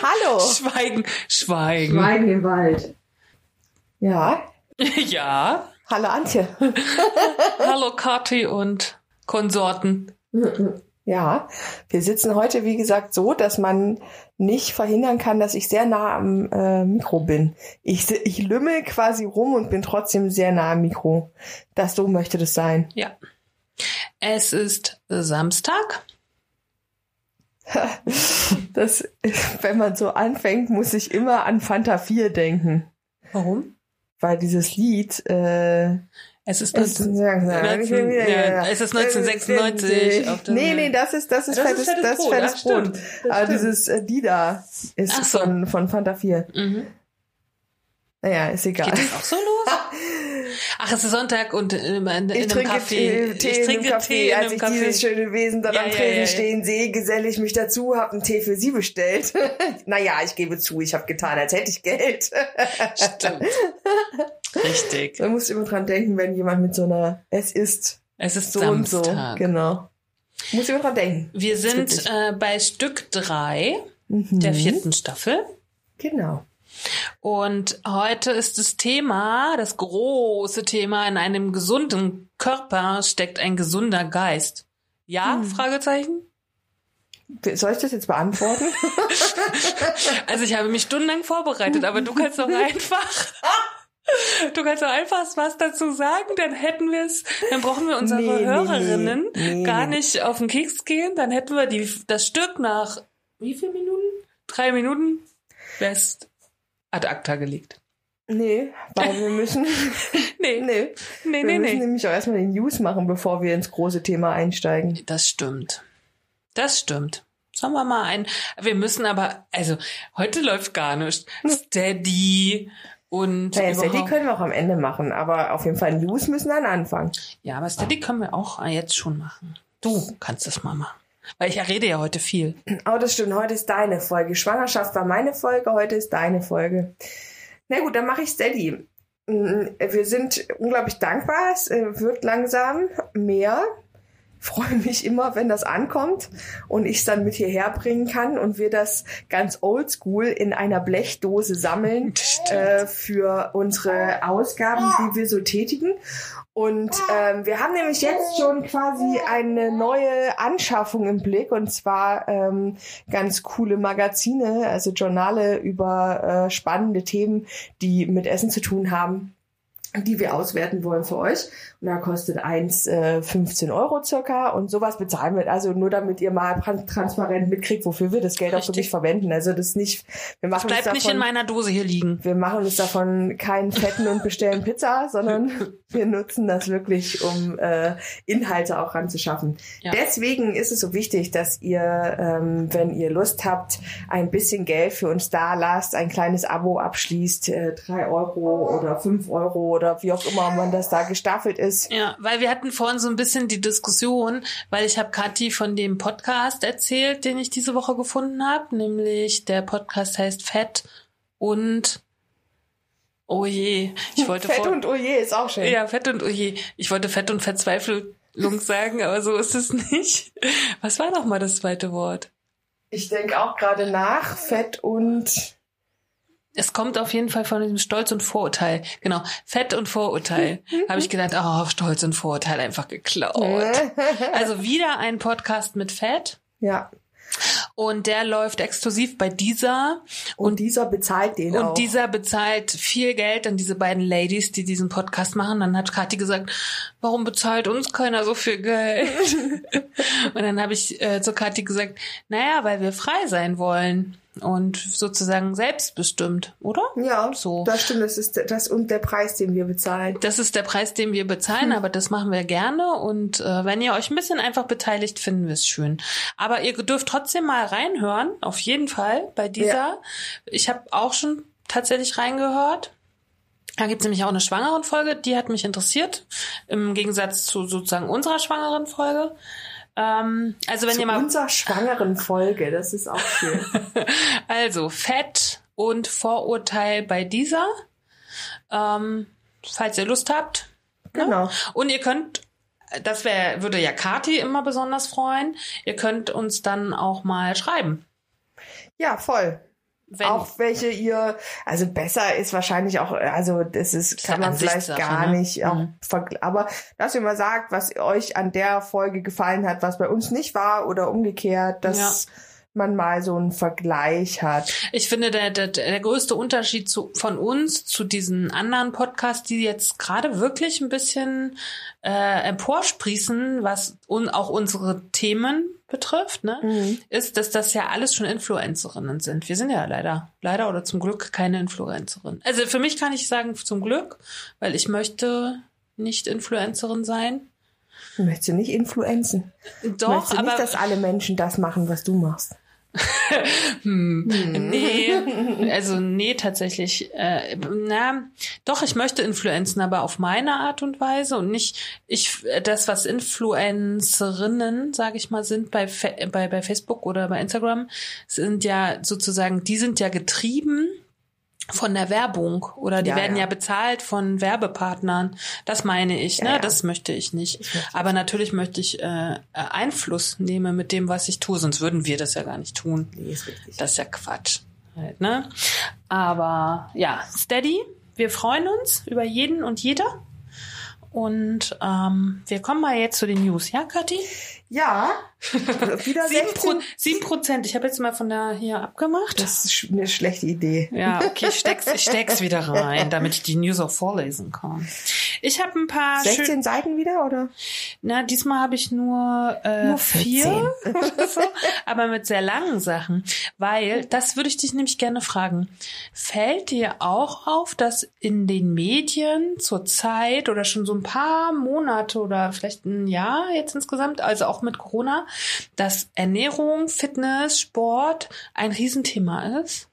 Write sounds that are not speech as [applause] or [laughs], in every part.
Hallo. [laughs] Schweigen, schweigen. Schweigen im Wald. Ja. [laughs] Ja. Hallo Antje. [laughs] Hallo Kathi und Konsorten. Ja, wir sitzen heute, wie gesagt, so, dass man nicht verhindern kann, dass ich sehr nah am äh, Mikro bin. Ich, ich lümmel quasi rum und bin trotzdem sehr nah am Mikro. Das so möchte das sein. Ja. Es ist Samstag. [laughs] Das, wenn man so anfängt, muss ich immer an Fanta 4 denken. Warum? Weil dieses Lied, äh, Es ist es, 19, ja, es ist 1996 auf dem- Nee, nee, das ist, das ist Das fettes, ist fettes das Brot, fettes ach. Brot. Das Aber stimmt. dieses äh, Dida ist so. von, von Fanta 4. Mhm. Naja, ist egal. Geht das auch so los? [laughs] Ach, es ist Sonntag und äh, in, in, Ich einem trinke Café. Tee, ich in trinke. Tee in Als einem ich Café. dieses schöne Wesen dort Ja, am Tresen ja, ja. stehen sehe, geselle ich mich dazu, habe einen Tee für sie bestellt. [laughs] naja, ich gebe zu, ich habe getan, als hätte ich Geld. Stimmt. [laughs] Richtig. Man muss immer dran denken, wenn jemand mit so einer, es ist Es ist so und so. Samstag. Genau. Muss immer dran denken. Wir sind äh, bei Stück drei Mhm. der vierten Staffel. Genau. Und heute ist das Thema, das große Thema, in einem gesunden Körper steckt ein gesunder Geist. Ja? Hm. Fragezeichen? Soll ich das jetzt beantworten? [laughs] Also ich habe mich stundenlang vorbereitet, aber du kannst doch [laughs] einfach, du kannst doch einfach was dazu sagen, dann hätten wir es, dann brauchen wir unsere Nee, nee, nee. Hörerinnen Nee, gar nicht auf den Keks gehen, dann hätten wir die, das Stück nach wie viel Minuten? Drei Minuten? Best ad acta gelegt. nee, weil wir müssen, Nee, [laughs] nee, nee, nee, wir nee. müssen nämlich auch erstmal den News machen, bevor wir ins große Thema einsteigen. Das stimmt. Das stimmt. Sagen wir mal ein. Wir müssen aber, also heute läuft gar nicht. [laughs] Steady und Naja, Steady können wir auch am Ende machen, aber auf jeden Fall News müssen dann anfangen. ja, aber Steady können wir auch jetzt schon machen. Du kannst es mal machen. Weil ich rede ja heute viel. Oh, das stimmt. Heute ist deine Folge. Schwangerschaft war meine Folge, heute ist deine Folge. Na gut, dann mache ich Steady. Mm, Wir sind unglaublich dankbar. Es äh, wird langsam mehr. Freue mich immer, wenn das ankommt und ich es dann mit hierher bringen kann und wir das ganz oldschool in einer Blechdose sammeln äh, für unsere Ausgaben, die wir so tätigen. Und ähm, wir haben nämlich jetzt schon quasi eine neue Anschaffung im Blick und zwar ähm, ganz coole Magazine, also Journale über äh, spannende Themen, die mit Essen zu tun haben die wir auswerten wollen für euch. Da kostet eins äh, 15 Euro circa und sowas bezahlen wir. Also nur damit ihr mal tran- transparent mitkriegt, wofür wir das Geld auch Richtig. wirklich verwenden. Also das nicht, wir machen uns Bleibt davon, nicht in meiner Dose hier liegen. wir machen uns davon keinen Fetten und bestellen Pizza, sondern [laughs] wir nutzen das wirklich, um äh, Inhalte auch ranzuschaffen. Ja. Deswegen ist es so wichtig, dass ihr, ähm, wenn ihr Lust habt, ein bisschen Geld für uns da lasst, ein kleines Abo abschließt, äh, drei Euro oder fünf Euro oder wie auch immer man das da gestaffelt ist. Ja, weil wir hatten vorhin so ein bisschen die Diskussion, weil ich habe Kathi von dem Podcast erzählt, den ich diese Woche gefunden habe, nämlich der Podcast heißt Fett und oh je, ich wollte Fett und Oje ist auch schön. ja Fett und oh je, ich wollte Fett und Verzweiflung [laughs] sagen, aber so ist es nicht. Was war noch mal das zweite Wort? Ich denke auch gerade nach, Fett und Es kommt auf jeden Fall von diesem Stolz und Vorurteil. Genau, Fett und Vorurteil. [laughs] Habe ich gedacht, oh, Stolz und Vorurteil einfach geklaut. [laughs] Also wieder ein Podcast mit Fett. ja. Und der läuft exklusiv bei dieser. Und, dieser bezahlt den Und auch. dieser bezahlt viel Geld an diese beiden Ladies, die diesen Podcast machen. Dann hat Kathi gesagt, warum bezahlt uns keiner so viel Geld? [laughs] und dann habe ich äh, zu Kathi gesagt, naja, weil wir frei sein wollen. Und sozusagen selbstbestimmt, oder? Ja, So. das stimmt. Das ist das und der Preis, den wir bezahlen. Das ist der Preis, den wir bezahlen, aber das machen wir gerne. Und äh, wenn ihr euch ein bisschen einfach beteiligt, finden wir es schön. Aber ihr dürft trotzdem mal reinhören, auf jeden Fall bei dieser. Ja. Ich habe auch schon tatsächlich reingehört. Da gibt's nämlich auch eine schwangeren Folge, die hat mich interessiert, im Gegensatz zu sozusagen unserer schwangeren Folge. Ähm, also wenn Zu ihr mal unserer schwangeren Folge, das ist auch schön. [laughs] also Fett und Vorurteil bei dieser. Ähm, falls ihr Lust habt. ne? Genau. Und ihr könnt, das wär, würde ja Kati immer besonders freuen, ihr könnt uns dann auch mal schreiben. Ja, voll. Wenn, auch welche ihr, also besser ist wahrscheinlich auch, also das ist, kann ja man vielleicht gar ne? nicht, auch Mhm. aber dass ihr mal sagt, was euch an der Folge gefallen hat, was bei uns nicht war oder umgekehrt, dass man mal so einen Vergleich hat. Ich finde, der, der, der größte Unterschied zu, von uns zu diesen anderen Podcasts, die jetzt gerade wirklich ein bisschen äh, emporsprießen, was un, auch unsere Themen betrifft, ne, Mhm. ist, dass das ja alles schon Influencerinnen sind. Wir sind ja leider, leider oder zum Glück keine Influencerin. Also für mich kann ich sagen zum Glück, weil ich möchte nicht Influencerin sein. Möchtest du nicht influenzen? Doch, Möchtest du aber nicht, dass alle Menschen das machen, was du machst? [laughs] Hm, nee, [laughs] also nee, tatsächlich. Äh, na, doch, ich möchte Influenzen, aber auf meine Art und Weise und nicht ich das, was Influencerinnen, sage ich mal, sind bei, bei bei Facebook oder bei Instagram, sind ja sozusagen, die sind ja getrieben von der Werbung oder die Ja, werden ja. ja. bezahlt von Werbepartnern. Das meine ich, ne? ja. Das möchte ich nicht. Ich möchte Aber natürlich möchte ich äh, Einfluss nehmen mit dem, was ich tue, sonst würden wir das ja gar nicht tun. Nee, ist richtig. Das ist ja Quatsch. Halt, ne? Aber ja, steady. Wir freuen uns über jeden und jeder. Und ähm, wir kommen mal jetzt zu den News, ja, Kathi? Ja, [laughs] wieder Sieben 16. Pro- Sieben Prozent. Ich habe jetzt mal von da hier abgemacht. Das ist eine schlechte Idee. Ja, okay, ich steck's, ich steck's wieder rein, damit ich die News auch vorlesen kann. Ich habe ein paar 16 schön, Seiten wieder, oder? na, diesmal habe ich nur, äh, Nur vier [laughs] so, aber mit sehr langen Sachen, weil das würde ich dich nämlich gerne fragen. Fällt dir auch auf, dass in den Medien zur Zeit oder schon so ein paar Monate oder vielleicht ein Jahr jetzt insgesamt, also auch mit Corona, dass Ernährung, Fitness, Sport ein Riesenthema ist?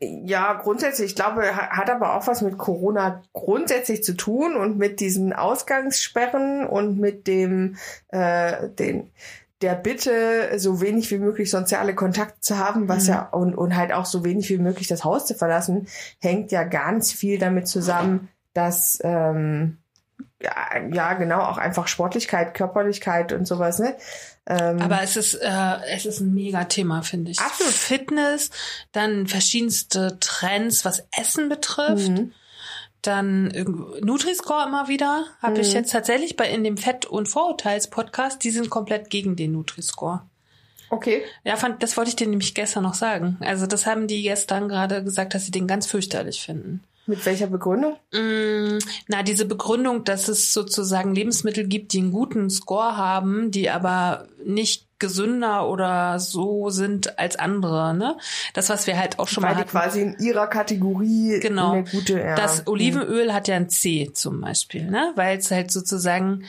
Ja, grundsätzlich, ich glaube, ha- hat aber auch was mit Corona grundsätzlich zu tun und mit diesen Ausgangssperren und mit dem, äh, den, der Bitte, so wenig wie möglich soziale Kontakte zu haben, was Mhm. ja, und, und halt auch so wenig wie möglich das Haus zu verlassen, hängt ja ganz viel damit zusammen, dass, ähm, ja, ja, genau, auch einfach Sportlichkeit, Körperlichkeit und sowas, ne? Ähm, Aber es ist, äh, es ist ein mega Thema, finde ich. Absolut. Fitness, dann verschiedenste Trends, was Essen betrifft. Mhm. Dann Nutri-Score immer wieder. Habe ich Mhm. jetzt tatsächlich bei in dem Fett- und Vorurteils-Podcast, die sind komplett gegen den Nutri-Score. okay. Ja, fand, das wollte ich dir nämlich gestern noch sagen. Also das haben die gestern gerade gesagt, dass sie den ganz fürchterlich finden. Mit welcher Begründung? Mm, Na, diese Begründung, dass es sozusagen Lebensmittel gibt, die einen guten Score haben, die aber nicht gesünder oder so sind als andere, ne? Das, was wir halt auch schon Weil mal die hatten. quasi in ihrer Kategorie Genau. eine gute, ja. Das Olivenöl hat ja ein C zum Beispiel, ne? Weil es halt sozusagen,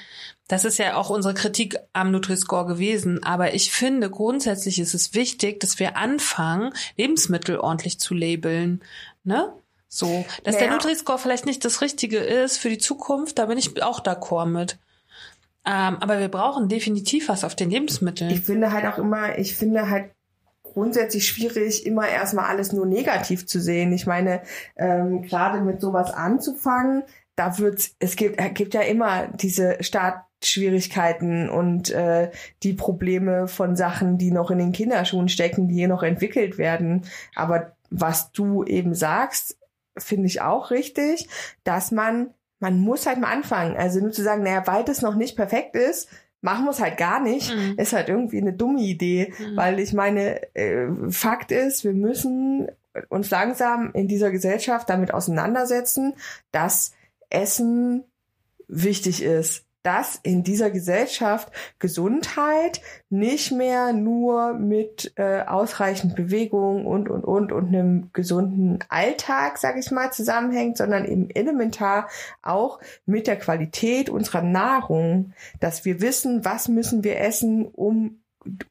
das ist ja auch unsere Kritik am Nutri-Score gewesen. Aber ich finde, grundsätzlich ist es wichtig, dass wir anfangen, Lebensmittel ordentlich zu labeln, ne? So, dass der Naja. Nutri-Score vielleicht nicht das Richtige ist für die Zukunft, da bin ich auch d'accord mit. Ähm, aber wir brauchen definitiv was auf den Lebensmitteln. Ich finde halt auch immer, ich finde halt grundsätzlich schwierig, immer erstmal alles nur negativ zu sehen. Ich meine, ähm, gerade mit sowas anzufangen, da wird's, es gibt, es gibt ja immer diese Startschwierigkeiten und äh, die Probleme von Sachen, die noch in den Kinderschuhen stecken, die hier noch entwickelt werden. Aber was du eben sagst, finde ich auch richtig, dass man, man muss halt mal anfangen. Also nur zu sagen, naja, weil das noch nicht perfekt ist, machen wir es halt gar nicht, Mhm. ist halt irgendwie eine dumme Idee. Mhm. Weil ich meine, äh, Fakt ist, wir müssen uns langsam in dieser Gesellschaft damit auseinandersetzen, dass Essen wichtig ist. Dass in dieser Gesellschaft Gesundheit nicht mehr nur mit äh, ausreichend Bewegung und und und und einem gesunden Alltag, sag ich mal, zusammenhängt, sondern eben elementar auch mit der Qualität unserer Nahrung, dass wir wissen, was müssen wir essen, um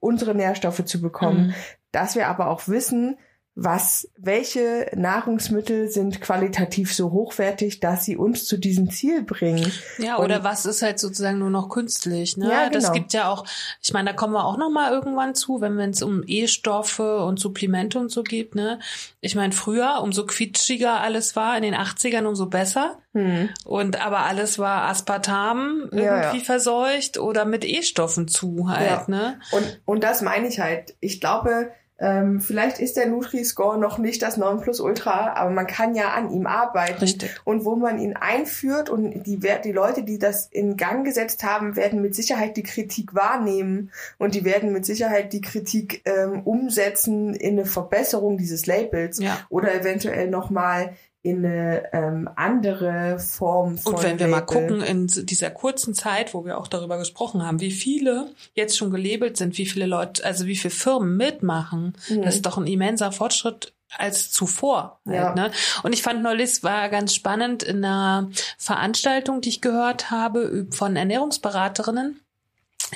unsere Nährstoffe zu bekommen, mhm. dass wir aber auch wissen, was, welche Nahrungsmittel sind qualitativ so hochwertig, dass sie uns zu diesem Ziel bringen. Ja, oder was ist halt sozusagen nur noch künstlich, ne? Ja, genau. Das gibt ja auch, ich meine, da kommen wir auch noch mal irgendwann zu, wenn es um E-Stoffe und Supplemente und so geht, ne? Ich meine, früher, umso quitschiger alles war, in den 80ern umso besser. Hm. Und aber alles war Aspartam irgendwie ja, ja. verseucht oder mit E-Stoffen zu halt, ne? Und, und das meine ich halt. Ich glaube, ähm, vielleicht ist der Nutri-Score noch nicht das Nonplusultra, aber man kann ja an ihm arbeiten. Richtig. Und wo man ihn einführt und die, die Leute, die das in Gang gesetzt haben, werden mit Sicherheit die Kritik wahrnehmen und die werden mit Sicherheit die Kritik ähm, umsetzen in eine Verbesserung dieses Labels ja. oder eventuell nochmal in eine ähm, andere Form von Und wenn wir Label. mal gucken, in dieser kurzen Zeit, wo wir auch darüber gesprochen haben, wie viele jetzt schon gelabelt sind, wie viele Leute, also wie viele Firmen mitmachen, mhm. das ist doch ein immenser Fortschritt als zuvor. Halt, ja. ne? Und ich fand neulich war ganz spannend in einer Veranstaltung, die ich gehört habe von Ernährungsberaterinnen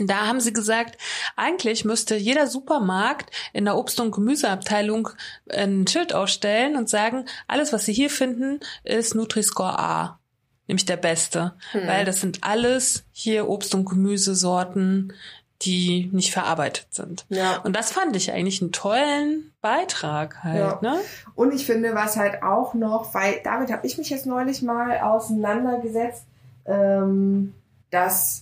da haben sie gesagt, eigentlich müsste jeder Supermarkt in der Obst- und Gemüseabteilung ein Schild ausstellen und sagen, alles, was sie hier finden, ist Nutri-Score A. Nämlich der beste. Hm. Weil das sind alles hier Obst- und Gemüsesorten, die nicht verarbeitet sind. Ja. Und das fand ich eigentlich einen tollen Beitrag halt. Ja. Ne? Und ich finde, was halt auch noch, weil damit habe ich mich jetzt neulich mal auseinandergesetzt, ähm, dass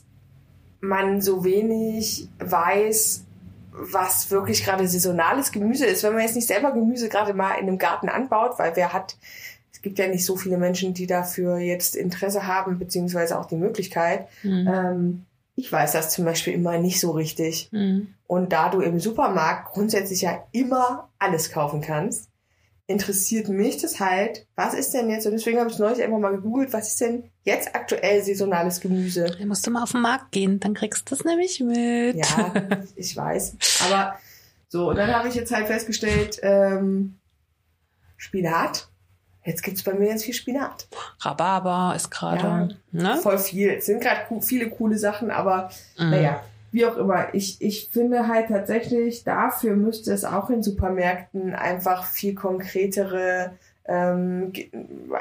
man so wenig weiß, was wirklich gerade saisonales Gemüse ist. Wenn man jetzt nicht selber Gemüse gerade mal in einem Garten anbaut, weil wer hat, es gibt ja nicht so viele Menschen, die dafür jetzt Interesse haben, beziehungsweise auch die Möglichkeit. Mhm. Ähm, ich weiß das zum Beispiel immer nicht so richtig. Mhm. Und da du im Supermarkt grundsätzlich ja immer alles kaufen kannst, interessiert mich das halt, was ist denn jetzt, und deswegen habe ich neulich einfach mal gegoogelt, was ist denn jetzt aktuell saisonales Gemüse? Da musst du mal auf den Markt gehen, dann kriegst du das nämlich mit. Ja, [laughs] ich weiß. Aber so, und dann habe ich jetzt halt festgestellt, ähm, Spinat. Jetzt gibt's bei mir ganz viel Spinat. Rhabarber ist gerade ja, ne? voll viel. Es sind gerade viele coole Sachen, aber mm. naja, wie auch immer, ich, ich finde halt tatsächlich, dafür müsste es auch in Supermärkten einfach viel konkretere ähm,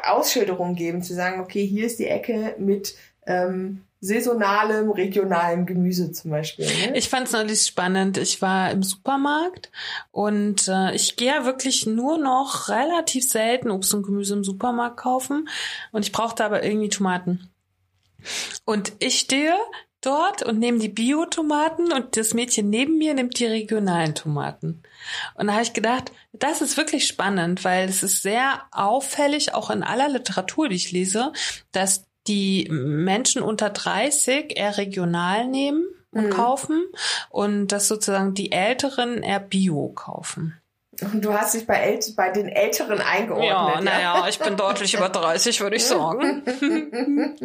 Ausschilderungen geben, zu sagen, okay, hier ist die Ecke mit ähm, saisonalem, regionalem Gemüse zum Beispiel. Ne? Ich fand es neulich spannend. Ich war im Supermarkt und äh, ich gehe ja wirklich nur noch relativ selten Obst und Gemüse im Supermarkt kaufen und ich brauchte aber irgendwie Tomaten. Und ich stehe dort und nehme die Bio-Tomaten und das Mädchen neben mir nimmt die regionalen Tomaten. Und da habe ich gedacht, das ist wirklich spannend, weil es ist sehr auffällig, auch in aller Literatur, die ich lese, dass die Menschen unter 30 eher regional nehmen und mhm. kaufen und dass sozusagen die Älteren eher Bio kaufen. Und du hast dich bei, El bei den Älteren eingeordnet. Ja, naja, ja, ich bin deutlich über 30, würde ich sagen. [laughs]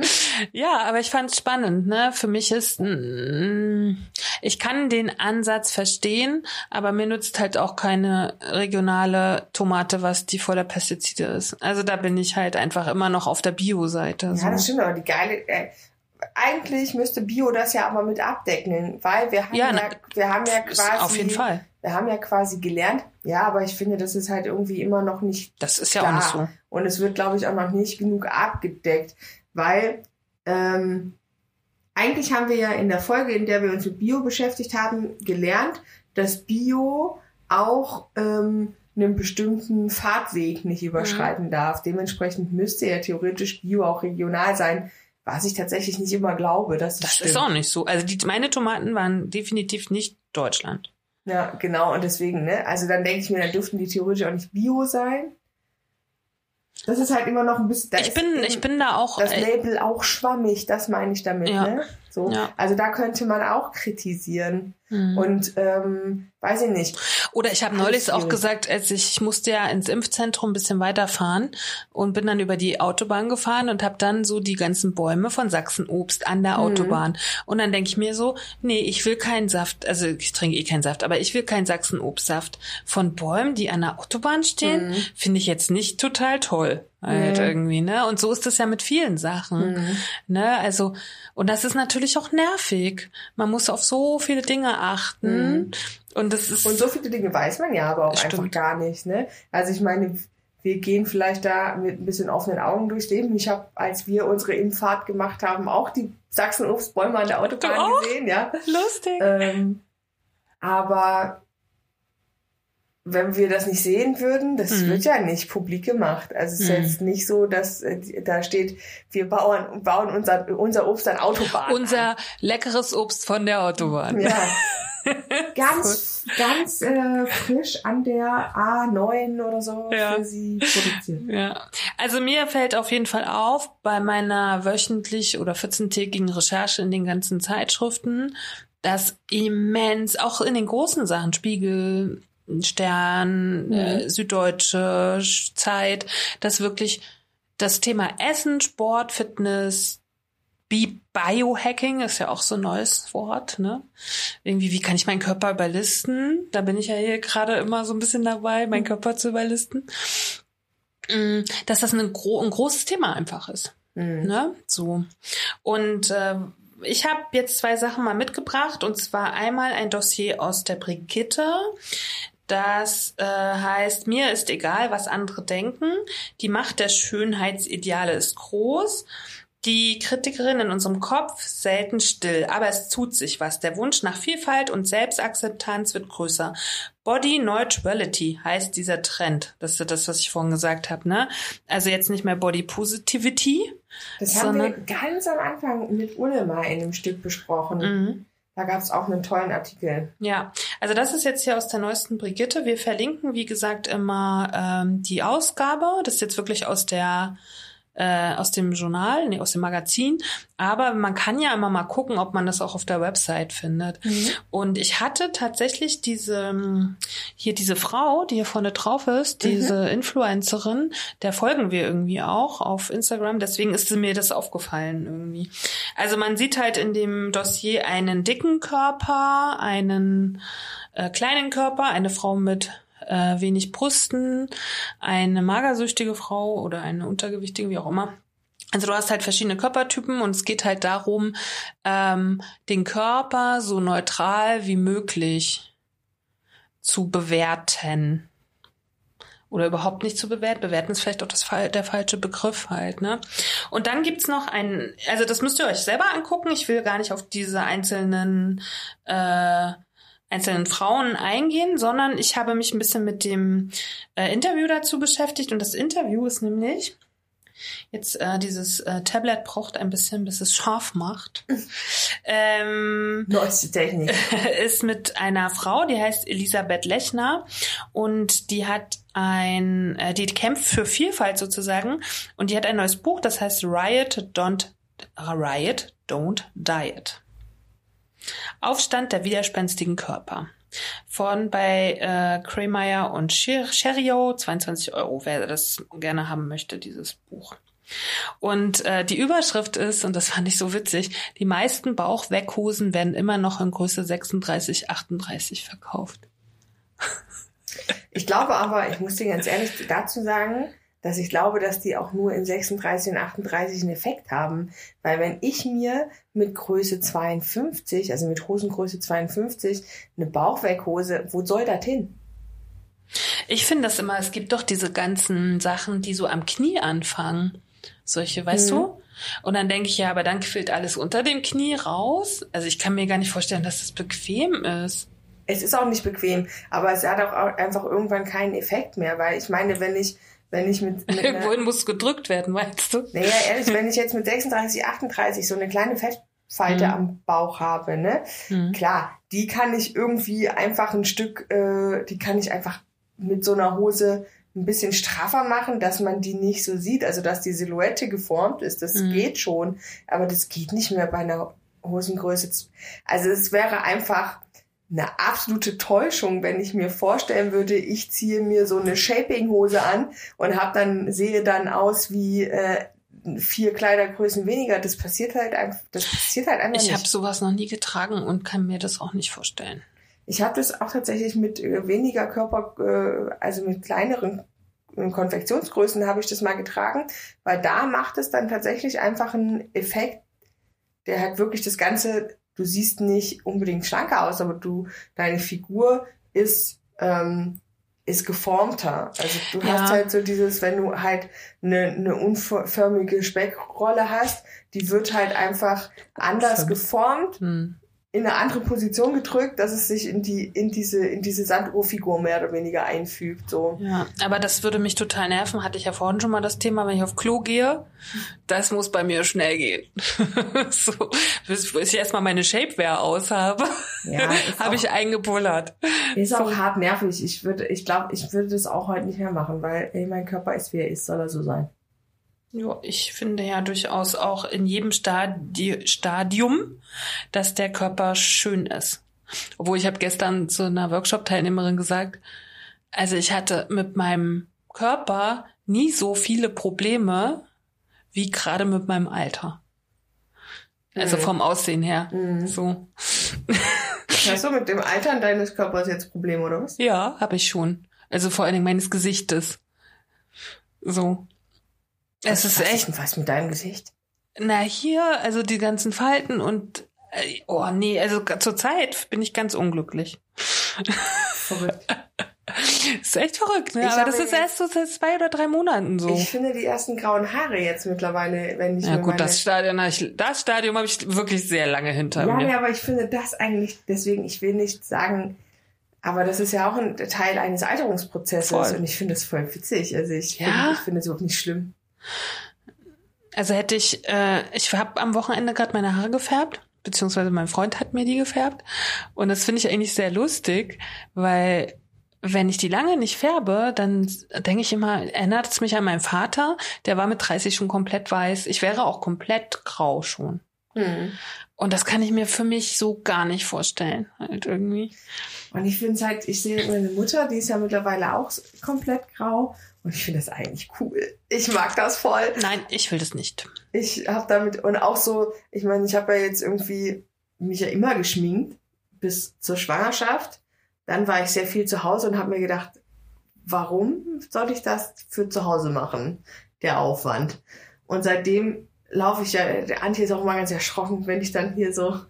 ja, aber ich fand es spannend. Ne? Für mich ist, mm, ich kann den Ansatz verstehen, aber mir nützt halt auch keine regionale Tomate, was die vor der Pestizide ist. Also da bin ich halt einfach immer noch auf der Bio-Seite. Ja, so. das stimmt, aber die geile, äh, eigentlich müsste Bio das ja aber mit abdecken, weil wir haben ja, ja wir haben ja quasi auf jeden Fall. Wir haben ja quasi gelernt, ja, aber ich finde, das ist halt irgendwie immer noch nicht. Das ist ja klar. auch nicht so. Und es wird, glaube ich, auch noch nicht genug abgedeckt, weil ähm, eigentlich haben wir ja in der Folge, in der wir uns mit Bio beschäftigt haben, gelernt, dass Bio auch ähm, einen bestimmten Fahrtweg nicht überschreiten mhm. darf. Dementsprechend müsste ja theoretisch Bio auch regional sein, was ich tatsächlich nicht immer glaube. Dass das stimmt. ist auch nicht so. Also die, meine Tomaten waren definitiv nicht Deutschland. Ja, genau. Und deswegen, ne? Also dann denke ich mir, dann dürften die theoretisch auch nicht Bio sein. Das ist halt immer noch ein bisschen. ich bin, ich bin da auch. Das äh, Label auch schwammig, das meine ich damit, ja, ne? So. Ja. Also da könnte man auch kritisieren. Mhm. Und ähm, weiß ich nicht. Oder ich habe neulich auch gesagt, als ich, ich musste ja ins Impfzentrum ein bisschen weiterfahren und bin dann über die Autobahn gefahren und habe dann so die ganzen Bäume von Sachsenobst an der mhm. Autobahn. Und dann denke ich mir so, nee, ich will keinen Saft, also ich trinke eh keinen Saft, aber ich will keinen Sachsenobstsaft von Bäumen, die an der Autobahn stehen, mhm. finde ich jetzt nicht total toll halt mhm. irgendwie, ne? Und so ist es ja mit vielen Sachen, mhm. ne? Also und das ist natürlich auch nervig. Man muss auf so viele Dinge achten mhm. und das ist und so viele Dinge weiß man ja aber auch stimmt. einfach gar nicht, ne? Also ich meine, wir gehen vielleicht da mit ein bisschen offenen Augen durchs Leben. Ich habe, als wir unsere Impffahrt gemacht haben, auch die Sachsen-Obstbäume an der Autobahn gesehen, ja. Lustig. Ähm, aber wenn wir das nicht sehen würden, das mhm. wird ja nicht publik gemacht. Also es ist mhm. jetzt nicht so, dass äh, da steht, wir bauen, bauen unser, unser Obst an Autobahn. Unser an. leckeres Obst von der Autobahn. Ja. [laughs] ganz, ganz äh, frisch an der A9 oder so ja. für sie produziert. Ja. Also mir fällt auf jeden Fall auf, bei meiner wöchentlich oder 14-tägigen Recherche in den ganzen Zeitschriften, dass immens, auch in den großen Sachen, Spiegel, Stern, mhm. äh, Süddeutsche Zeit, dass wirklich das Thema Essen, Sport, Fitness, Biohacking ist ja auch so ein neues Wort, ne? Irgendwie, wie kann ich meinen Körper überlisten? Da bin ich ja hier gerade immer so ein bisschen dabei, meinen mhm. Körper zu überlisten. Mm, dass das ein, gro ein großes Thema einfach ist. Mhm. Ne? So. Und äh, ich habe jetzt zwei Sachen mal mitgebracht und zwar einmal ein Dossier aus der Brigitte. Das äh, heißt, mir ist egal, was andere denken. Die Macht der Schönheitsideale ist groß. Die Kritikerin in unserem Kopf selten still, aber es tut sich was. Der Wunsch nach Vielfalt und Selbstakzeptanz wird größer. Body Neutrality heißt dieser Trend. Das ist das, was ich vorhin gesagt habe, ne? Also jetzt nicht mehr Body Positivity. Das haben wir ganz am Anfang mit Ulle mal in einem Stück besprochen. Mhm. Da gab es auch einen tollen Artikel. Ja, also das ist jetzt hier aus der neuesten Brigitte. Wir verlinken, wie gesagt, immer ähm, die Ausgabe. Das ist jetzt wirklich aus der äh, aus dem Journal, nee, aus dem Magazin. Aber man kann ja immer mal gucken, ob man das auch auf der Website findet. Mhm. Und ich hatte tatsächlich diese, hier diese Frau, die hier vorne drauf ist, diese mhm. Influencerin, der folgen wir irgendwie auch auf Instagram. Deswegen ist mir das aufgefallen irgendwie. Also man sieht halt in dem Dossier einen dicken Körper, einen äh, kleinen Körper, eine Frau mit äh, wenig Brüsten, eine magersüchtige Frau oder eine untergewichtige, wie auch immer. Also du hast halt verschiedene Körpertypen und es geht halt darum, ähm, den Körper so neutral wie möglich zu bewerten. Oder überhaupt nicht zu bewerten. Bewerten ist vielleicht auch das, der falsche Begriff halt, ne? Und dann gibt's noch einen, also das müsst ihr euch selber angucken. Ich will gar nicht auf diese einzelnen äh, einzelnen Frauen eingehen, sondern ich habe mich ein bisschen mit dem äh, Interview dazu beschäftigt und das Interview ist nämlich Jetzt äh, dieses äh, Tablet braucht ein bisschen, bis es scharf macht. [laughs] ähm, Neueste Technik. [laughs] Ist mit einer Frau, die heißt Elisabeth Lechner und die hat ein, äh, die kämpft für Vielfalt sozusagen und die hat ein neues Buch, das heißt Riot Don't Riot Don't Diet. Aufstand der widerspenstigen Körper. Von bei äh, Kremeyer und Cherio, 22 Euro, wer das gerne haben möchte, dieses Buch. Und äh, die Überschrift ist, und das fand ich so witzig, die meisten Bauchweckhosen werden immer noch in Größe 36, 38 verkauft. Ich glaube aber, ich muss dir ganz ehrlich dazu sagen, dass ich glaube, dass die auch nur in 36 und 38 einen Effekt haben. Weil wenn ich mir mit Größe 52, also mit Hosengröße 52, eine Bauchweghose, wo soll das hin? Ich finde das immer, es gibt doch diese ganzen Sachen, die so am Knie anfangen. Solche, weißt mhm. du? Und dann denke ich, ja, aber dann quillt alles unter dem Knie raus. Also ich kann mir gar nicht vorstellen, dass das bequem ist. Es ist auch nicht bequem, aber es hat auch einfach irgendwann keinen Effekt mehr, weil ich meine, wenn ich wenn ich mit, mit Irgendwohin [laughs] muss gedrückt werden, meinst du? Naja, ehrlich, wenn ich jetzt mit 36, 38 so eine kleine Fettfalte mhm. am Bauch habe, ne? Mhm. Klar, die kann ich irgendwie einfach ein Stück, äh, die kann ich einfach mit so einer Hose ein bisschen straffer machen, dass man die nicht so sieht, also dass die Silhouette geformt ist, das mhm. geht schon, aber das geht nicht mehr bei einer Hosengröße. Also es wäre einfach eine absolute Täuschung, wenn ich mir vorstellen würde, ich ziehe mir so eine Shaping-Hose an und hab dann sehe dann aus wie äh, vier Kleidergrößen weniger. Das passiert halt einfach. Das passiert halt einfach Ich nicht. habe sowas noch nie getragen und kann mir das auch nicht vorstellen. Ich habe das auch tatsächlich mit äh, weniger Körper, äh, also mit kleineren äh, Konfektionsgrößen habe ich das mal getragen, weil da macht es dann tatsächlich einfach einen Effekt, der halt wirklich das Ganze, du siehst nicht unbedingt schlanker aus, aber du, deine Figur ist, ähm, ist geformter. Also du Ja. hast halt so dieses, wenn du halt eine, eine unförmige Speckrolle hast, die wird halt einfach anders geformt Hm. In eine andere Position gedrückt, dass es sich in die in diese in diese Sanduhrfigur mehr oder weniger einfügt. So. Ja, aber das würde mich total nerven. Hatte ich ja vorhin schon mal das Thema, wenn ich auf Klo gehe. Das muss bei mir schnell gehen. [laughs] so, bis, ich erstmal meine Shapewear aus habe, Ja, [laughs] habe ich eingebullert. Ist auch hart nervig. Ich würde, ich glaube, ich würde das auch heute nicht mehr machen, weil ey, mein Körper ist wie er ist, soll er so sein. Ja, ich finde ja durchaus auch in jedem Stadi Stadium, dass der Körper schön ist. Obwohl ich habe gestern zu einer Workshop-Teilnehmerin gesagt, also ich hatte mit meinem Körper nie so viele Probleme wie gerade mit meinem Alter. Also Mhm. vom Aussehen her. Mhm. So. [laughs] Hast du mit dem Altern deines Körpers jetzt Probleme oder was? Ja, habe ich schon. Also vor allen Dingen meines Gesichtes. So. Es ist was echt. denn was mit deinem Gesicht? Na, hier, also die ganzen Falten und äh, oh nee, also zur Zeit bin ich ganz unglücklich. Verrückt. [laughs] ist echt verrückt, ne? Ich Aber das ist erst so seit zwei oder drei Monaten so. Ich finde die ersten grauen Haare jetzt mittlerweile, wenn ich ja mir gut, meine... das Stadion, das Stadium habe ich wirklich sehr lange hinter ja, mir. nee, aber ich finde das eigentlich, deswegen, ich will nicht sagen, aber das ist ja auch ein Teil eines Alterungsprozesses Voll. und ich finde das voll witzig. Also ich Ja. finde ich finde es überhaupt nicht schlimm. Also hätte ich, äh, ich habe am Wochenende gerade meine Haare gefärbt, beziehungsweise mein Freund hat mir die gefärbt. Und das finde ich eigentlich sehr lustig, weil wenn ich die lange nicht färbe, dann denke ich immer, erinnert es mich an meinen Vater, der war mit 30 schon komplett weiß. Ich wäre auch komplett grau schon. Hm. Und das kann ich mir für mich so gar nicht vorstellen, halt irgendwie. Und ich finde es halt, ich sehe meine Mutter, die ist ja mittlerweile auch komplett grau. Und ich finde das eigentlich cool. Ich mag das voll. Nein, ich will das nicht. Ich habe damit, und auch so, ich meine, ich habe ja jetzt irgendwie mich ja immer geschminkt bis zur Schwangerschaft. Dann war ich sehr viel zu Hause und habe mir gedacht, warum soll ich das für zu Hause machen? Der Aufwand. Und seitdem laufe ich ja, der Antje ist auch immer ganz erschrocken, wenn ich dann hier so.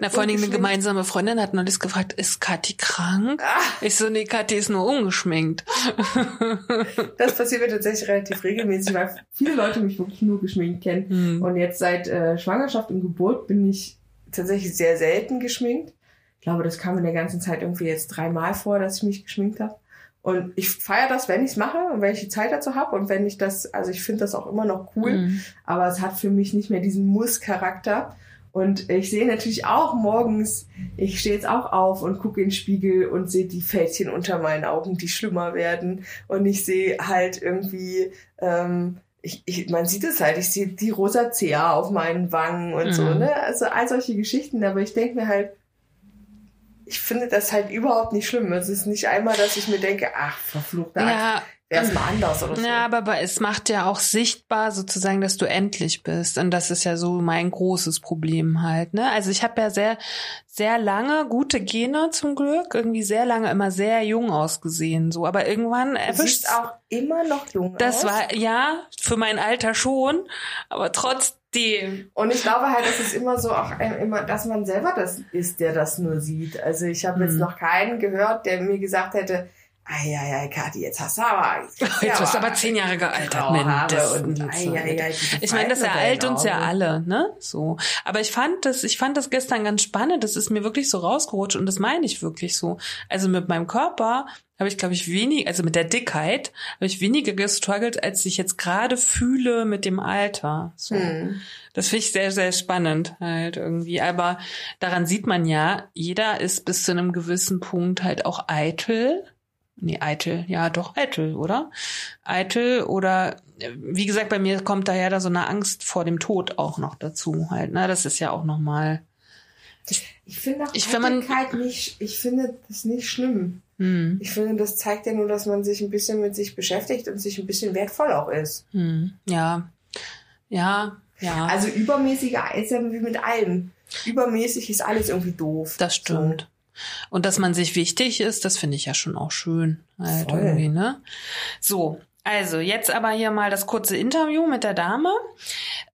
Na, vor allen Dingen eine gemeinsame Freundin hat neulich gefragt, ist Kathi krank? Ah, Ich so, nee, Kathi ist nur ungeschminkt. [laughs] [laughs] das passiert mir tatsächlich relativ regelmäßig, weil viele Leute mich wirklich nur geschminkt kennen. Hm. Und jetzt seit äh, Schwangerschaft und Geburt bin ich tatsächlich sehr selten geschminkt. Ich glaube, das kam in der ganzen Zeit irgendwie jetzt dreimal vor, dass ich mich geschminkt habe. Und ich feiere das, wenn ich es mache und wenn ich die Zeit dazu habe und wenn ich das, also ich finde das auch immer noch cool, Mhm. aber es hat für mich nicht mehr diesen Muss-Charakter. Und ich sehe natürlich auch morgens, ich stehe jetzt auch auf und gucke in den Spiegel und sehe die Fältchen unter meinen Augen, die schlimmer werden. Und ich sehe halt irgendwie, ähm, ich, ich, man sieht es halt, ich sehe die Rosacea auf meinen Wangen und so, Mhm. ne? Also all solche Geschichten, aber ich denke mir halt, ich finde das halt überhaupt nicht schlimm. Es ist nicht einmal, dass ich mir denke, ach, verfluchte Angst, Ja, wäre es mal anders oder so. ja, aber, aber es macht ja auch sichtbar sozusagen, dass du endlich bist. Und das ist ja so mein großes Problem halt. Ne? Also ich habe ja sehr, sehr lange gute Gene zum Glück, irgendwie sehr lange immer sehr jung ausgesehen. So, aber irgendwann du erwischt auch immer noch jung Das aus. war ja für mein Alter schon, aber trotzdem. Und ich glaube halt, dass es immer so auch immer, dass man selber das ist, der das nur sieht. Also ich habe jetzt Mhm. noch keinen gehört, der mir gesagt hätte, Eieiei, Kathi, jetzt hast du aber. Jetzt [laughs] bist du aber zehn Jahre gealtert, mindestens. und eieiei, die Ich meine, das ereilt uns ja alle, ne? So. Aber ich fand das, ich fand das gestern ganz spannend. Das ist mir wirklich so rausgerutscht und das meine ich wirklich so. Also mit meinem Körper habe ich, glaube ich, wenig, also mit der Dickheit habe ich weniger gestruggelt, als ich jetzt gerade fühle mit dem Alter. So. Hm. Das finde ich sehr, sehr spannend halt irgendwie. Aber daran sieht man ja, jeder ist bis zu einem gewissen Punkt halt auch eitel. Nee, eitel, ja doch, eitel, oder? Eitel oder wie gesagt, bei mir kommt daher da so eine Angst vor dem Tod auch noch dazu halt, ne? Das ist ja auch nochmal. Ich finde auch Ich- wenn man- nicht, ich finde das nicht schlimm. Hm. Ich finde, das zeigt ja nur, dass man sich ein bisschen mit sich beschäftigt und sich ein bisschen wertvoll auch ist. Hm. Ja. Ja. Ja. Also übermäßiger ist ja wie mit allem. Übermäßig ist alles irgendwie doof. Das stimmt. Und dass man sich wichtig ist, das finde ich ja schon auch schön. Halt Voll. irgendwie, ne? So, also jetzt aber hier mal das kurze Interview mit der Dame.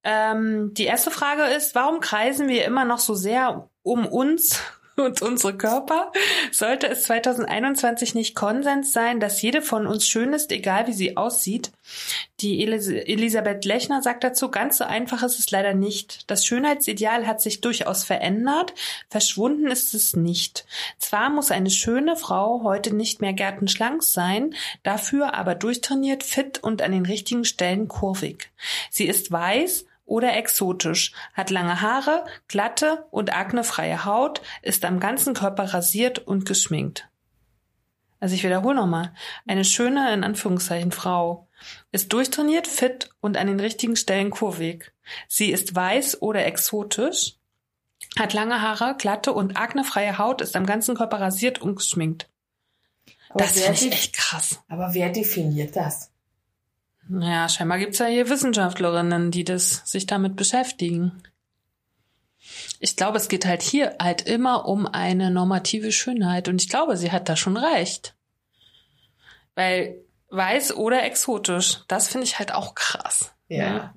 Ähm, die erste Frage ist, warum kreisen wir immer noch so sehr um uns und unsere Körper? Sollte es 2021 nicht Konsens sein, dass jede von uns schön ist, egal wie sie aussieht? Die Elis Elisabeth Lechner sagt dazu, ganz so einfach ist es leider nicht. Das Schönheitsideal hat sich durchaus verändert, verschwunden ist es nicht. Zwar muss eine schöne Frau heute nicht mehr gärtenschlank sein, dafür aber durchtrainiert, fit und an den richtigen Stellen kurvig. Sie ist weiß oder exotisch, hat lange Haare, glatte und aknefreie Haut, ist am ganzen Körper rasiert und geschminkt. Also ich wiederhole nochmal. Eine schöne, in Anführungszeichen, Frau ist durchtrainiert, fit und an den richtigen Stellen kurvig. Sie ist weiß oder exotisch, hat lange Haare, glatte und aknefreie Haut, ist am ganzen Körper rasiert und geschminkt. Aber Das finde ich echt krass. Aber wer definiert das? Naja, scheinbar gibt's ja hier Wissenschaftlerinnen, die das sich damit beschäftigen. Ich glaube, es geht halt hier halt immer um eine normative Schönheit und ich glaube, sie hat da schon recht. Weil weiß oder exotisch, das finde ich halt auch krass. Ja.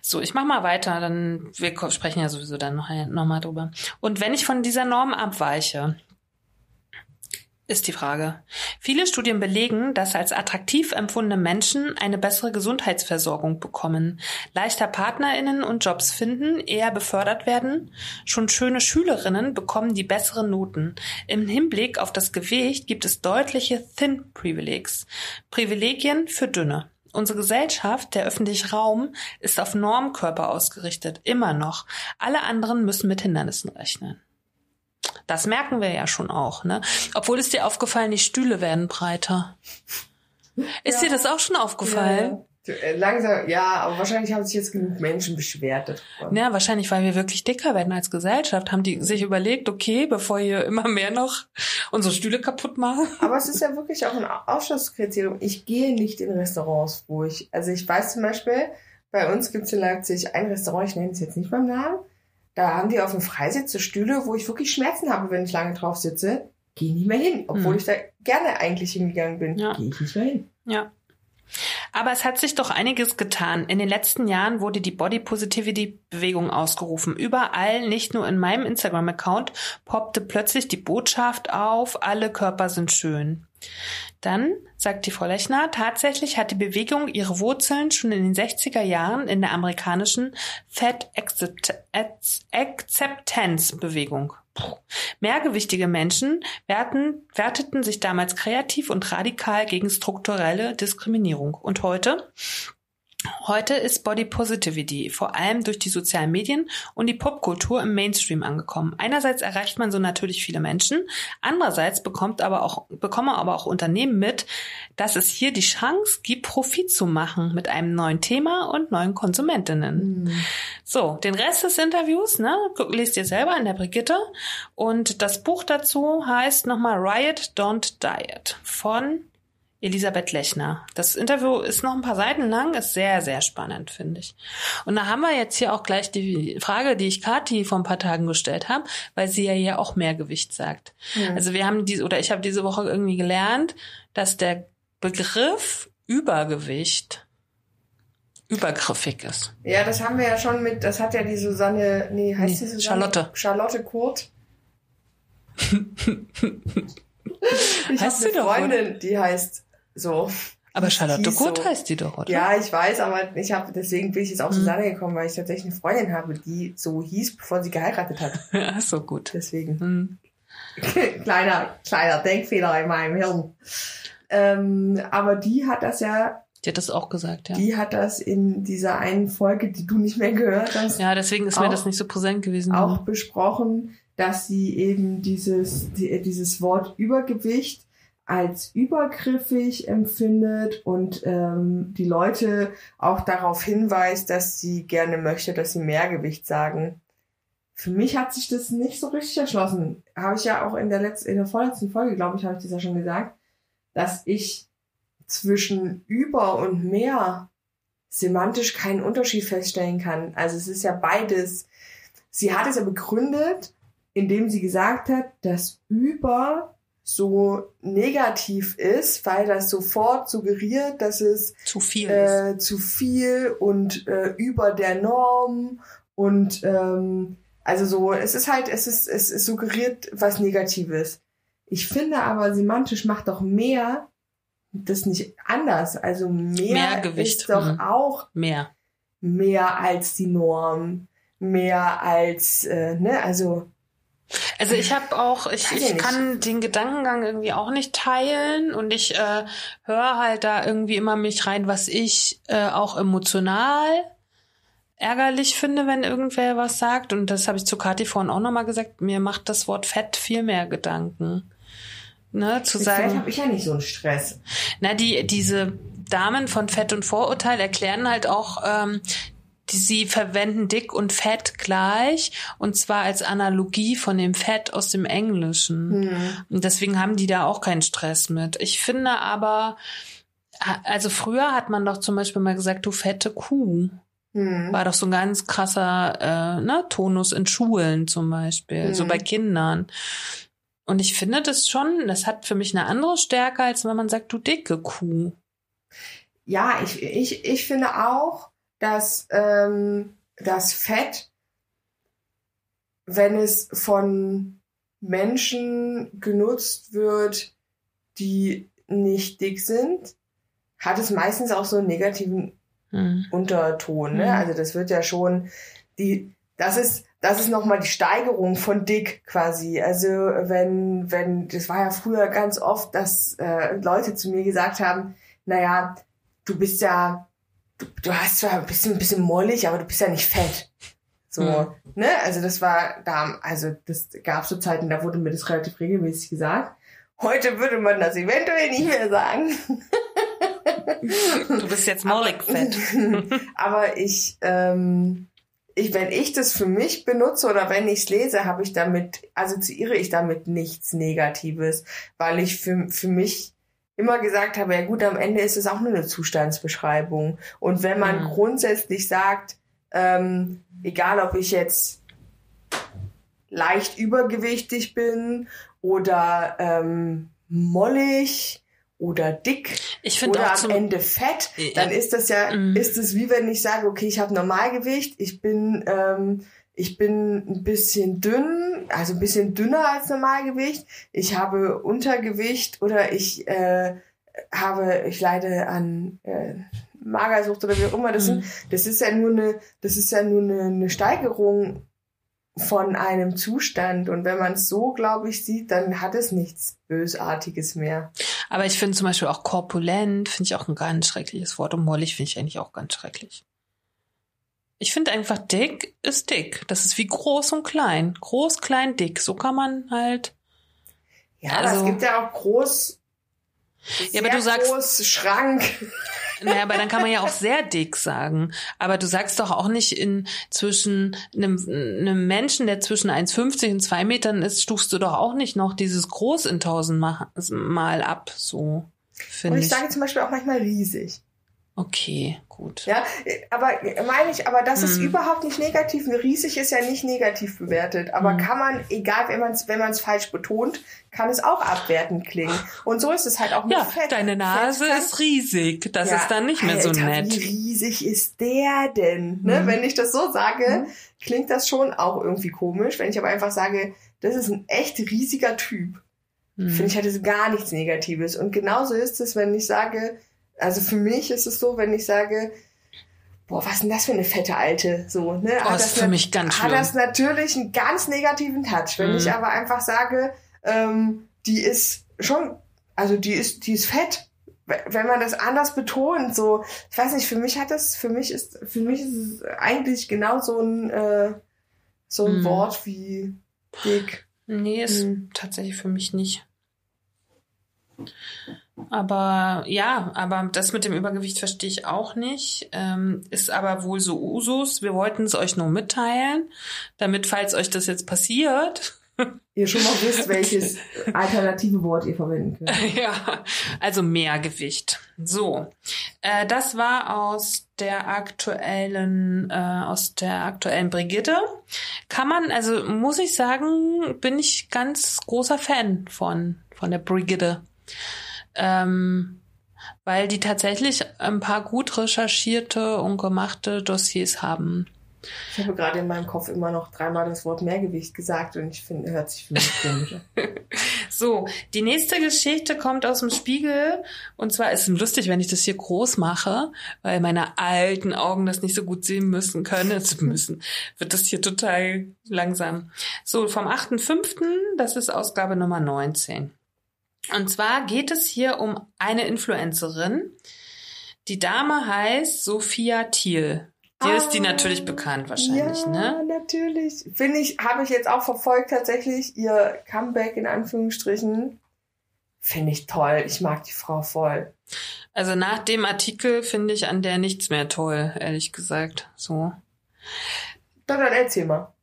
So, ich mach mal weiter, dann wir sprechen ja sowieso dann noch, noch mal drüber. Und wenn ich von dieser Norm abweiche, ist die Frage. Viele Studien belegen, dass als attraktiv empfundene Menschen eine bessere Gesundheitsversorgung bekommen, leichter PartnerInnen und Jobs finden, eher befördert werden. Schon schöne Schülerinnen bekommen die besseren Noten. Im Hinblick auf das Gewicht gibt es deutliche Thin Privileges. Privilegien für Dünne. Unsere Gesellschaft, der öffentliche Raum, ist auf Normkörper ausgerichtet. Immer noch. Alle anderen müssen mit Hindernissen rechnen. Das merken wir ja schon auch, ne? Obwohl ist dir aufgefallen, die Stühle werden breiter. Ist dir das auch schon aufgefallen? Ja. Äh, Langsam, ja, aber wahrscheinlich haben sich jetzt genug Menschen beschwert darüber. Ja, wahrscheinlich, weil wir wirklich dicker werden als Gesellschaft, haben die sich überlegt, okay, bevor hier immer mehr noch unsere Stühle kaputt machen. Aber es ist ja wirklich auch ein Ausschlusskriterium. Ich gehe nicht in Restaurants, wo ich, also ich weiß zum Beispiel, bei uns gibt es in Leipzig ein Restaurant, ich nenne es jetzt nicht beim Namen, da haben die auf dem Freisitz so Stühle, wo ich wirklich Schmerzen habe, wenn ich lange drauf sitze. Gehe nicht mehr hin, obwohl Mhm. ich da gerne eigentlich hingegangen bin. Ja. Gehe ich nicht mehr hin. Ja. Aber es hat sich doch einiges getan. In den letzten Jahren wurde die Body Positivity Bewegung ausgerufen. Überall, nicht nur in meinem Instagram-Account, poppte plötzlich die Botschaft auf, alle Körper sind schön. Dann, sagt die Frau Lechner, tatsächlich hat die Bewegung ihre Wurzeln schon in den 60er Jahren in der amerikanischen Fat Accept- Acceptance Bewegung. Mehrgewichtige Menschen werten, werteten sich damals kreativ und radikal gegen strukturelle Diskriminierung. Und heute? Heute ist Body Positivity vor allem durch die sozialen Medien und die Popkultur im Mainstream angekommen. Einerseits erreicht man so natürlich viele Menschen, andererseits bekommt aber auch, bekommen aber auch Unternehmen mit, dass es hier die Chance gibt, Profit zu machen mit einem neuen Thema und neuen Konsumentinnen. So, den Rest des Interviews, ne, lest ihr selber in der Brigitte. Und das Buch dazu heißt nochmal Riot Don't Diet von Elisabeth Lechner. Das Interview ist noch ein paar Seiten lang, ist sehr, sehr spannend, finde ich. Und da haben wir jetzt hier auch gleich die Frage, die ich Kathi vor ein paar Tagen gestellt habe, weil sie ja hier auch Mehrgewicht sagt. Mhm. Also wir haben diese, oder ich habe diese Woche irgendwie gelernt, dass der Begriff Übergewicht übergriffig ist. Ja, das haben wir ja schon mit, das hat ja die Susanne, nee, heißt Nee, die Susanne? Charlotte. Charlotte Kurt. [laughs] ich habe eine Freundin, die heißt so. Aber Charlotte Kurt so. heißt die doch, oder? Ja, ich weiß, aber ich habe deswegen bin ich jetzt auf Mhm. Susanne gekommen, weil ich tatsächlich eine Freundin habe, die so hieß, bevor sie geheiratet hat. [laughs] Ach so gut. Deswegen. Hm. [laughs] kleiner, kleiner Denkfehler in meinem Hirn. Ähm, aber die hat das ja, Die hat das auch gesagt, ja. die hat das in dieser einen Folge, die du nicht mehr gehört hast, Ja, deswegen ist mir Auch- das nicht so präsent gewesen. auch besprochen, dass sie eben dieses, die, dieses Wort Übergewicht als übergriffig empfindet und ähm, die Leute auch darauf hinweist, dass sie gerne möchte, dass sie Mehrgewicht sagen. für mich hat sich das nicht so richtig erschlossen. Habe ich ja auch in der letzten, in der vorletzten Folge, glaube ich, habe ich das ja schon gesagt, dass ich zwischen über und mehr semantisch keinen Unterschied feststellen kann. Also es ist ja beides. Sie hat es ja begründet, indem sie gesagt hat, dass über so negativ ist, weil das sofort suggeriert, dass es zu viel äh, ist. zu viel und äh, über der Norm und ähm, also so, es ist halt, es ist, es, es suggeriert was Negatives. Ich finde aber semantisch macht doch mehr das nicht anders. Also mehr, Mehr Gewicht, ist doch mhm. auch Mehr. mehr als die Norm, mehr als, äh, ne, also Also ich habe auch, ich, ich kann den Gedankengang irgendwie auch nicht teilen und ich äh, höre halt da irgendwie immer mich rein, was ich äh, auch emotional ärgerlich finde, wenn irgendwer was sagt. Und das habe ich zu Kathi vorhin auch nochmal gesagt. Mir macht das Wort Fett viel mehr Gedanken. Ne, zu mit sagen, habe ich ja nicht so einen Stress. na, die, diese Damen von Fett und Vorurteil erklären halt auch, ähm, sie verwenden dick und fett gleich und zwar als Analogie von dem Fett aus dem Englischen. Hm. Und deswegen haben die da auch keinen Stress mit. Ich finde aber, also früher hat man doch zum Beispiel mal gesagt, du fette Kuh. Hm. War doch so ein ganz krasser äh, ne, Tonus in Schulen zum Beispiel, so Mhm. bei Kindern. Und ich finde das schon, das hat für mich eine andere Stärke, als wenn man sagt, du dicke Kuh. Ja, ich, ich, ich finde auch, dass ähm, das Fett, wenn es von Menschen genutzt wird, die nicht dick sind, hat es meistens auch so einen negativen Hm. Unterton. Ne? Mhm. Also das wird ja schon die, das ist, das ist nochmal die Steigerung von dick quasi. Also wenn, wenn, das war ja früher ganz oft, dass äh, Leute zu mir gesagt haben, naja, du bist ja, du, hast zwar ein bisschen, ein bisschen mollig, aber du bist ja nicht fett. So, Mhm. ne? Also das war da, also das gab so Zeiten, da wurde mir das relativ regelmäßig gesagt. Heute würde man das eventuell nicht mehr sagen. Du bist jetzt mollig fett. [laughs] Aber ich, ähm, ich, wenn ich das für mich benutze oder wenn ich es lese, habe ich damit, assoziiere ich damit nichts Negatives, weil ich für, für mich immer gesagt habe, ja gut, am Ende ist es auch nur eine Zustandsbeschreibung. Und wenn man Mhm. grundsätzlich sagt, ähm, egal ob ich jetzt leicht übergewichtig bin oder ähm, mollig oder dick oder am Ende fett, dann ist das ja, Mhm. ist es wie wenn ich sage, okay, ich habe Normalgewicht, ich bin, ähm, ich bin ein bisschen dünn, also ein bisschen dünner als Normalgewicht, ich habe Untergewicht oder ich äh, habe, ich leide an äh, Magersucht oder wie auch immer. Das, Mhm. sind, das ist ja nur eine, das ist ja nur eine, eine Steigerung von einem Zustand. Und wenn man es so, glaube ich, sieht, dann hat es nichts Bösartiges mehr. aber ich finde zum Beispiel auch korpulent, finde ich auch ein ganz schreckliches Wort. Und mollig finde ich eigentlich auch ganz schrecklich. Ich finde einfach dick ist dick. Das ist wie groß und klein. Groß, klein, dick. So kann man halt. Ja, aber Also- es gibt ja auch groß, Ja, aber du sagst- groß Schrank. [laughs] Naja, aber dann kann man ja auch sehr dick sagen. Aber du sagst doch auch nicht in zwischen einem, einem Menschen, der zwischen 1,50 und 2 Metern ist, stufst du doch auch nicht noch dieses Groß in tausend Ma- Mal ab. So, Und finde ich ich. sage zum Beispiel auch manchmal riesig. Okay, gut. Ja, aber meine ich, aber das ist Hm. überhaupt nicht negativ. Riesig ist ja nicht negativ bewertet. Aber Hm. kann man, egal wenn man es wenn man's falsch betont, kann es auch abwertend klingen. Und so ist es halt auch mit Ja, Fett. deine Nase Fett ist riesig. Das Ja, ist dann nicht mehr so Alter, nett. Wie riesig ist der denn? Ne? Mhm. Wenn ich das so sage, klingt das schon auch irgendwie komisch. Wenn ich aber einfach sage, das ist ein echt riesiger Typ, Hm. finde ich, hat es gar nichts Negatives. Und genauso ist es, wenn ich sage, also für mich ist es so, wenn ich sage, boah, was ist denn das für eine fette Alte? So, ne? Oh, ist für mich ganz hat schlimm. das natürlich einen ganz negativen Touch. Wenn Mhm. ich aber einfach sage, ähm, die ist schon, also die ist, die ist fett. Wenn man das anders betont, so, ich weiß nicht, für mich hat das, für mich ist, für mich ist es eigentlich genau so ein, äh, so ein Mhm. Wort wie dick. Nee, ist Hm. tatsächlich für mich nicht. Aber ja, aber das mit dem Übergewicht verstehe ich auch nicht. Ähm, ist aber wohl so Usus. Wir wollten es euch nur mitteilen, damit, falls euch das jetzt passiert, [laughs] ihr schon mal wisst, welches alternative Wort ihr verwenden könnt. [laughs] Ja, also Mehrgewicht. So, äh, das war aus der aktuellen, äh, aus der aktuellen Brigitte. Kann man, also muss ich sagen, bin ich ganz großer Fan von von der Brigitte, ähm, weil die tatsächlich ein paar gut recherchierte und gemachte Dossiers haben. Ich habe gerade in meinem Kopf immer noch dreimal das Wort Mehrgewicht gesagt und ich finde, hört sich für mich komisch [laughs] So, die nächste Geschichte kommt aus dem Spiegel und zwar ist es lustig, wenn ich das hier groß mache, weil meine alten Augen das nicht so gut sehen müssen können, also müssen, wird das hier total langsam. So, vom 8.5., das ist Ausgabe Nummer 19. Und zwar geht es hier um eine Influencerin. Die Dame heißt Sophia Thiel. Dir ah, ist die natürlich bekannt wahrscheinlich, ja, ne? Ja, natürlich. Finde ich, habe ich jetzt auch verfolgt tatsächlich. Ihr Comeback in Anführungsstrichen. Finde ich toll. Ich mag die Frau voll. Also nach dem Artikel finde ich an der nichts mehr toll, ehrlich gesagt. So. Dann, dann erzähl mal.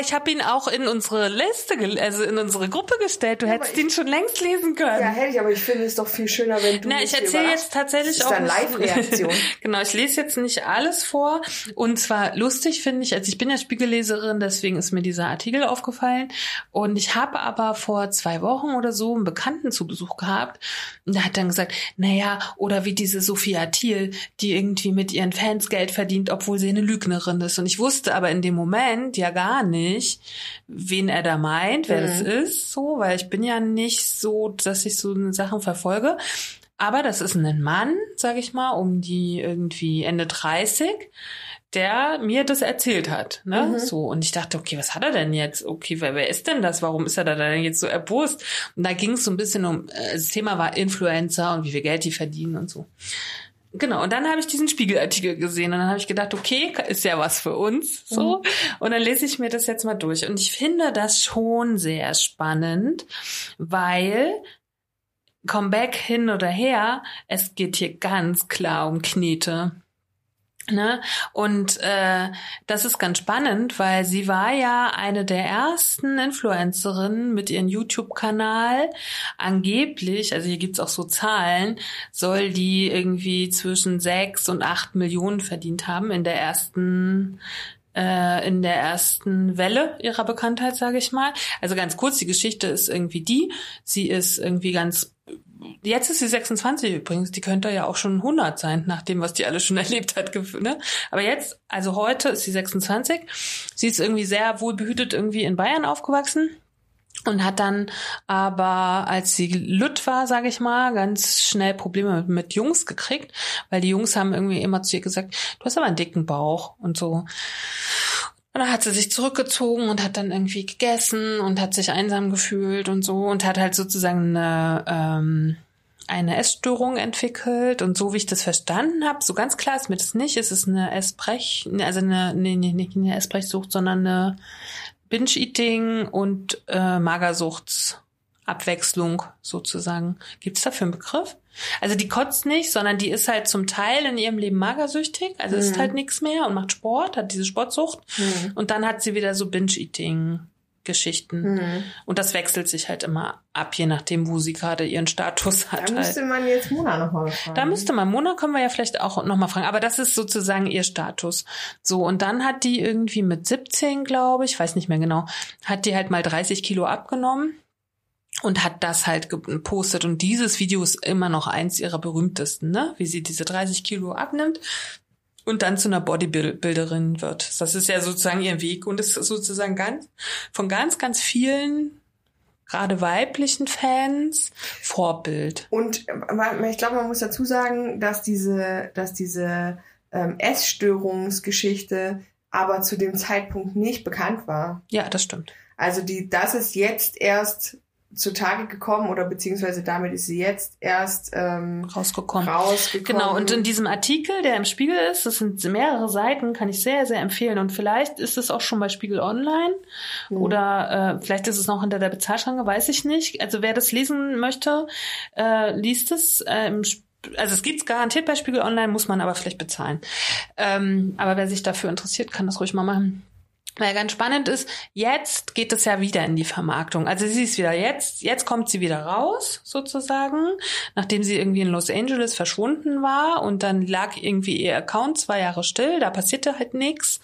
Ich habe ihn auch in unsere Liste, also in unsere Gruppe gestellt. Du ja, hättest ihn schon längst lesen können. Ja, hätte ich, aber ich finde es doch viel schöner, wenn du. Na, ich erzähle jetzt tatsächlich das ist auch. Eine Live-Reaktion. [laughs] genau, ich lese jetzt nicht alles vor. Und zwar lustig finde ich, also ich bin ja Spiegelleserin, deswegen ist mir dieser Artikel aufgefallen. Und ich habe aber vor zwei Wochen oder so einen Bekannten zu Besuch gehabt. Und der hat dann gesagt, naja, oder wie diese Sophia Thiel, die irgendwie mit ihren Fans Geld verdient, obwohl sie eine Lügnerin ist. Und ich wusste aber in dem Moment ja gar gar nicht, wen er da meint, wer mhm. das ist, so, weil ich bin ja nicht so, dass ich so Sachen verfolge. Aber das ist ein Mann, sag ich mal, um die irgendwie Ende 30, der mir das erzählt hat, ne? Mhm. So und ich dachte, okay, was hat er denn jetzt? Okay, wer, wer ist denn das? Warum ist er da denn jetzt so erbost? Und da ging es so ein bisschen um, äh, das Thema war Influencer und wie viel Geld die verdienen und so. Genau, und dann habe ich diesen Spiegelartikel gesehen und dann habe ich gedacht, okay, ist ja was für uns, so. Mhm. Und dann lese ich mir das jetzt mal durch und ich finde das schon sehr spannend, weil Comeback hin oder her, es geht hier ganz klar um Knete. Ne? Und äh, das ist ganz spannend, weil sie war ja eine der ersten Influencerinnen mit ihrem YouTube-Kanal. Angeblich, also hier gibt's auch so Zahlen, soll die irgendwie zwischen sechs und acht Millionen verdient haben in der ersten äh, in der ersten Welle ihrer Bekanntheit, sage ich mal. Also ganz kurz, die Geschichte ist irgendwie die, sie ist irgendwie ganz Jetzt ist sie 26 übrigens, die könnte ja auch schon 100 sein, nach dem, was die alles schon [laughs] erlebt hat. Ne? Aber jetzt, also heute ist sie 26. Sie ist irgendwie sehr wohlbehütet irgendwie in Bayern aufgewachsen und hat dann aber, als sie Lütt war, sage ich mal, ganz schnell Probleme mit, mit, Jungs gekriegt, weil die Jungs haben irgendwie immer zu ihr gesagt, du hast aber einen dicken Bauch und so. Und dann hat sie sich zurückgezogen und hat dann irgendwie gegessen und hat sich einsam gefühlt und so und hat halt sozusagen eine, ähm, eine Essstörung entwickelt. Und so wie ich das verstanden habe, so ganz klar ist mir das nicht, es ist eine Essbrech, also eine, nee, nee, nicht eine Essbrechsucht, sondern eine Binge-Eating und äh, Magersuchtsabwechslung sozusagen. Gibt es dafür einen Begriff? Also die kotzt nicht, sondern die ist halt zum Teil in ihrem Leben magersüchtig, also mhm. isst halt nichts mehr und macht Sport, hat diese Sportsucht. Mhm. Und dann hat sie wieder so Binge-Eating. Geschichten. Mhm. Und das wechselt sich halt immer ab, je nachdem, wo sie gerade ihren Status hat. Da müsste man jetzt Mona nochmal fragen. Da müsste man, Mona können wir ja vielleicht auch nochmal fragen. Aber das ist sozusagen ihr Status. So, und dann hat die irgendwie mit 17, glaube ich, weiß nicht mehr genau, hat die halt mal 30 Kilo abgenommen und hat das halt gepostet. Und dieses Video ist immer noch eins ihrer berühmtesten, ne? Wie sie diese 30 Kilo abnimmt und dann zu einer Bodybuilderin wird. Das ist ja sozusagen ihr Weg und ist sozusagen ganz, von ganz, ganz vielen gerade weiblichen Fans Vorbild. Und ich glaube, man muss dazu sagen, dass diese, dass diese ähm, Essstörungsgeschichte aber zu dem Zeitpunkt nicht bekannt war. Ja, das stimmt. Also die, das ist jetzt erst zutage gekommen oder beziehungsweise damit ist sie jetzt erst ähm, rausgekommen. rausgekommen. Genau, und in diesem Artikel, der im Spiegel ist, das sind mehrere Seiten, kann ich sehr, sehr empfehlen. Und vielleicht ist es auch schon bei Spiegel Online Mhm. oder äh, vielleicht ist es noch hinter der Bezahlschranke, weiß ich nicht. Also wer das lesen möchte, äh, liest es. Äh, im Sp- also es gibt's garantiert bei Spiegel Online, muss man aber vielleicht bezahlen. Ähm, aber wer sich dafür interessiert, kann das ruhig mal machen. Weil ganz spannend ist, jetzt geht es ja wieder in die Vermarktung. Also sie ist wieder jetzt, jetzt kommt sie wieder raus, sozusagen, nachdem sie irgendwie in Los Angeles verschwunden war und dann lag irgendwie ihr Account zwei Jahre still, da passierte halt nichts.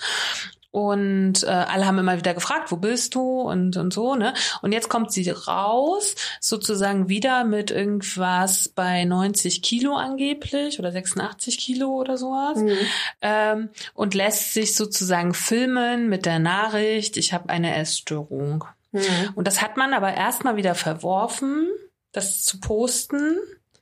Und äh, alle haben immer wieder gefragt, wo bist du und, und so, ne? Und jetzt kommt sie raus, sozusagen wieder mit irgendwas bei 90 Kilo angeblich oder 86 Kilo oder sowas. Mhm. Ähm, und lässt sich sozusagen filmen mit der Nachricht, ich habe eine Essstörung. Mhm. Und das hat man aber erstmal wieder verworfen, das zu posten,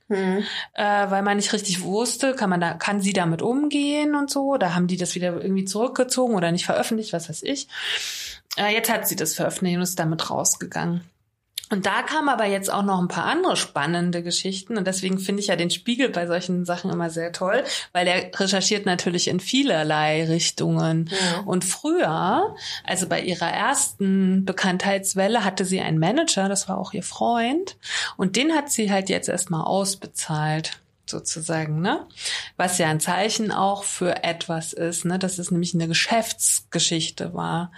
Mhm. äh, weil man nicht richtig wusste, kann man da, kann sie damit umgehen und so. Da haben die das wieder irgendwie zurückgezogen oder nicht veröffentlicht, was weiß ich. Äh, jetzt hat sie das veröffentlicht und ist damit rausgegangen. Und da kamen aber jetzt auch noch ein paar andere spannende Geschichten und deswegen finde ich ja den Spiegel bei solchen Sachen immer sehr toll, weil er recherchiert natürlich in vielerlei Richtungen. Ja. Und früher, also bei ihrer ersten Bekanntheitswelle, hatte sie einen Manager, das war auch ihr Freund, und den hat sie halt jetzt erstmal ausbezahlt sozusagen, ne? Was ja ein Zeichen auch für etwas ist, ne? Dass es nämlich eine Geschäftsgeschichte war.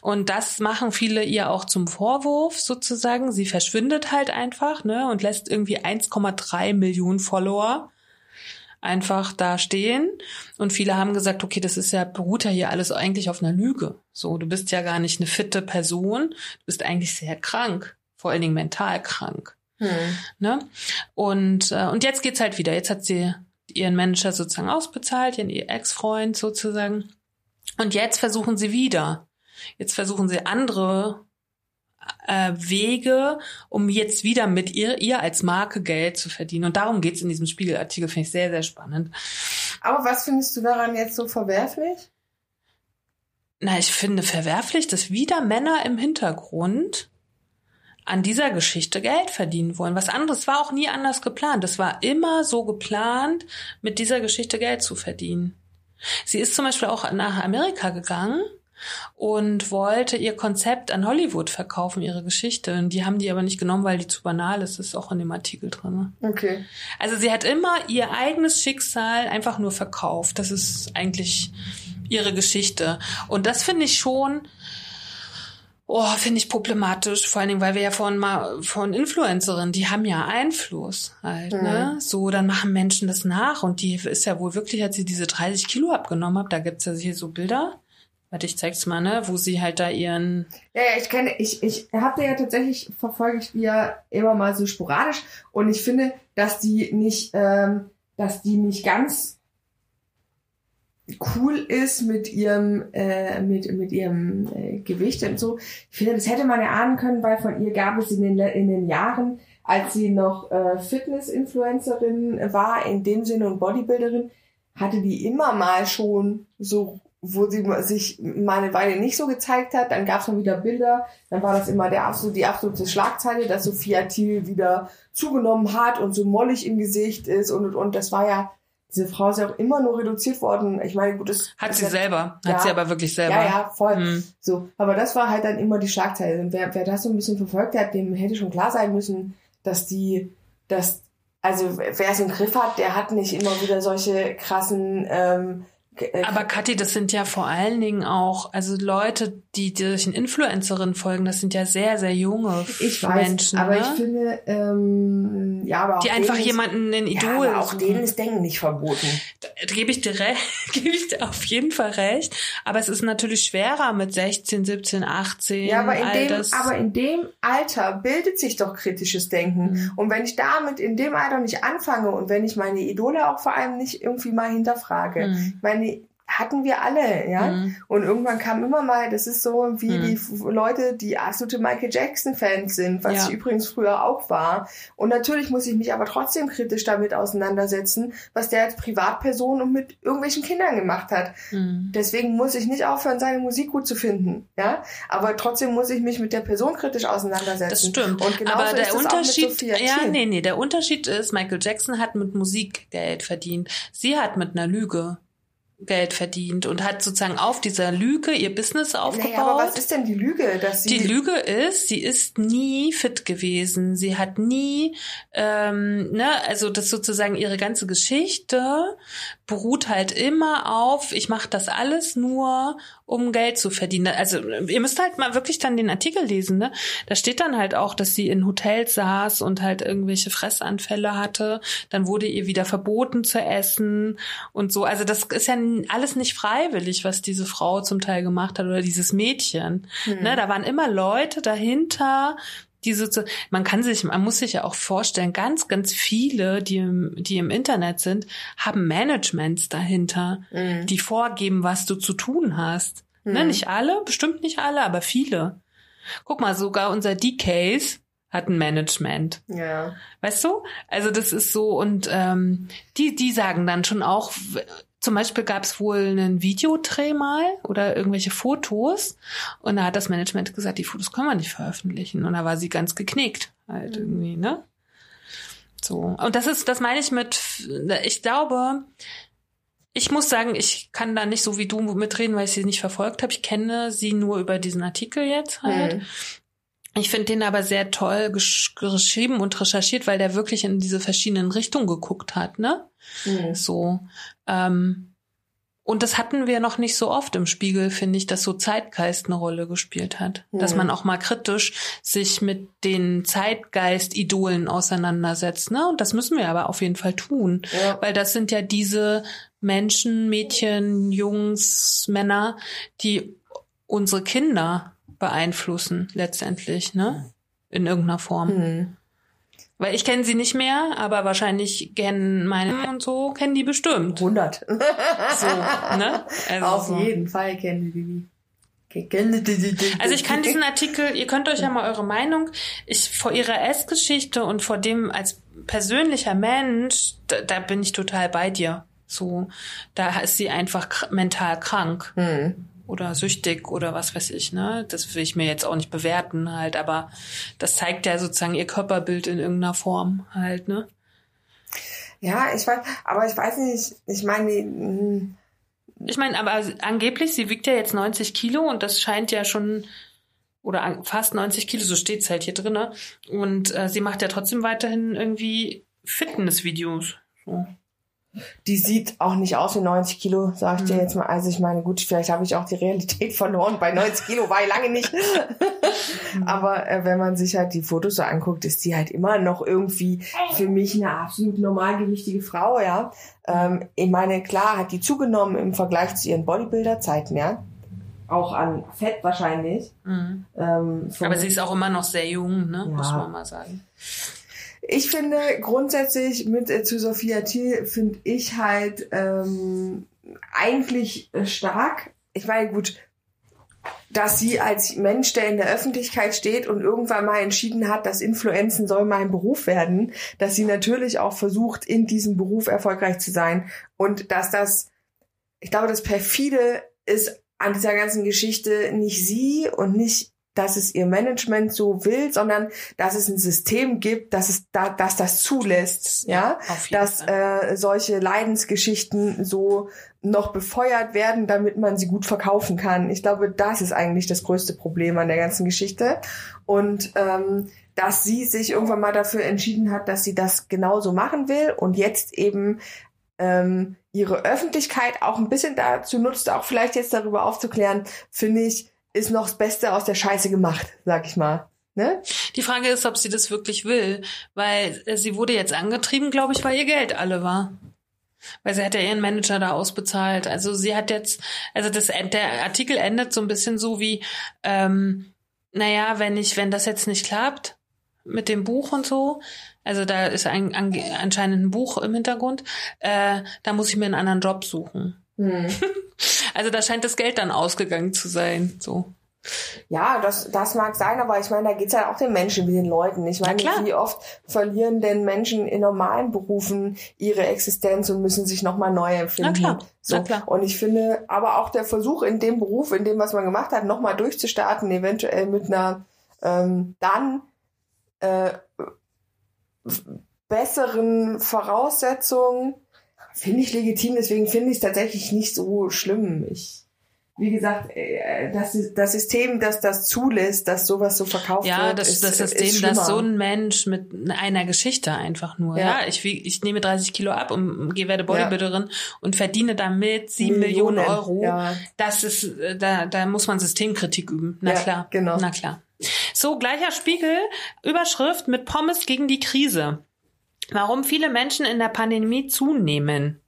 Und das machen viele ihr auch zum Vorwurf sozusagen. Sie verschwindet halt einfach, ne? Und lässt irgendwie 1,3 Millionen Follower einfach da stehen. Und viele haben gesagt, okay, das ist ja, beruht ja hier alles eigentlich auf einer Lüge. So, du bist ja gar nicht eine fitte Person, du bist eigentlich sehr krank, vor allen Dingen mental krank. Mhm. Ne? Und, äh, und jetzt geht's halt wieder. Jetzt hat sie ihren Manager sozusagen ausbezahlt, ihren Ex-Freund sozusagen. Und jetzt versuchen sie wieder. Jetzt versuchen sie andere äh, Wege, um jetzt wieder mit ihr, ihr als Marke Geld zu verdienen. Und darum geht's in diesem Spiegelartikel, finde ich sehr, sehr spannend. Aber was findest du daran jetzt so verwerflich? Na, ich finde verwerflich, dass wieder Männer im Hintergrund an dieser Geschichte Geld verdienen wollen. Was anderes war auch nie anders geplant. Es war immer so geplant, mit dieser Geschichte Geld zu verdienen. Sie ist zum Beispiel auch nach Amerika gegangen und wollte ihr Konzept an Hollywood verkaufen, ihre Geschichte. Und die haben die aber nicht genommen, weil die zu banal ist. Das ist auch in dem Artikel drin. Okay. Also sie hat immer ihr eigenes Schicksal einfach nur verkauft. Das ist eigentlich ihre Geschichte. Und das finde ich schon, oh, finde ich problematisch. Vor allen Dingen, weil wir ja von mal von Influencerinnen, die haben ja Einfluss halt, ne? So, dann machen Menschen das nach. Und die ist ja wohl wirklich, als sie diese 30 Kilo abgenommen hat, da gibt's ja hier so Bilder. Warte, ich zeig's mal, ne? Wo sie halt da ihren Ja, ja, ich kenne, ich, ich habe ja tatsächlich verfolge ich ja immer mal so sporadisch und ich finde, dass die nicht, ähm, dass die nicht ganz cool ist mit ihrem, äh, mit, mit ihrem äh, Gewicht und so. Ich finde, das hätte man ja ahnen können, weil von ihr gab es in den, in den Jahren, als sie noch äh, Fitness-Influencerin war, in dem Sinne und Bodybuilderin, hatte die immer mal schon so wo sie sich mal eine Weile nicht so gezeigt hat, dann gab es mal wieder Bilder, dann war das immer der absolute, die absolute Schlagzeile, dass Sophia Thiel wieder zugenommen hat und so mollig im Gesicht ist und und und. Das war ja, diese Frau ist ja auch immer nur reduziert worden. Ich meine, gut, das hat das sie ja, selber, Ja. hat sie aber wirklich selber. Ja, ja, voll. Hm. So, aber das war halt dann immer die Schlagzeile. Und wer, wer das so ein bisschen verfolgt hat, dem hätte schon klar sein müssen, dass die, dass, also wer es im Griff hat, der hat nicht immer wieder solche krassen ähm, äh, Aber Kathi, das sind ja vor allen Dingen auch, also Leute, die solchen Influencerinnen folgen, das sind ja sehr, sehr junge Ich weiß, Menschen, aber ne? ich finde, ähm, ja, aber auch die einfach jemanden ja, Idol aber auch denen ist Denken nicht verboten. Da gebe ich dir recht, [laughs] gebe ich dir auf jeden Fall recht. Aber es ist natürlich schwerer mit 16, 17, 18. Ja, aber in dem, aber in dem Alter bildet sich doch kritisches Denken. Mhm. Und wenn ich damit in dem Alter nicht anfange und wenn ich meine Idole auch vor allem nicht irgendwie mal hinterfrage, Mhm. meine hatten wir alle, ja. Mhm. Und irgendwann kam immer mal, das ist so wie mhm. die Leute, die absolute Michael Jackson-Fans sind, was ja. ich übrigens früher auch war. Und natürlich muss ich mich aber trotzdem kritisch damit auseinandersetzen, was der als Privatperson und mit irgendwelchen Kindern gemacht hat. Mhm. Deswegen muss ich nicht aufhören, seine Musik gut zu finden, ja. Aber trotzdem muss ich mich mit der Person kritisch auseinandersetzen. Das stimmt. Und genauso aber der Unterschied, ja, nee, nee, der Unterschied ist, Michael Jackson hat mit Musik Geld verdient. Sie hat mit einer Lüge Geld verdient und hat sozusagen auf dieser Lüge ihr Business aufgebaut. Naja, aber was ist denn die Lüge? Dass sie die Lüge ist, sie ist nie fit gewesen. Sie hat nie, ähm, ne, also das sozusagen ihre ganze Geschichte beruht halt immer auf, ich mache das alles nur, um Geld zu verdienen. Also ihr müsst halt mal wirklich dann den Artikel lesen, ne? Da steht dann halt auch, dass sie in Hotels saß und halt irgendwelche Fressanfälle hatte. Dann wurde ihr wieder verboten zu essen und so. Also das ist ja alles nicht freiwillig, was diese Frau zum Teil gemacht hat oder dieses Mädchen. Mhm. Ne? Da waren immer Leute dahinter, diese, man kann sich, man muss sich ja auch vorstellen, ganz, ganz viele, die im, die im Internet sind, haben Managements dahinter, mhm. die vorgeben, was du zu tun hast. Ne, mhm. Ne, nicht alle, bestimmt nicht alle, aber viele. Guck mal, sogar unser DKs hat ein Management. Ja. Weißt du? Also das ist so und ähm, die die sagen dann schon auch zum Beispiel gab es wohl einen Videodreh mal oder irgendwelche Fotos und da hat das Management gesagt, die Fotos können wir nicht veröffentlichen. Und da war sie ganz geknickt halt mhm. irgendwie, ne? So. Und das ist, das meine ich mit, ich glaube, ich muss sagen, ich kann da nicht so wie du mitreden, weil ich sie nicht verfolgt habe. Ich kenne sie nur über diesen Artikel jetzt halt. Mhm. Ich finde den aber sehr toll gesch geschrieben und recherchiert, weil der wirklich in diese verschiedenen Richtungen geguckt hat, ne? Mhm. So. Ähm, und das hatten wir noch nicht so oft im Spiegel, finde ich, dass so Zeitgeist eine Rolle gespielt hat. Mhm. Dass man auch mal kritisch sich mit den Zeitgeist-Idolen auseinandersetzt. Ne? Und das müssen wir aber auf jeden Fall tun. Ja. Weil das sind ja diese Menschen, Mädchen, Jungs, Männer, die unsere Kinder beeinflussen letztendlich, ne? In irgendeiner Form. Mhm. Weil ich kenne sie nicht mehr, aber wahrscheinlich kennen meine und so, kennen die bestimmt. 100. so, ne? Also Auf so. jeden Fall kennen die die. Also ich kann diesen Artikel, ihr könnt euch ja mal eure Meinung, ich vor ihrer Essgeschichte und vor dem als persönlicher Mensch, da, da bin ich total bei dir. So, da ist sie einfach mental krank. Mhm oder süchtig oder was weiß ich, ne? Das will ich mir jetzt auch nicht bewerten halt, aber das zeigt ja sozusagen ihr Körperbild in irgendeiner Form halt, ne? Ja, ich weiß, aber ich weiß nicht, ich meine, hm. ich meine, aber angeblich, sie wiegt ja jetzt 90 Kilo und das scheint ja schon oder fast 90 Kilo, so steht's halt hier drinne. Und äh, sie macht ja trotzdem weiterhin irgendwie Fitnessvideos. So die sieht auch nicht aus wie 90 Kilo, sag ich mhm. dir jetzt mal. Also ich meine, gut, vielleicht habe ich auch die Realität [laughs] verloren. Bei 90 Kilo war ich lange nicht. [laughs] Aber äh, wenn man sich halt die Fotos so anguckt, ist sie halt immer noch irgendwie für mich eine absolut normalgewichtige Frau, ja. Ähm, ich meine, klar hat die zugenommen im Vergleich zu ihren Bodybuilder-Zeiten, ja. Auch an Fett wahrscheinlich. Mhm. Ähm, Aber sie ist auch immer noch sehr jung, ne? Ja. Muss man mal sagen. Ich finde grundsätzlich mit äh, zu Sophia Thiel finde ich halt ähm, eigentlich äh, stark. Ich meine, gut, dass sie als Mensch, der in der Öffentlichkeit steht und irgendwann mal entschieden hat, dass Influenzen soll mein Beruf werden, dass sie natürlich auch versucht, in diesem Beruf erfolgreich zu sein und dass das, ich glaube, das perfide ist an dieser ganzen Geschichte nicht sie und nicht dass es ihr Management so will, sondern dass es ein System gibt, dass es da, dass das zulässt, ja, ja dass äh, solche Leidensgeschichten so noch befeuert werden, damit man sie gut verkaufen kann. Ich glaube, das ist eigentlich das größte Problem an der ganzen Geschichte. Und ähm, dass sie sich irgendwann mal dafür entschieden hat, dass sie das genauso machen will und jetzt eben ähm, ihre Öffentlichkeit auch ein bisschen dazu nutzt, auch vielleicht jetzt darüber aufzuklären, finde ich, ist noch das Beste aus der Scheiße gemacht, sag ich mal. Ne? Die Frage ist, ob sie das wirklich will, weil äh, sie wurde jetzt angetrieben, glaube ich, weil ihr Geld alle war. Weil sie hat ja ihren Manager da ausbezahlt. Also sie hat jetzt, also das, der Artikel endet so ein bisschen so wie, ähm, naja, wenn ich, wenn das jetzt nicht klappt mit dem Buch und so, also da ist ein, anscheinend ein Buch im Hintergrund, äh, da muss ich mir einen anderen Job suchen. Hm. [laughs] Also da scheint das Geld dann ausgegangen zu sein. So. Ja, das, das mag sein, aber ich meine, da geht's ja auch den Menschen wie den Leuten. Ich meine, wie oft verlieren denn Menschen in normalen Berufen ihre Existenz und müssen sich nochmal neu empfinden. Na klar. So. Na klar. Und ich finde, aber auch der Versuch in dem Beruf, in dem, was man gemacht hat, nochmal durchzustarten, eventuell mit einer ähm, dann äh, besseren Voraussetzungen, finde ich legitim. Deswegen finde ich es tatsächlich nicht so schlimm. Ich wie gesagt, äh, das, das System, das das zulässt, dass sowas so verkauft Ja, wird, das, ist, das ist System, dass so ein Mensch mit einer Geschichte einfach nur, ja, Ja. ich, ich nehme 30 Kilo ab und gehe werde Bodybuilderin und verdiene damit sieben Millionen, Euro. Ja. Das ist, äh, da, da muss man Systemkritik üben. Na Ja, klar. genau. Na klar. So, gleicher Spiegel, Überschrift mit Pommes gegen die Krise. Warum viele Menschen in der Pandemie zunehmen.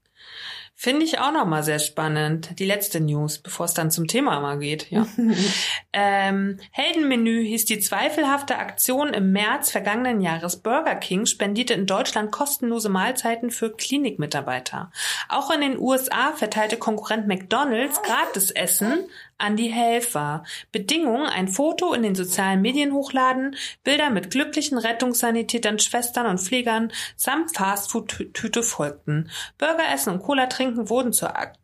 Finde ich auch nochmal sehr spannend. Die letzte News, bevor es dann zum Thema mal geht. Ja. [laughs] ähm, Heldenmenü hieß die zweifelhafte Aktion im März vergangenen Jahres. Burger King spendierte in Deutschland kostenlose Mahlzeiten für Klinikmitarbeiter. Auch in den USA verteilte Konkurrent McDonald's Gratisessen an die Helfer. Bedingung, ein Foto in den sozialen Medien hochladen, Bilder mit glücklichen Rettungssanitätern, Schwestern und Pflegern samt Fastfood-Tüte folgten. Burger essen und Cola trinken wurden zu Ak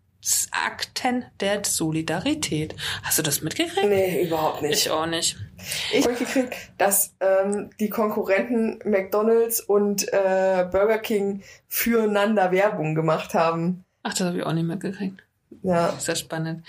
Akten der Solidarität. Hast du das mitgekriegt? Nee, überhaupt nicht. Ich auch nicht. Ich habe gekriegt, dass ähm, die Konkurrenten McDonald's und äh, Burger King füreinander Werbung gemacht haben. Ach, das habe ich auch nicht mitgekriegt. Ja. Sehr spannend.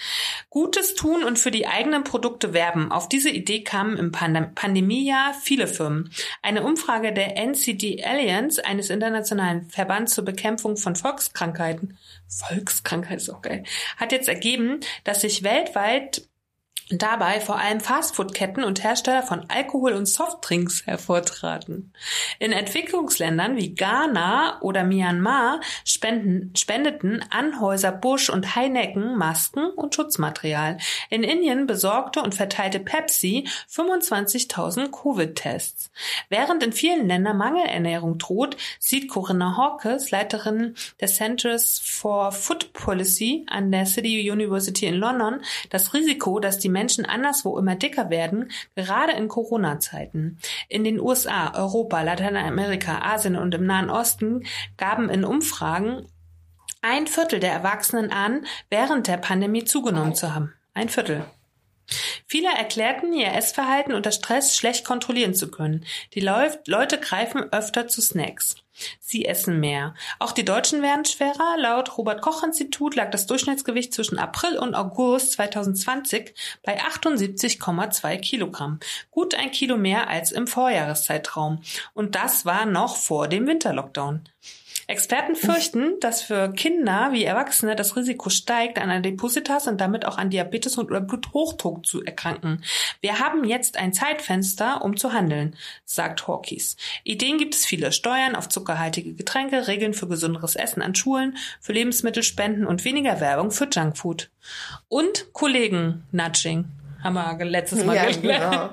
Gutes tun und für die eigenen Produkte werben. Auf diese Idee kamen im Pandem Pandemiejahr viele Firmen. Eine Umfrage der NCD Alliance, eines internationalen Verbands zur Bekämpfung von Volkskrankheiten, Volkskrankheit ist auch geil, hat jetzt ergeben, dass sich weltweit Dabei vor allem Fastfood-Ketten und Hersteller von Alkohol und Softdrinks hervortraten. In Entwicklungsländern wie Ghana oder Myanmar spenden, spendeten Anhäuser Busch und Heineken Masken und Schutzmaterial. In Indien besorgte und verteilte Pepsi 25.000 Covid-Tests. Während in vielen Ländern Mangelernährung droht, sieht Corinna Hawkes, Leiterin des Centers for Food Policy an der City University in London, das Risiko, dass die Menschen anderswo immer dicker werden, gerade in Corona-Zeiten. In den USA, Europa, Lateinamerika, Asien und im Nahen Osten gaben in Umfragen ein Viertel der Erwachsenen an, während der Pandemie zugenommen zu haben. Ein Viertel. Viele erklärten, ihr Essverhalten unter Stress schlecht kontrollieren zu können. Die Leu Leute greifen öfter zu Snacks. Sie essen mehr. Auch die Deutschen werden schwerer. Laut Robert Koch Institut lag das Durchschnittsgewicht zwischen April und August 2020 bei 78,2 Kilogramm. Gut ein Kilo mehr als im Vorjahreszeitraum. Und das war noch vor dem Winterlockdown. Experten fürchten, dass für Kinder wie Erwachsene das Risiko steigt, an Adipositas und damit auch an Diabetes und oder Bluthochdruck zu erkranken. Wir haben jetzt ein Zeitfenster, um zu handeln, sagt Hawkes. Ideen gibt es viele. Steuern auf zuckerhaltige Getränke, Regeln für gesünderes Essen an Schulen, für Lebensmittelspenden und weniger Werbung für Junkfood. Und Kollegen-Nudging. Haben wir letztes Mal Ja, gelernt. genau.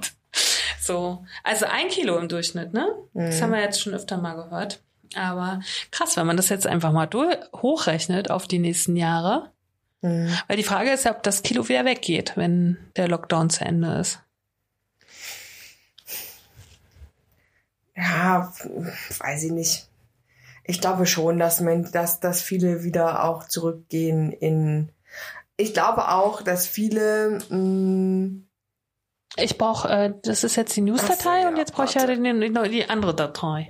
So, also ein Kilo im Durchschnitt, ne? Das Mhm. haben wir jetzt schon öfter mal gehört. Aber krass, wenn man das jetzt einfach mal durch, hochrechnet auf die nächsten Jahre. Mhm. Weil die Frage ist ja, ob das Kilo wieder weggeht, wenn der Lockdown zu Ende ist. Ja, weiß ich nicht. Ich glaube schon, dass, man, dass, dass viele wieder auch zurückgehen in. Ich glaube auch, dass viele. Mh, Ich brauche, äh, das ist jetzt die News-Datei so, ja, und jetzt brauche ich ja die, die andere Datei.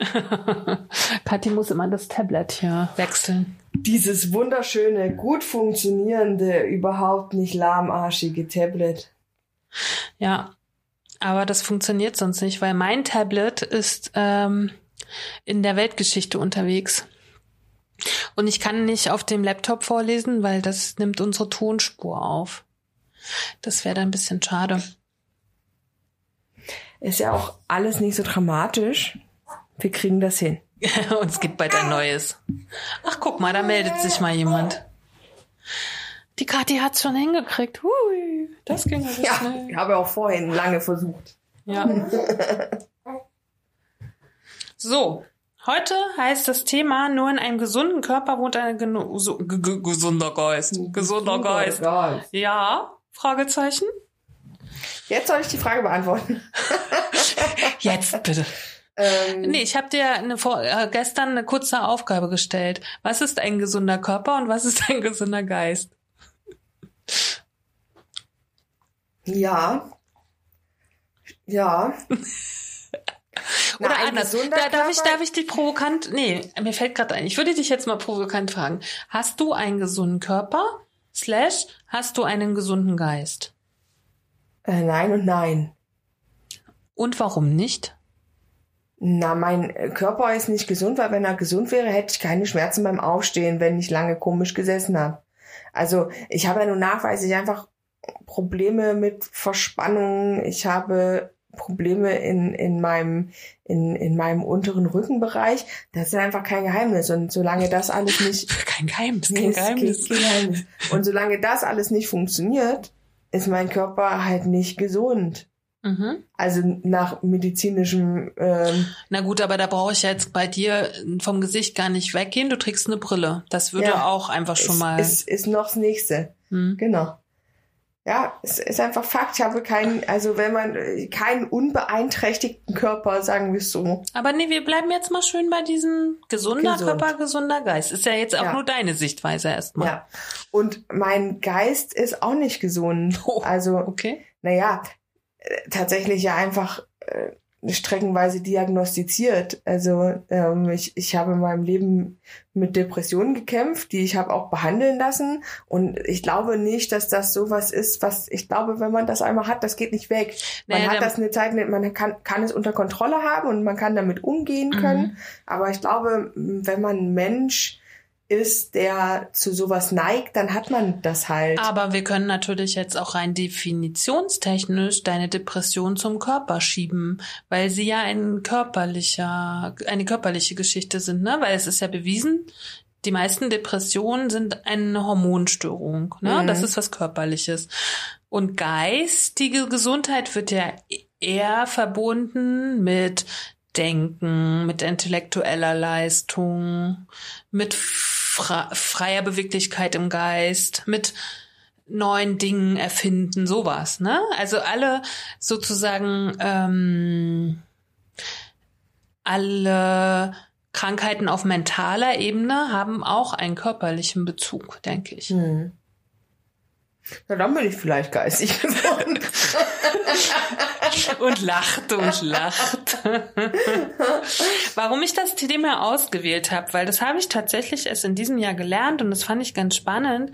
[laughs] Kathi muss immer das Tablet hier wechseln. dieses wunderschöne, gut funktionierende, überhaupt nicht lahmarschige Tablet. Ja, aber das funktioniert sonst nicht, weil mein Tablet ist ähm, in der Weltgeschichte unterwegs. Und ich kann nicht auf dem Laptop vorlesen, weil das nimmt unsere Tonspur auf. Das wäre dann ein bisschen schade. Ist ja auch alles nicht so dramatisch. Wir kriegen das hin. [laughs] Und es gibt bald ein neues. Ach, guck mal, da meldet sich mal jemand. Die Kathi hat's schon hingekriegt. Hui, das ging also Ja, schnell. ich habe auch vorhin lange versucht. Ja. So, Heute heißt das Thema, nur in einem gesunden Körper wohnt ein so, gesunder Geist. Gesunder Geist. Ja? Fragezeichen? Jetzt soll ich die Frage beantworten. [laughs] Jetzt bitte. Ähm, Nee, ich habe dir eine, vor- äh, gestern eine kurze Aufgabe gestellt. Was ist ein gesunder Körper und was ist ein [laughs] gesunder Geist? Ja. Ja. Na, Oder anders. Da, darf, ich, darf ich dich provokant. Nee, mir fällt gerade ein. Ich würde dich jetzt mal provokant fragen. Hast du einen gesunden Körper? Slash, hast du einen gesunden Geist? Äh, nein und nein. Und warum nicht? Na, mein äh, Körper ist nicht gesund, weil wenn er gesund wäre, hätte ich keine Schmerzen beim Aufstehen, wenn ich lange komisch gesessen habe. Also ich habe ja nun nachweislich einfach Probleme mit Verspannung. Ich habe Probleme in, in meinem in, in meinem unteren Rückenbereich. Das ist einfach kein Geheimnis. Und solange das alles nicht Kein Geheimnis, [laughs] Nee, kein- Geheimnis. kein Geheimnis. Und solange das alles nicht funktioniert, ist mein Körper halt nicht gesund. Mhm. Also nach medizinischem ähm, Na gut, aber da brauche ich jetzt bei dir vom Gesicht gar nicht weggehen. Du trägst eine Brille. Das würde Ja. auch einfach schon mal. ist, ist, ist noch das nächste. Hm. Genau. Ja, es ist einfach Fakt. Ich habe keinen, also wenn man keinen unbeeinträchtigten Körper, sagen wir es so. Aber nee, wir bleiben jetzt mal schön bei diesem gesunder Gesund. Körper, gesunder Geist. Ist ja jetzt auch Ja. nur deine Sichtweise erstmal. Ja. Und mein Geist ist auch nicht gesund. Oh. Also, Okay. naja, tatsächlich ja einfach äh, streckenweise diagnostiziert. Also ähm, ich, ich habe in meinem Leben mit Depressionen gekämpft, die ich habe auch behandeln lassen. Und ich glaube nicht, dass das sowas ist, was ich glaube, wenn man das einmal hat, das geht nicht weg. Man Naja, hat der- das eine Zeit, man kann, kann es unter Kontrolle haben und man kann damit umgehen können. Mhm. Aber ich glaube, wenn man Mensch ist, der zu sowas neigt, dann hat man das halt. Aber wir können natürlich jetzt auch rein definitionstechnisch deine Depression zum Körper schieben, weil sie ja ein körperlicher, eine körperliche Geschichte sind, ne? Weil es ist ja bewiesen, die meisten Depressionen sind eine Hormonstörung, ne? Mhm. Das ist was Körperliches. Und geistige Gesundheit wird ja eher verbunden mit Denken, mit intellektueller Leistung, mit freier Beweglichkeit im Geist, mit neuen Dingen erfinden, sowas, ne? Also alle sozusagen ähm, alle Krankheiten auf mentaler Ebene haben auch einen körperlichen Bezug, denke ich. Hm. Na, dann bin ich vielleicht geistig geworden. Und lacht und lacht. Warum ich das Thema ausgewählt habe, weil das habe ich tatsächlich erst in diesem Jahr gelernt und das fand ich ganz spannend,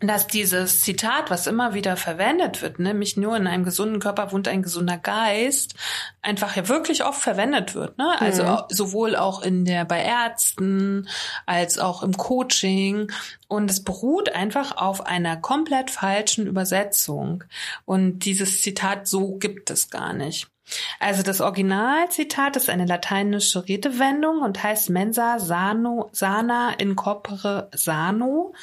dass dieses Zitat, was immer wieder verwendet wird, nämlich nur in einem gesunden Körper wohnt ein gesunder Geist, einfach ja wirklich oft verwendet wird. Ne? Also Mhm. sowohl auch in der bei Ärzten als auch im Coaching. Und es beruht einfach auf einer komplett falschen Übersetzung. Und dieses Zitat so gibt es gar nicht. Also das Originalzitat ist eine lateinische Redewendung und heißt mensa sano, sana in corpore sano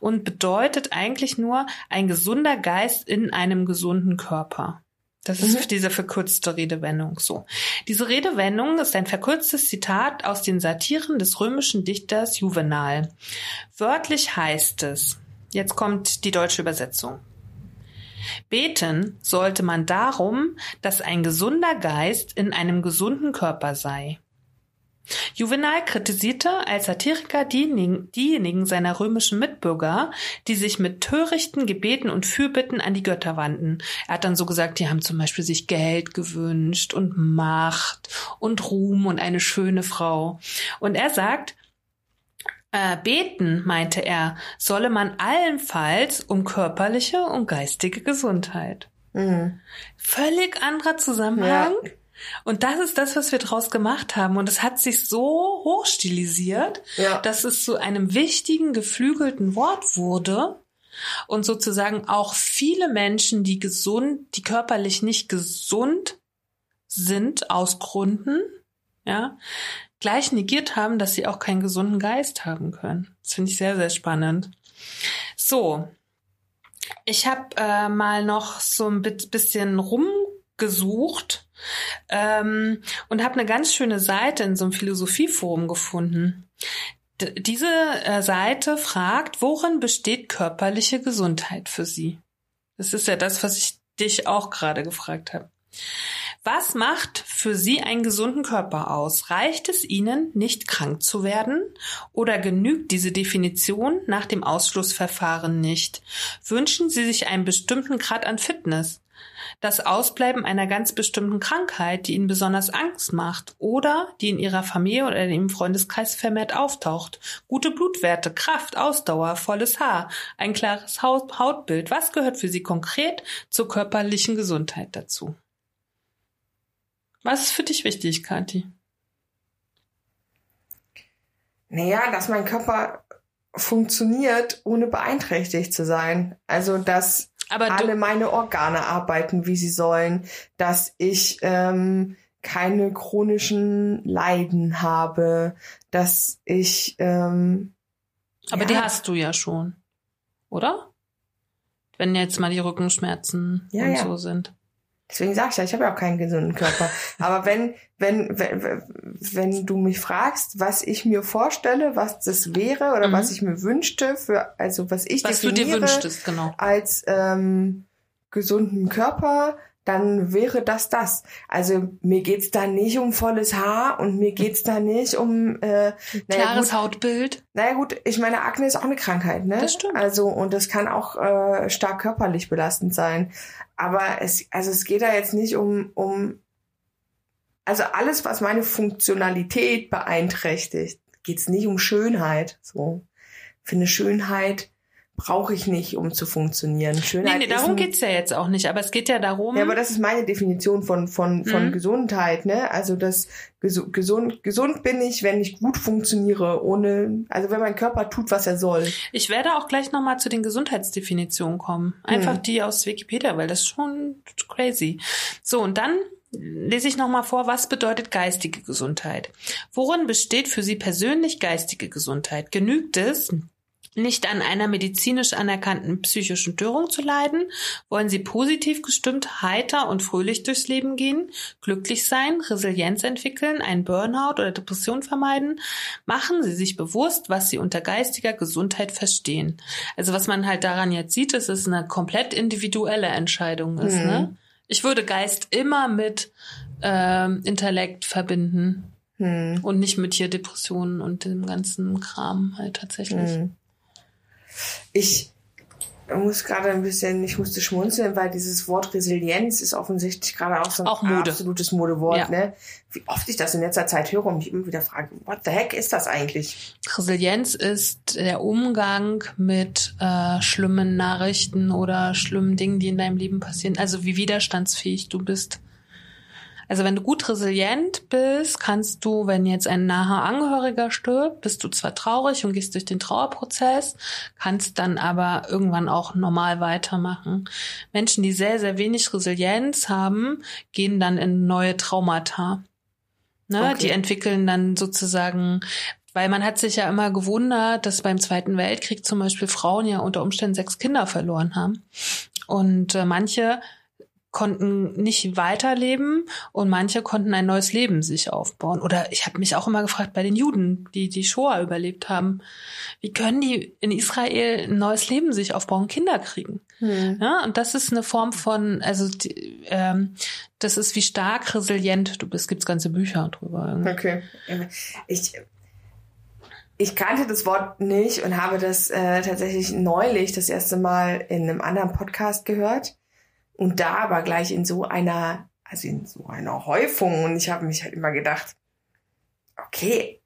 und bedeutet eigentlich nur ein gesunder Geist in einem gesunden Körper. Das ist Mhm. diese verkürzte Redewendung so. Diese Redewendung ist ein verkürztes Zitat aus den Satiren des römischen Dichters Juvenal. Wörtlich heißt es, jetzt kommt die deutsche Übersetzung. Beten sollte man darum, dass ein gesunder Geist in einem gesunden Körper sei. Juvenal kritisierte als Satiriker diejenigen, seiner römischen Mitbürger, die sich mit törichten Gebeten und Fürbitten an die Götter wandten. Er hat dann so gesagt, die haben zum Beispiel sich Geld gewünscht und Macht und Ruhm und eine schöne Frau. Und er sagt, äh, beten, meinte er, solle man allenfalls um körperliche und geistige Gesundheit. Mhm. Völlig anderer Zusammenhang. Und das ist das, was wir draus gemacht haben. Und es hat sich so hochstilisiert, Ja. dass es zu einem wichtigen, geflügelten Wort wurde. Und sozusagen auch viele Menschen, die gesund, die körperlich nicht gesund sind, aus Gründen, ja, gleich negiert haben, dass sie auch keinen gesunden Geist haben können. Das finde ich sehr, sehr spannend. So, ich habe äh, mal noch so ein bisschen rumgesucht Ähm, und habe eine ganz schöne Seite in so einem Philosophieforum gefunden. D diese äh, Seite fragt, worin besteht körperliche Gesundheit für Sie? Das ist ja das, was ich dich auch gerade gefragt habe. Was macht für Sie einen gesunden Körper aus? Reicht es Ihnen, nicht krank zu werden? Oder genügt diese Definition nach dem Ausschlussverfahren nicht? Wünschen Sie sich einen bestimmten Grad an Fitness? Das Ausbleiben einer ganz bestimmten Krankheit, die Ihnen besonders Angst macht oder die in Ihrer Familie oder im Freundeskreis vermehrt auftaucht. Gute Blutwerte, Kraft, Ausdauer, volles Haar, ein klares Hautbild. Was gehört für Sie konkret zur körperlichen Gesundheit dazu? Was ist für dich wichtig, Kathi? Naja, dass mein Körper funktioniert, ohne beeinträchtigt zu sein. Also, dass Aber alle meine Organe arbeiten, wie sie sollen, dass ich ähm, keine chronischen Leiden habe, dass ich ähm, Aber Ja. die hast du ja schon, oder? Wenn jetzt mal die Rückenschmerzen Ja, und ja. so sind. Deswegen sag ich ja, ich habe ja auch keinen gesunden Körper. Aber wenn, wenn, wenn, wenn du mich fragst, was ich mir vorstelle, was das wäre oder Mhm. was ich mir wünschte, für, also was ich Was du dir definiere wünschtest, genau. als ähm, gesunden Körper, dann wäre das das. Also mir geht's da nicht um volles Haar und mir geht's da nicht um äh, naja, Klares gut, Hautbild. naja gut, ich meine, Akne ist auch eine Krankheit, ne? Das stimmt. Also, und das kann auch äh, stark körperlich belastend sein. Aber es, also es geht da jetzt nicht um, um, also alles, was meine Funktionalität beeinträchtigt, geht's nicht um Schönheit. So. Eine Schönheit brauche ich nicht, um zu funktionieren. Nee, Schönheit nee, ist darum geht's ja jetzt auch nicht. Aber es geht ja darum, ja, aber das ist meine Definition von, von, von Mhm. Gesundheit, ne? Also das gesu- gesund, gesund bin ich, wenn ich gut funktioniere, ohne, also wenn mein Körper tut, was er soll. ich werde auch gleich nochmal zu den Gesundheitsdefinitionen kommen. Einfach Hm. die aus Wikipedia, weil das ist schon crazy. So, und dann lese ich nochmal vor, was bedeutet geistige Gesundheit? Worin besteht für Sie persönlich geistige Gesundheit? Genügt es, nicht an einer medizinisch anerkannten psychischen Störung zu leiden? Wollen Sie positiv gestimmt, heiter und fröhlich durchs Leben gehen, glücklich sein, Resilienz entwickeln, einen Burnout oder Depression vermeiden? Machen Sie sich bewusst, was Sie unter geistiger Gesundheit verstehen. Also was man halt daran jetzt sieht, ist, dass es eine komplett individuelle Entscheidung ist. Mhm. Ne? Ich würde Geist immer mit ähm, Intellekt verbinden Hm. und nicht mit hier Depressionen und dem ganzen Kram halt tatsächlich. Hm. Ich muss gerade ein bisschen, ich musste schmunzeln, weil dieses Wort Resilienz ist offensichtlich gerade auch so ein Auch Mode. absolutes Modewort, Ja. ne? Wie oft ich das in letzter Zeit höre und mich immer wieder frage, what the heck ist das eigentlich? Resilienz ist der Umgang mit äh, schlimmen Nachrichten oder schlimmen Dingen, die in deinem Leben passieren. Also wie widerstandsfähig du bist. Also wenn du gut resilient bist, kannst du, wenn jetzt ein naher Angehöriger stirbt, bist du zwar traurig und gehst durch den Trauerprozess, kannst dann aber irgendwann auch normal weitermachen. Menschen, die sehr, sehr wenig Resilienz haben, gehen dann in neue Traumata. Ne? Okay. Die entwickeln dann sozusagen weil man hat sich ja immer gewundert, dass beim Zweiten Weltkrieg zum Beispiel Frauen ja unter Umständen sechs Kinder verloren haben. Und äh, manche konnten nicht weiterleben und manche konnten ein neues Leben sich aufbauen. Oder ich habe mich auch immer gefragt bei den Juden, die die Shoah überlebt haben, wie können die in Israel ein neues Leben sich aufbauen, Kinder kriegen? Hm. Ja, und das ist eine Form von, also die, ähm, das ist wie stark resilient du bist. Gibt's ganze Bücher drüber. Okay. Ich, ich kannte das Wort nicht und habe das äh, tatsächlich neulich das erste Mal in einem anderen Podcast gehört. Und da aber gleich in so einer, also in so einer Häufung. Und ich habe mich halt immer gedacht, okay,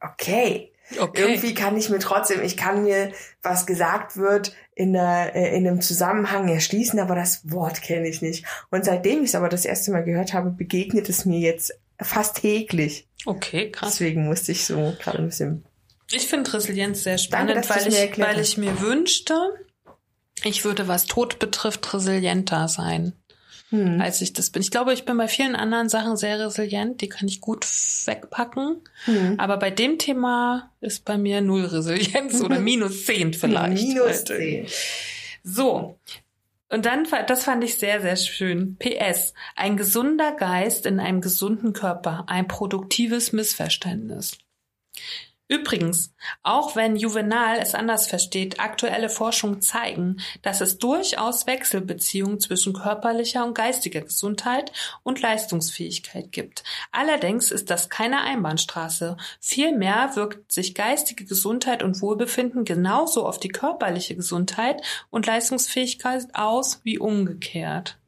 okay. Irgendwie kann ich mir trotzdem, ich kann mir, was gesagt wird, in, einer, äh, in einem Zusammenhang erschließen, aber das Wort kenne ich nicht. Und seitdem ich es aber das erste Mal gehört habe, begegnet es mir jetzt fast täglich. Okay, krass. Deswegen musste ich so gerade ein bisschen. Ich finde Resilienz sehr Danke, spannend, du's weil, ich, weil ich mir wünschte, ich würde, was Tod betrifft, resilienter sein, Hm. als ich das bin. Ich glaube, ich bin bei vielen anderen Sachen sehr resilient, die kann ich gut wegpacken. Hm. Aber bei dem Thema ist bei mir null Resilienz oder [laughs] minus zehn vielleicht. Minus Halt. 10. So. Und dann, das fand ich sehr, sehr schön. PS. Ein gesunder Geist in einem gesunden Körper. Ein produktives Missverständnis. Übrigens, auch wenn Juvenal es anders versteht, aktuelle Forschungen zeigen, dass es durchaus Wechselbeziehungen zwischen körperlicher und geistiger Gesundheit und Leistungsfähigkeit gibt. Allerdings ist das keine Einbahnstraße. Vielmehr wirkt sich geistige Gesundheit und Wohlbefinden genauso auf die körperliche Gesundheit und Leistungsfähigkeit aus wie umgekehrt.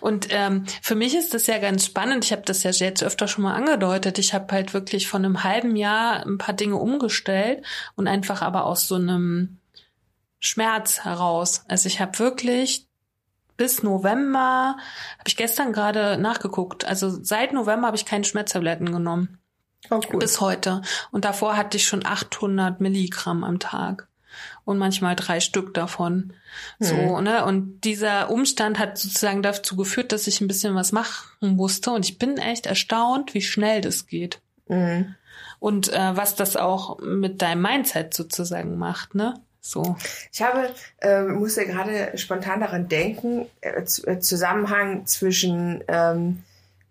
Und ähm, für mich ist das ja ganz spannend. Ich habe das ja jetzt öfter schon mal angedeutet. Ich habe halt wirklich von einem halben Jahr ein paar Dinge umgestellt und einfach aber aus so einem Schmerz heraus. Also ich habe wirklich bis November, habe ich gestern gerade nachgeguckt, also seit November habe ich keine Schmerztabletten genommen. Oh, cool. Bis heute. Und davor hatte ich schon 800 Milligramm am Tag und manchmal drei Stück davon. Mhm. So, ne? Und dieser Umstand hat sozusagen dazu geführt, dass ich ein bisschen was machen musste. Und ich bin echt erstaunt, wie schnell das geht. Mhm. Und äh, was das auch mit deinem Mindset sozusagen macht, ne? So. Ich habe, äh, musste gerade spontan daran denken, äh, äh, Zusammenhang zwischen, ähm,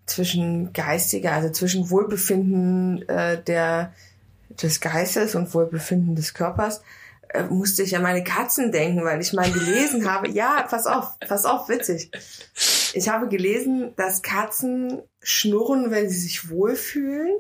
zwischen geistiger, also zwischen Wohlbefinden äh, der, des Geistes und Wohlbefinden des Körpers musste ich an meine Katzen denken, weil ich mal gelesen habe, ja, pass auf, pass auf, witzig. Ich habe gelesen, dass Katzen schnurren, wenn sie sich wohlfühlen.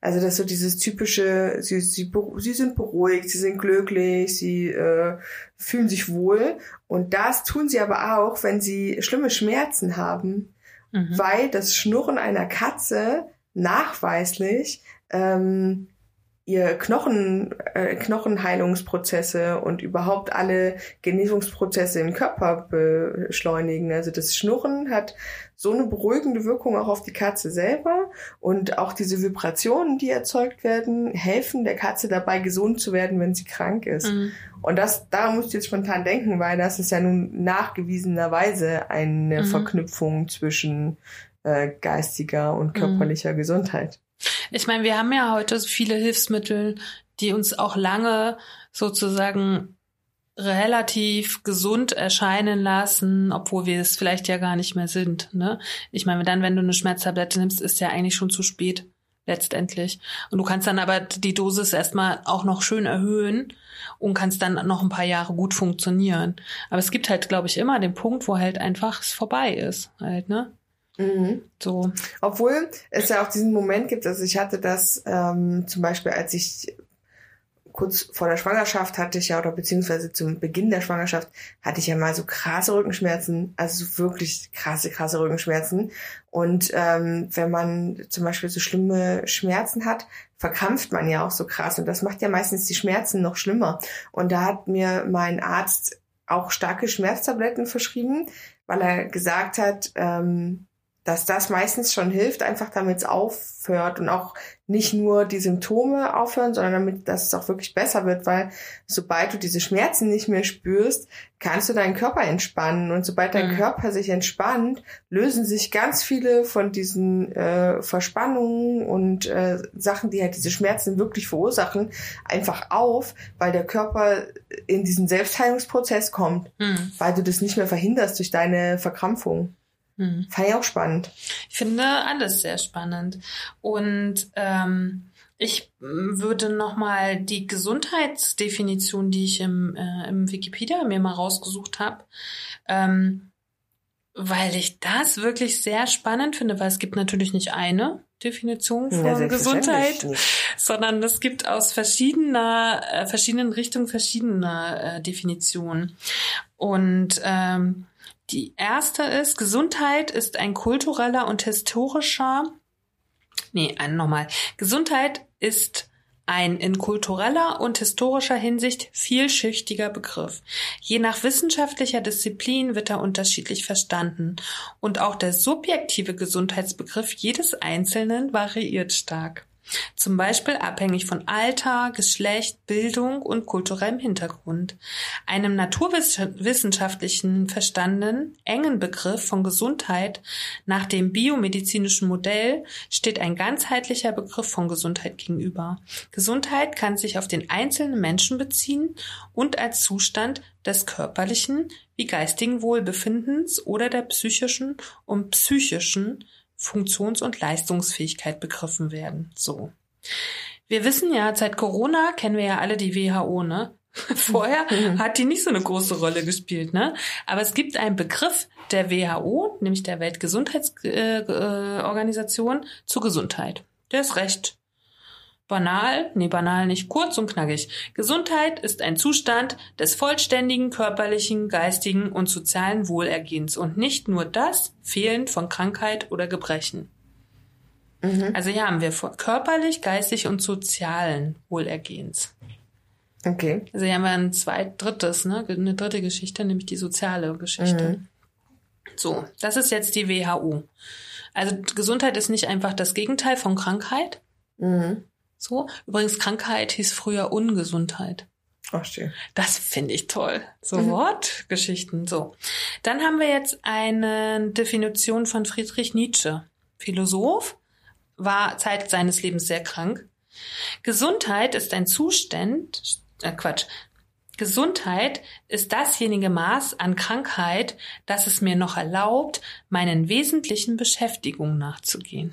Also das ist so dieses typische, sie, sie, sie sind beruhigt, sie sind glücklich, sie äh, fühlen sich wohl. Und das tun sie aber auch, wenn sie schlimme Schmerzen haben, mhm. weil das Schnurren einer Katze nachweislich ähm, ihr Knochen, äh, Knochenheilungsprozesse und überhaupt alle Genesungsprozesse im Körper beschleunigen. Also das Schnurren hat so eine beruhigende Wirkung auch auf die Katze selber und auch diese Vibrationen, die erzeugt werden, helfen der Katze dabei, gesund zu werden, wenn sie krank ist. Mhm. Und das, da musst du jetzt spontan denken, weil das ist ja nun nachgewiesenerweise eine mhm. Verknüpfung zwischen äh, geistiger und körperlicher mhm. Gesundheit. Ich meine, wir haben ja heute so viele Hilfsmittel, die uns auch lange sozusagen relativ gesund erscheinen lassen, obwohl wir es vielleicht ja gar nicht mehr sind. Ne? Ich meine, dann, wenn du eine Schmerztablette nimmst, ist ja eigentlich schon zu spät letztendlich. Und du kannst dann aber die Dosis erstmal auch noch schön erhöhen und kannst dann noch ein paar Jahre gut funktionieren. Aber es gibt halt, glaube ich, immer den Punkt, wo halt einfach es vorbei ist, halt, ne? Mhm. So. Obwohl es ja auch diesen Moment gibt, also ich hatte das ähm, zum Beispiel, als ich kurz vor der Schwangerschaft hatte ich ja, oder beziehungsweise zum Beginn der Schwangerschaft hatte ich ja mal so krasse Rückenschmerzen, also so wirklich krasse, krasse Rückenschmerzen. Und ähm, wenn man zum Beispiel so schlimme Schmerzen hat, verkrampft man ja auch so krass. Und das macht ja meistens die Schmerzen noch schlimmer. Und da hat mir mein Arzt auch starke Schmerztabletten verschrieben, weil er gesagt hat, ähm, dass das meistens schon hilft, einfach damit es aufhört und auch nicht nur die Symptome aufhören, sondern damit, dass es auch wirklich besser wird, weil sobald du diese Schmerzen nicht mehr spürst, kannst du deinen Körper entspannen und sobald dein mhm. Körper sich entspannt, lösen sich ganz viele von diesen äh, Verspannungen und äh, Sachen, die halt diese Schmerzen wirklich verursachen, einfach auf, weil der Körper in diesen Selbstheilungsprozess kommt, mhm. weil du das nicht mehr verhinderst durch deine Verkrampfung. Hm. Fand ich auch spannend. Ich finde alles sehr spannend. Und ähm, ich würde nochmal die Gesundheitsdefinition, die ich im, äh, im Wikipedia mir mal rausgesucht habe, ähm, weil ich das wirklich sehr spannend finde, weil es gibt natürlich nicht eine Definition von ja, Gesundheit, sondern es gibt aus verschiedener, äh, verschiedenen Richtungen verschiedene äh, Definitionen. Und ähm, die erste ist, Gesundheit ist ein kultureller und historischer, nee, nochmal. Gesundheit ist ein in kultureller und historischer Hinsicht vielschichtiger Begriff. Je nach wissenschaftlicher Disziplin wird er unterschiedlich verstanden und auch der subjektive Gesundheitsbegriff jedes Einzelnen variiert stark. Zum Beispiel abhängig von Alter, Geschlecht, Bildung und kulturellem Hintergrund. Einem naturwissenschaftlichen verstandenen, engen Begriff von Gesundheit nach dem biomedizinischen Modell steht ein ganzheitlicher Begriff von Gesundheit gegenüber. Gesundheit kann sich auf den einzelnen Menschen beziehen und als Zustand des körperlichen wie geistigen Wohlbefindens oder der psychischen und psychischen Funktions- und Leistungsfähigkeit begriffen werden. So. Wir wissen ja, seit Corona kennen wir ja alle die WHO, ne? [laughs] Vorher hat die nicht so eine große Rolle gespielt, ne? Aber es gibt einen Begriff der WHO, nämlich der Weltgesundheitsorganisation, äh, zur Gesundheit. Der ist recht Banal, nee, banal nicht, kurz und knackig. Gesundheit ist ein Zustand des vollständigen körperlichen, geistigen und sozialen Wohlergehens und nicht nur das Fehlen von Krankheit oder Gebrechen. Mhm. Also hier haben wir körperlich, geistig und sozialen Wohlergehens. Okay. Also hier haben wir ein zweit, drittes, ne, eine dritte Geschichte, nämlich die soziale Geschichte. Mhm. So, das ist jetzt die WHO. Also Gesundheit ist nicht einfach das Gegenteil von Krankheit. Mhm so. Übrigens, Krankheit hieß früher Ungesundheit. Ach, schön. Das finde ich toll. So mhm. Wortgeschichten. So. Dann haben wir jetzt eine Definition von Friedrich Nietzsche. Philosoph, war Zeit seines Lebens sehr krank. Gesundheit ist ein Zustand, äh Quatsch. Gesundheit ist dasjenige Maß an Krankheit, das es mir noch erlaubt, meinen wesentlichen Beschäftigungen nachzugehen.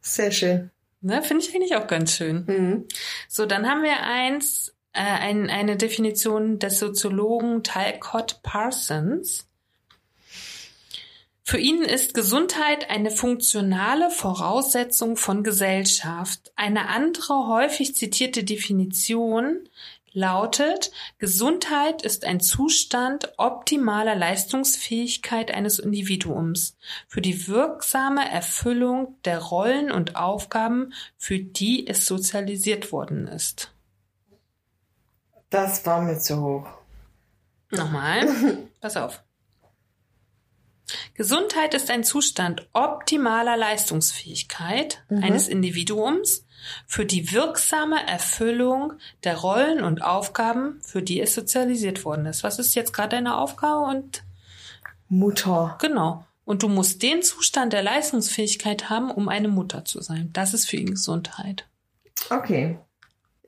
Sehr schön. Ne, Finde ich eigentlich auch ganz schön. Mhm. So, dann haben wir eins, äh, ein, eine Definition des Soziologen Talcott Parsons. Für ihn ist Gesundheit eine funktionale Voraussetzung von Gesellschaft. Eine andere häufig zitierte Definition lautet, Gesundheit ist ein Zustand optimaler Leistungsfähigkeit eines Individuums für die wirksame Erfüllung der Rollen und Aufgaben, für die es sozialisiert worden ist. Das war mir zu hoch. Nochmal. [laughs] Pass auf. Gesundheit ist ein Zustand optimaler Leistungsfähigkeit mhm. eines Individuums für die wirksame Erfüllung der Rollen und Aufgaben, für die es sozialisiert worden ist. Was ist jetzt gerade deine Aufgabe und Mutter. Genau. Und du musst den Zustand der Leistungsfähigkeit haben, um eine Mutter zu sein. Das ist für ihn Gesundheit. Okay.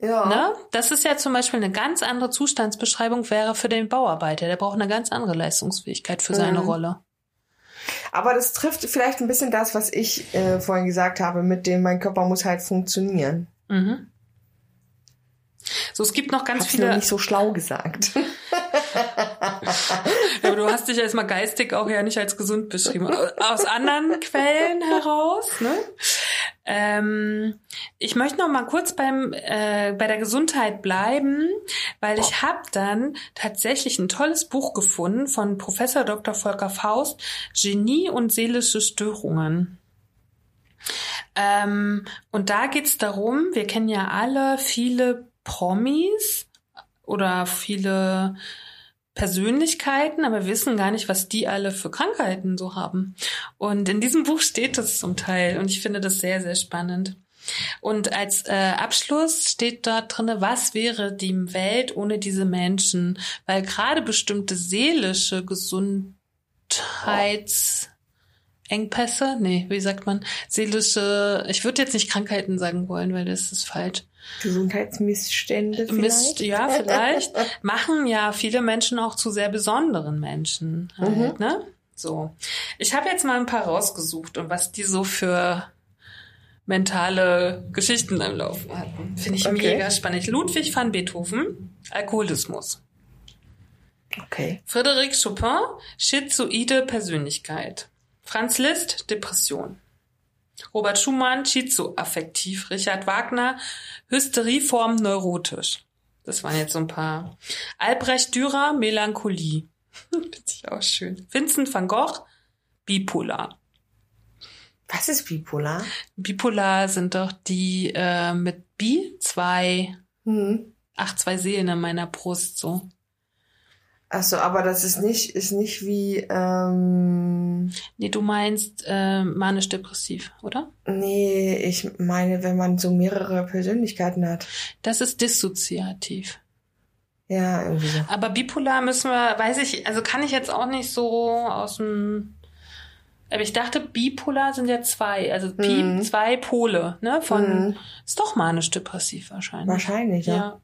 Ja. Ne? Das ist ja zum Beispiel eine ganz andere Zustandsbeschreibung wäre für den Bauarbeiter. Der braucht eine ganz andere Leistungsfähigkeit für seine mhm. Rolle. Aber das trifft vielleicht ein bisschen das, was ich äh, vorhin gesagt habe, mit dem mein Körper muss halt funktionieren. Mhm. So, es gibt noch ganz Hab's viele. Nur nicht so schlau gesagt. [laughs] aber du hast dich erstmal geistig auch ja nicht als gesund beschrieben. Aus anderen Quellen heraus, ne? Ähm, ich möchte noch mal kurz beim äh, bei der Gesundheit bleiben, weil ich habe dann tatsächlich ein tolles Buch gefunden von Professor Dr. Volker Faust, Genie und seelische Störungen. Ähm, und da geht's darum, wir kennen ja alle viele Promis oder viele Persönlichkeiten, aber wissen gar nicht, was die alle für Krankheiten so haben. Und in diesem Buch steht das zum Teil und ich finde das sehr, sehr spannend. Und als äh, Abschluss steht dort drinne, was wäre die Welt ohne diese Menschen? Weil gerade bestimmte seelische Gesundheits Engpässe, nee, wie sagt man, seelische, ich würde jetzt nicht Krankheiten sagen wollen, weil das ist falsch. Gesundheitsmissstände vielleicht? Mist, ja, vielleicht. [laughs] machen ja viele Menschen auch zu sehr besonderen Menschen halt, mhm. ne? So. Ich habe jetzt mal ein paar rausgesucht und was die so für mentale Geschichten am Laufen hatten. Finde ich okay. mega spannend. Ludwig van Beethoven, Alkoholismus. Okay. Frédéric Chopin, schizoide Persönlichkeit. Franz Liszt, Depression. Robert Schumann, schizoaffektiv. Richard Wagner, Hysterieform neurotisch. Das waren jetzt so ein paar. Albrecht Dürer, Melancholie. [laughs] Finde ich auch schön. Vincent van Gogh, bipolar. Was ist bipolar? Bipolar sind doch die äh, mit Bi zwei, hm. ach, zwei Seelen in meiner Brust, so. Achso, aber das ist nicht, ist nicht wie, ähm, Nee, du meinst äh, manisch-depressiv, oder? nee, ich meine, wenn man so mehrere Persönlichkeiten hat. Das ist dissoziativ. Ja, irgendwie so. Aber bipolar müssen wir, weiß ich, also kann ich jetzt auch nicht so aus dem. Aber ich dachte, bipolar sind ja zwei, also Pi, Mhm. zwei Pole, ne? Von Mhm. ist doch manisch-depressiv wahrscheinlich. Wahrscheinlich, ja. Ja.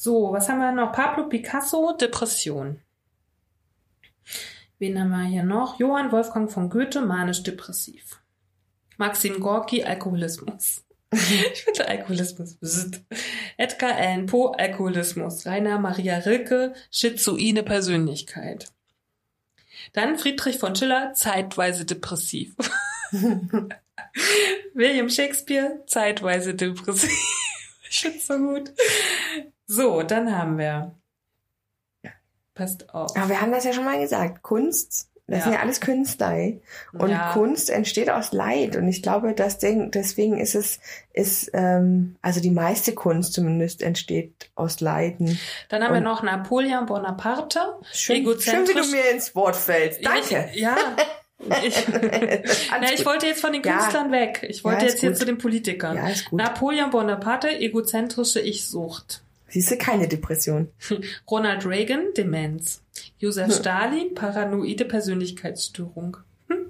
So, was haben wir noch? Pablo Picasso, Depression. Wen haben wir hier noch? Johann Wolfgang von Goethe, manisch-depressiv. Maxim Gorki, Alkoholismus. [laughs] ich finde Alkoholismus. Edgar Allan Poe, Alkoholismus. Rainer Maria Rilke, schizoide Persönlichkeit. Dann Friedrich von Schiller, zeitweise depressiv. [laughs] William Shakespeare, zeitweise depressiv. [laughs] ich find's so gut. So, dann haben wir. Passt auf. Aber wir haben das ja schon mal gesagt. Kunst, das Ja. sind ja alles Künstler. Und Ja. Kunst entsteht aus Leid. Und ich glaube, das Ding, deswegen ist es, ist, ähm, also die meiste Kunst zumindest entsteht aus Leiden. Dann haben wir Und- noch Napoleon Bonaparte. Schön, schön wie du mir ins Wort fällst. Danke. Ich, ja. [laughs] Ich, na, ich wollte jetzt von den Ja. Künstlern weg. Ich wollte Ja, jetzt hier gut. zu den Politikern. Ja. Napoleon Bonaparte, egozentrische Ich-Sucht. Siehst du, keine Depression. [laughs] Ronald Reagan, Demenz. Josef Hm. Stalin, paranoide Persönlichkeitsstörung. Hm.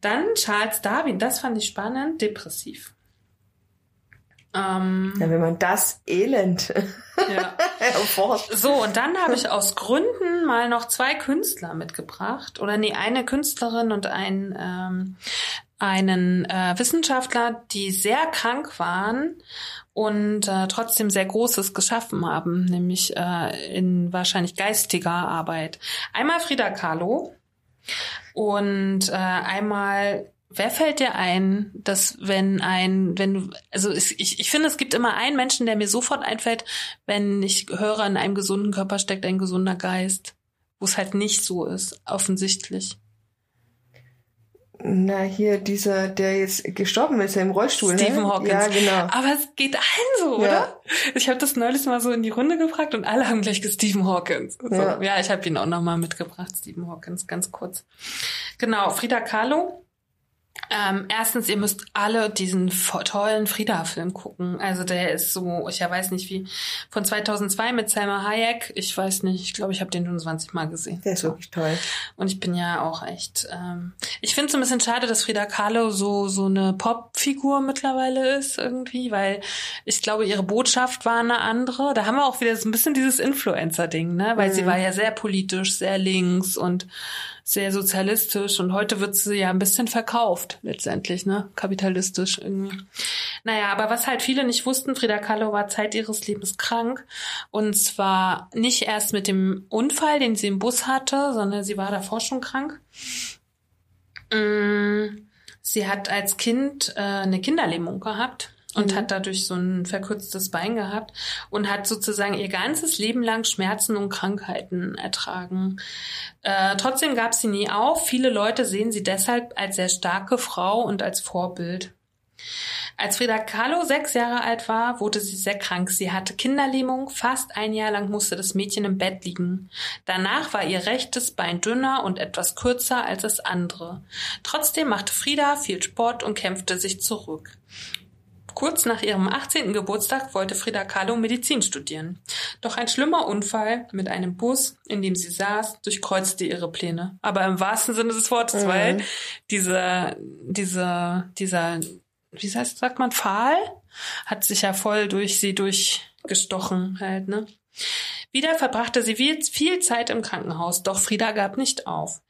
Dann Charles Darwin, das fand ich spannend, depressiv. Ähm, Ja, wenn man das Elend [laughs] ja. erforscht. So, und dann habe ich aus Gründen mal noch zwei Künstler mitgebracht. Oder nee, eine Künstlerin und ein, ähm, einen äh, Wissenschaftler, die sehr krank waren und äh, trotzdem sehr Großes geschaffen haben, nämlich äh, in wahrscheinlich geistiger Arbeit. Einmal Frida Kahlo und äh, einmal Wer fällt dir ein, dass wenn ein, wenn du, also ich, ich finde, es gibt immer einen Menschen, der mir sofort einfällt, wenn ich höre, in einem gesunden Körper steckt ein gesunder Geist, wo es halt nicht so ist, offensichtlich. Na, hier dieser, der jetzt gestorben ist, der im Rollstuhl. Stephen ne? Hawkins. Ja, genau. Aber es geht allen so, Ja. oder? Ich habe das neulich mal so in die Runde gefragt und alle haben gleich Stephen Hawkins. So, Ja. ja. ich habe ihn auch nochmal mitgebracht, Stephen Hawkins, ganz kurz. Genau, Frida Kahlo. Ähm, erstens, ihr müsst alle diesen tollen Frida-Film gucken. Also der ist so, ich weiß nicht wie, von 2002 mit Selma Hayek. Ich weiß nicht, ich glaube, ich habe den schon 20 Mal gesehen. Der ist wirklich toll. Und ich bin ja auch echt. Ähm, ich finde es ein bisschen schade, dass Frida Kahlo so so eine Popfigur mittlerweile ist irgendwie, weil ich glaube, ihre Botschaft war eine andere. Da haben wir auch wieder so ein bisschen dieses Influencer-Ding, ne? Weil sie Mhm. war ja sehr politisch, sehr links und sehr sozialistisch und heute wird sie ja ein bisschen verkauft letztendlich, ne? Kapitalistisch irgendwie. Naja, aber was halt viele nicht wussten, Frida Kahlo war Zeit ihres Lebens krank. Und zwar nicht erst mit dem Unfall, den sie im Bus hatte, sondern sie war davor schon krank. Mm, Sie hat als Kind äh, eine Kinderlähmung gehabt und Mhm. hat dadurch so ein verkürztes Bein gehabt und hat sozusagen ihr ganzes Leben lang Schmerzen und Krankheiten ertragen. Äh, trotzdem gab sie nie auf. Viele Leute sehen sie deshalb als sehr starke Frau und als Vorbild. Als Frida Kahlo sechs Jahre alt war, wurde sie sehr krank. Sie hatte Kinderlähmung. Fast ein Jahr lang musste das Mädchen im Bett liegen. Danach war ihr rechtes Bein dünner und etwas kürzer als das andere. Trotzdem machte Frida viel Sport und kämpfte sich zurück. Kurz nach ihrem 18. Geburtstag wollte Frida Kahlo Medizin studieren. Doch ein schlimmer Unfall mit einem Bus, in dem sie saß, durchkreuzte ihre Pläne. Aber im wahrsten Sinne des Wortes, Mhm. weil dieser, dieser, dieser, wie heißt, sagt man, Pfahl, hat sich ja voll durch sie durchgestochen halt, ne? Wieder verbrachte sie viel, Zeit im Krankenhaus, doch Frieda gab nicht auf.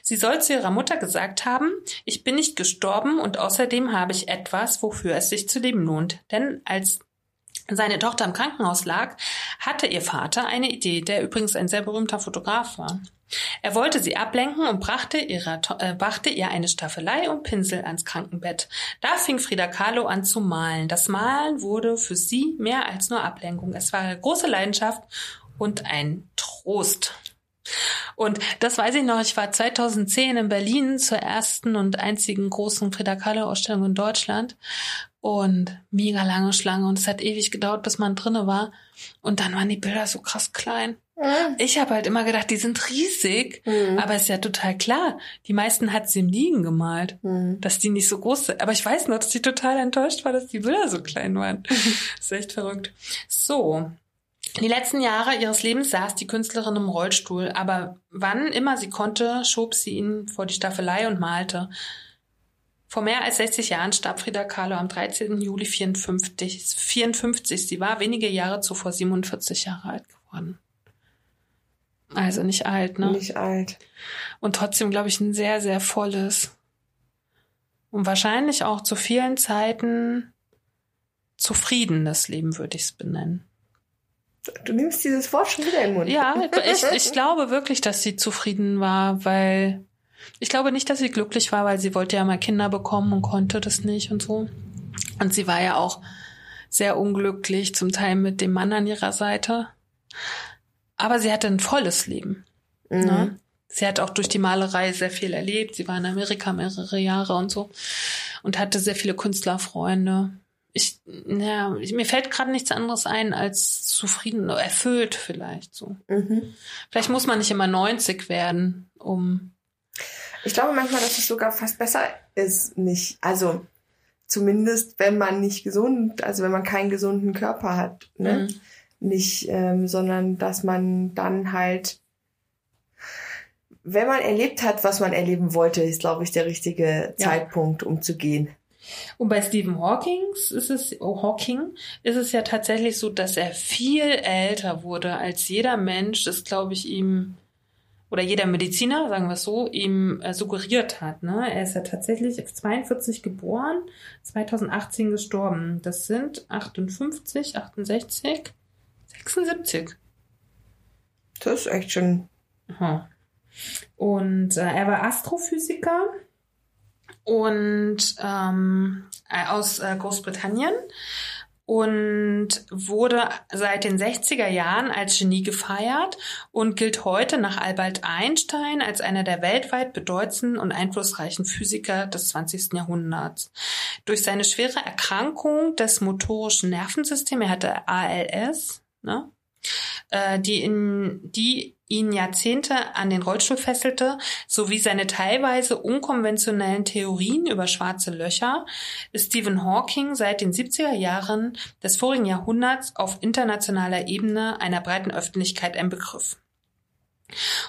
Sie soll zu ihrer Mutter gesagt haben, ich bin nicht gestorben und außerdem habe ich etwas, wofür es sich zu leben lohnt. Denn als seine Tochter im Krankenhaus lag, hatte ihr Vater eine Idee, der übrigens ein sehr berühmter Fotograf war. Er wollte sie ablenken und brachte, ihrer, äh, brachte ihr eine Staffelei und Pinsel ans Krankenbett. Da fing Frida Kahlo an zu malen. Das Malen wurde für sie mehr als nur Ablenkung. Es war eine große Leidenschaft und ein Trost. Und das weiß ich noch, ich war 2010 in Berlin zur ersten und einzigen großen Frida Kahlo-Ausstellung in Deutschland und mega lange Schlange und es hat ewig gedauert, bis man drinne war und dann waren die Bilder so krass klein Ich habe halt immer gedacht, die sind riesig, Mhm. aber ist ja total klar. Die meisten hat sie im Liegen gemalt, Mhm. dass die nicht so groß sind. Aber ich weiß noch, dass sie total enttäuscht war, dass die Bilder so klein waren. [laughs] ist echt verrückt. So. Die letzten Jahre ihres Lebens saß die Künstlerin im Rollstuhl, aber wann immer sie konnte, schob sie ihn vor die Staffelei und malte. Vor mehr als 60 Jahren starb Frida Kahlo am 13. Juli 54. 54. Sie war wenige Jahre zuvor 47 Jahre alt geworden. Also nicht alt, ne? Nicht alt. Und trotzdem, glaube ich, ein sehr, sehr volles. Und wahrscheinlich auch zu vielen Zeiten zufriedenes Leben, würde ich es benennen. Du nimmst dieses Wort schon wieder in den Mund. Ja, ich, [laughs] ich glaube wirklich, dass sie zufrieden war, weil ich glaube nicht, dass sie glücklich war, weil sie wollte ja mal Kinder bekommen und konnte das nicht und so. Und sie war ja auch sehr unglücklich, zum Teil mit dem Mann an ihrer Seite. Aber sie hatte ein volles Leben. Mhm. Ne? Sie hat auch durch die Malerei sehr viel erlebt. Sie war in Amerika mehrere Jahre und so und hatte sehr viele Künstlerfreunde. Ich, ja, mir fällt gerade nichts anderes ein als zufrieden, erfüllt vielleicht so. Mhm. Vielleicht muss man nicht immer 90 werden, um. Ich glaube manchmal, dass es sogar fast besser ist, nicht, also zumindest wenn man nicht gesund, also wenn man keinen gesunden Körper hat, ne? Mhm. Nicht, ähm, sondern dass man dann halt, wenn man erlebt hat, was man erleben wollte, ist, glaube ich, der richtige Ja. Zeitpunkt, um zu gehen. Und bei Stephen Hawkings ist es, oh, Hawking ist es ja tatsächlich so, dass er viel älter wurde als jeder Mensch, das glaube ich ihm, oder jeder Mediziner, sagen wir es so, ihm äh, suggeriert hat. Ne? Er ist ja tatsächlich 42 geboren, 2018 gestorben. Das sind 58, 68, 76. Das ist echt schon, Aha. Und äh, er war Astrophysiker und ähm, äh, aus äh, Großbritannien und wurde seit den 60er Jahren als Genie gefeiert und gilt heute nach Albert Einstein als einer der weltweit bedeutendsten und einflussreichen Physiker des 20. Jahrhunderts. Durch seine schwere Erkrankung des motorischen Nervensystems, er hatte ALS, ne? äh, die, in, die ihn Jahrzehnte an den Rollstuhl fesselte, sowie seine teilweise unkonventionellen Theorien über schwarze Löcher, ist Stephen Hawking seit den 70er Jahren des vorigen Jahrhunderts auf internationaler Ebene einer breiten Öffentlichkeit ein Begriff.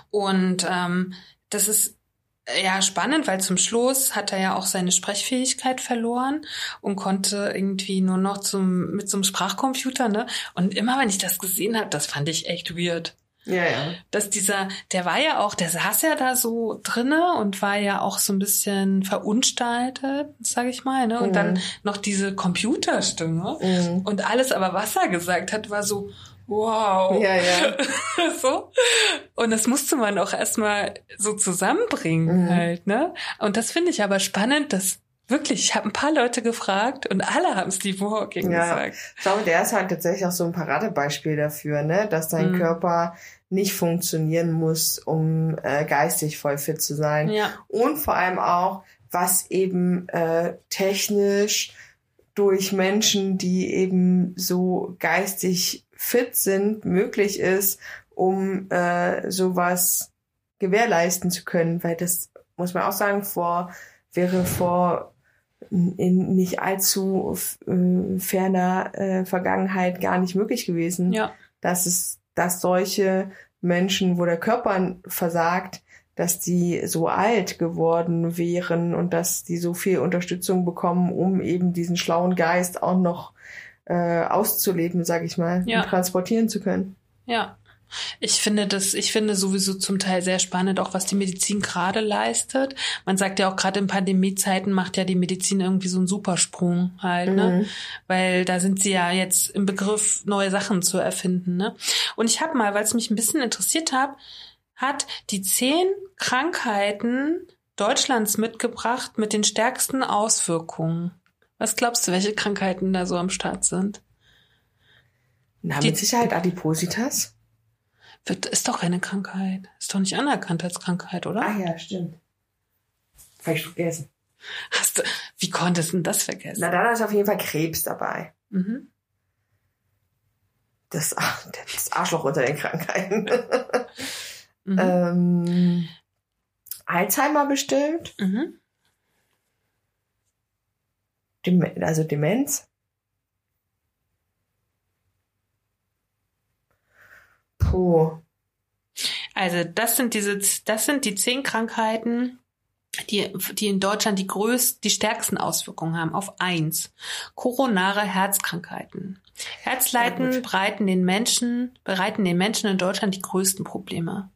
Und ähm, das ist äh, ja spannend, weil zum Schluss hat er ja auch seine Sprechfähigkeit verloren und konnte irgendwie nur noch zum mit so einem Sprachcomputer, ne? Und immer wenn ich das gesehen habe, das fand ich echt weird ja, ja. dass dieser, der war ja auch, der saß ja da so drinne und war ja auch so ein bisschen verunstaltet, sag ich mal, ne? Und Mhm. dann noch diese Computerstimme Mhm. und alles aber, was er gesagt hat, war so, wow. Ja, ja. [laughs] so. Und das musste man auch erstmal so zusammenbringen Mhm. halt, ne? Und das finde ich aber spannend, dass wirklich, ich habe ein paar Leute gefragt und alle haben Stephen Hawking Ja. gesagt. Ich glaube, der ist halt tatsächlich auch so ein Paradebeispiel dafür, ne, dass dein Mhm. Körper nicht funktionieren muss, um äh, geistig voll fit zu sein. Ja. Und vor allem auch, was eben äh, technisch durch Menschen, die eben so geistig fit sind, möglich ist, um äh, sowas gewährleisten zu können. Weil das muss man auch sagen, vor wäre vor in nicht allzu äh, ferner äh, Vergangenheit gar nicht möglich gewesen Ja. dass es, dass solche Menschen, wo der Körper versagt, dass die so alt geworden wären und dass die so viel Unterstützung bekommen, um eben diesen schlauen Geist auch noch äh, auszuleben, sag ich mal, Ja. und transportieren zu können. Ja. Ich finde das, ich finde sowieso zum Teil sehr spannend, auch was die Medizin gerade leistet. Man sagt ja auch gerade in Pandemiezeiten macht ja die Medizin irgendwie so einen Supersprung halt, ne? Mhm. Weil da sind sie ja jetzt im Begriff, neue Sachen zu erfinden, ne? Und ich habe mal, weil es mich ein bisschen interessiert hat, hat die zehn Krankheiten Deutschlands mitgebracht mit den stärksten Auswirkungen. Was glaubst du, welche Krankheiten da so am Start sind? Na, Die- mit Sicherheit Adipositas. Wird, ist doch keine Krankheit. Ist doch nicht anerkannt als Krankheit, oder? Ah ja, stimmt. Ich vergessen. Hast du, wie konntest du denn das vergessen? Na, dann ist auf jeden Fall Krebs dabei. Mhm. Das, das Arschloch unter den Krankheiten. [laughs] Mhm. ähm, Alzheimer bestimmt. Mhm. Dem, also Demenz. Puh. Also das sind diese, das sind die zehn Krankheiten, die, die in Deutschland die größten, die stärksten Auswirkungen haben auf eins. Koronare Herzkrankheiten. Gut. bereiten den Menschen, bereiten den Menschen in Deutschland die größten Probleme.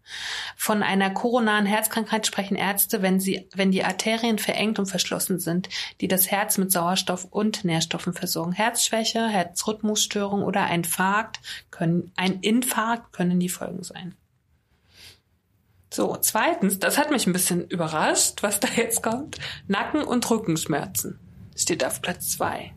Von einer koronaren Herzkrankheit sprechen Ärzte, wenn sie, wenn die Arterien verengt und verschlossen sind, die das Herz mit Sauerstoff und Nährstoffen versorgen. Herzschwäche, Herzrhythmusstörung oder ein Infarkt können, ein Infarkt können die Folgen sein. So, zweitens, das hat mich ein bisschen überrascht, was da jetzt kommt. Nacken- und Rückenschmerzen steht auf Platz zwei.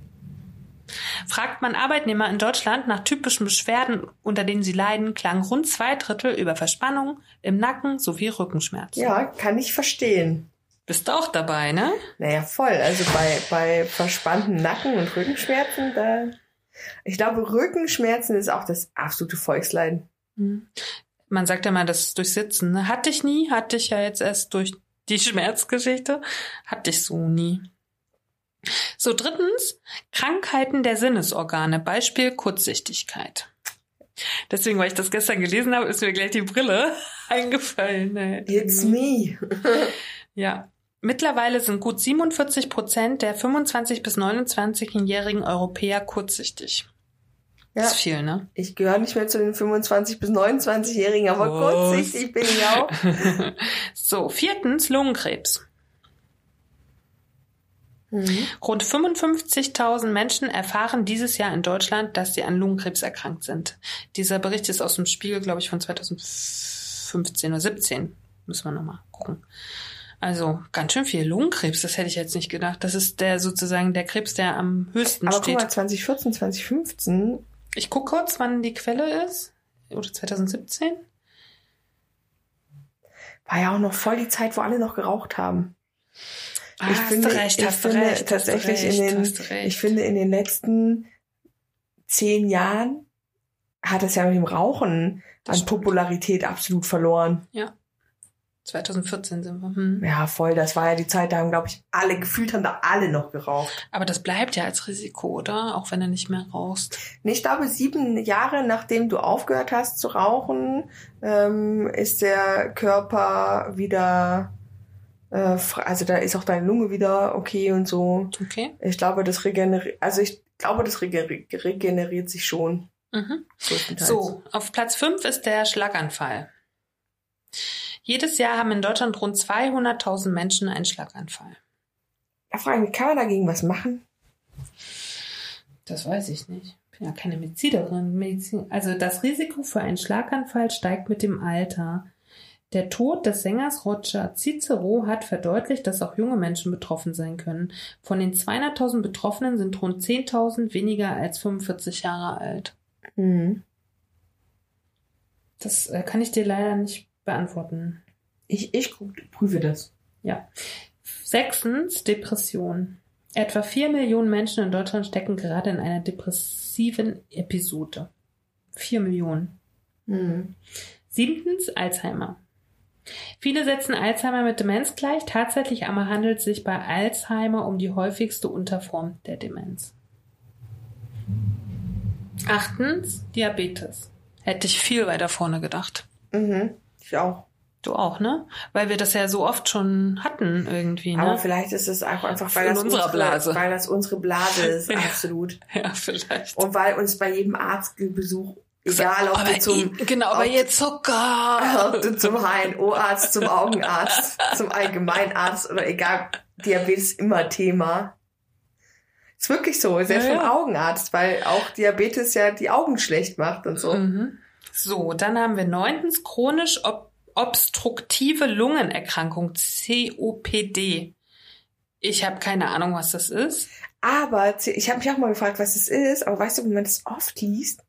Fragt man Arbeitnehmer in Deutschland nach typischen Beschwerden, unter denen sie leiden, klangen rund zwei Drittel über Verspannung im Nacken sowie Rückenschmerzen. Ja, kann ich verstehen. Bist du auch dabei, ne? Naja, voll. Also bei, bei verspannten Nacken- und Rückenschmerzen, da. Ich glaube, Rückenschmerzen ist auch das absolute Volksleiden. Hm. Man sagt ja mal, das ist durch Sitzen. Ne? Hatte ich nie, hatte ich ja jetzt erst durch die [laughs] Schmerzgeschichte, hatte ich so nie. So, drittens, Krankheiten der Sinnesorgane, Beispiel Kurzsichtigkeit. Deswegen, weil ich das gestern gelesen habe, ist mir gleich die Brille [laughs] eingefallen. ne? It's me. [laughs] Ja. Mittlerweile sind gut 47 Prozent der 25 bis 29-jährigen Europäer kurzsichtig. Ja, Das ist viel, ne? ich gehöre nicht mehr zu den 25- bis 29-Jährigen, aber Was? kurzsichtig bin ich auch. [laughs] so, viertens, Lungenkrebs. Mhm. Rund 55.000 Menschen erfahren dieses Jahr in Deutschland, dass sie an Lungenkrebs erkrankt sind. Dieser Bericht ist aus dem Spiegel, glaube ich, von 2015 oder 17. Müssen wir nochmal gucken. Also ganz schön viel Lungenkrebs, das hätte ich jetzt nicht gedacht. Das ist der sozusagen der Krebs, der am höchsten Aber guck steht. mal, 2014, 2015, Ich gucke kurz, wann die Quelle ist. Oder 2017? war ja auch noch voll die Zeit, wo alle noch geraucht haben. Ah, ich hast finde, du recht, ich hast finde recht, tatsächlich recht, in den, ich finde in den letzten zehn Jahren hat es ja mit dem Rauchen Das an stimmt. Popularität absolut verloren. 2014 sind wir. Hm. Ja, voll. Das war ja die Zeit, da haben, glaube ich, alle gefühlt haben da alle noch geraucht. Aber das bleibt ja als Risiko, oder? Auch wenn du nicht mehr rauchst. Ich glaube, sieben Jahre nachdem du aufgehört hast zu rauchen, ähm, ist der Körper wieder, also da ist auch deine Lunge wieder okay und so. Okay. Ich glaube, das regeneriert, also ich glaube, das regener- regeneriert sich schon. Mhm. So, auf Platz 5 ist der Schlaganfall. Jedes Jahr haben in Deutschland rund 200.000 Menschen einen Schlaganfall. Da frage ich mich, kann man dagegen was machen? Das weiß ich nicht. Ich bin ja keine Medizinerin. Medizin. Also das Risiko für einen Schlaganfall steigt mit dem Alter. Der Tod des Sängers Roger Cicero hat verdeutlicht, dass auch junge Menschen betroffen sein können. Von den 200.000 Betroffenen sind rund 10.000 weniger als 45 Jahre alt. Mhm. Das äh, kann ich dir leider nicht beantworten. Ich, ich prüfe das. Ja. Sechstens, Depression. Etwa vier Millionen Menschen in Deutschland stecken gerade in einer depressiven Episode. Vier Millionen. Mhm. Siebtens, Alzheimer. Viele setzen Alzheimer mit Demenz gleich. Tatsächlich aber handelt es sich bei Alzheimer um die häufigste Unterform der Demenz. Achtens, Diabetes. Hätte ich viel weiter vorne gedacht. Mhm. Ich auch. Du auch, ne? Weil wir das ja so oft schon hatten irgendwie, ne? Aber vielleicht ist es auch einfach, weil das unsere, Blase. weil das unsere Blase ist, [laughs] Ja. absolut. ja, vielleicht. Und weil uns bei jedem Arztbesuch, egal ob aber du zum, i- genau, aber jetzt Zucker. [laughs] ob du zum HNO-Arzt, zum Augenarzt, [laughs] zum Allgemeinarzt oder egal, Diabetes ist immer Thema. Ist wirklich so, selbst Ja, vom ja. Augenarzt, weil auch Diabetes ja die Augen schlecht macht und so. Mhm. So, dann haben wir neuntens chronisch ob obstruktive Lungenerkrankung, COPD. Ich habe keine Ahnung, was das ist. Aber ich habe mich auch mal gefragt, was es ist, aber weißt du, wie man das oft liest?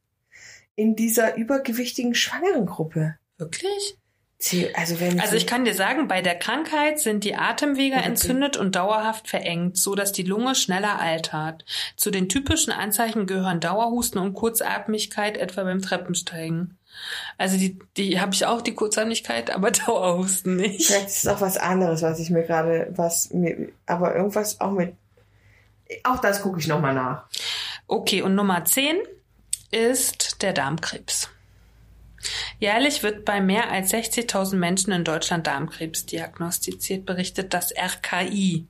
In dieser übergewichtigen Schwangerengruppe. Wirklich? Also, wenn Also ich kann dir sagen, bei der Krankheit sind die Atemwege Okay. entzündet und dauerhaft verengt, so dass die Lunge schneller altert. Zu den typischen Anzeichen gehören Dauerhusten und Kurzatmigkeit, etwa beim Treppensteigen. Also die, die habe ich auch die Kurzatmigkeit, aber [laughs] Dauerhusten nicht. Vielleicht ist es auch was anderes, was ich mir gerade, was mir, aber irgendwas auch mit, auch das gucke ich nochmal nach. Okay, und Nummer 10 ist der Darmkrebs. Jährlich wird bei mehr als 60.000 Menschen in Deutschland Darmkrebs diagnostiziert, berichtet das RKI.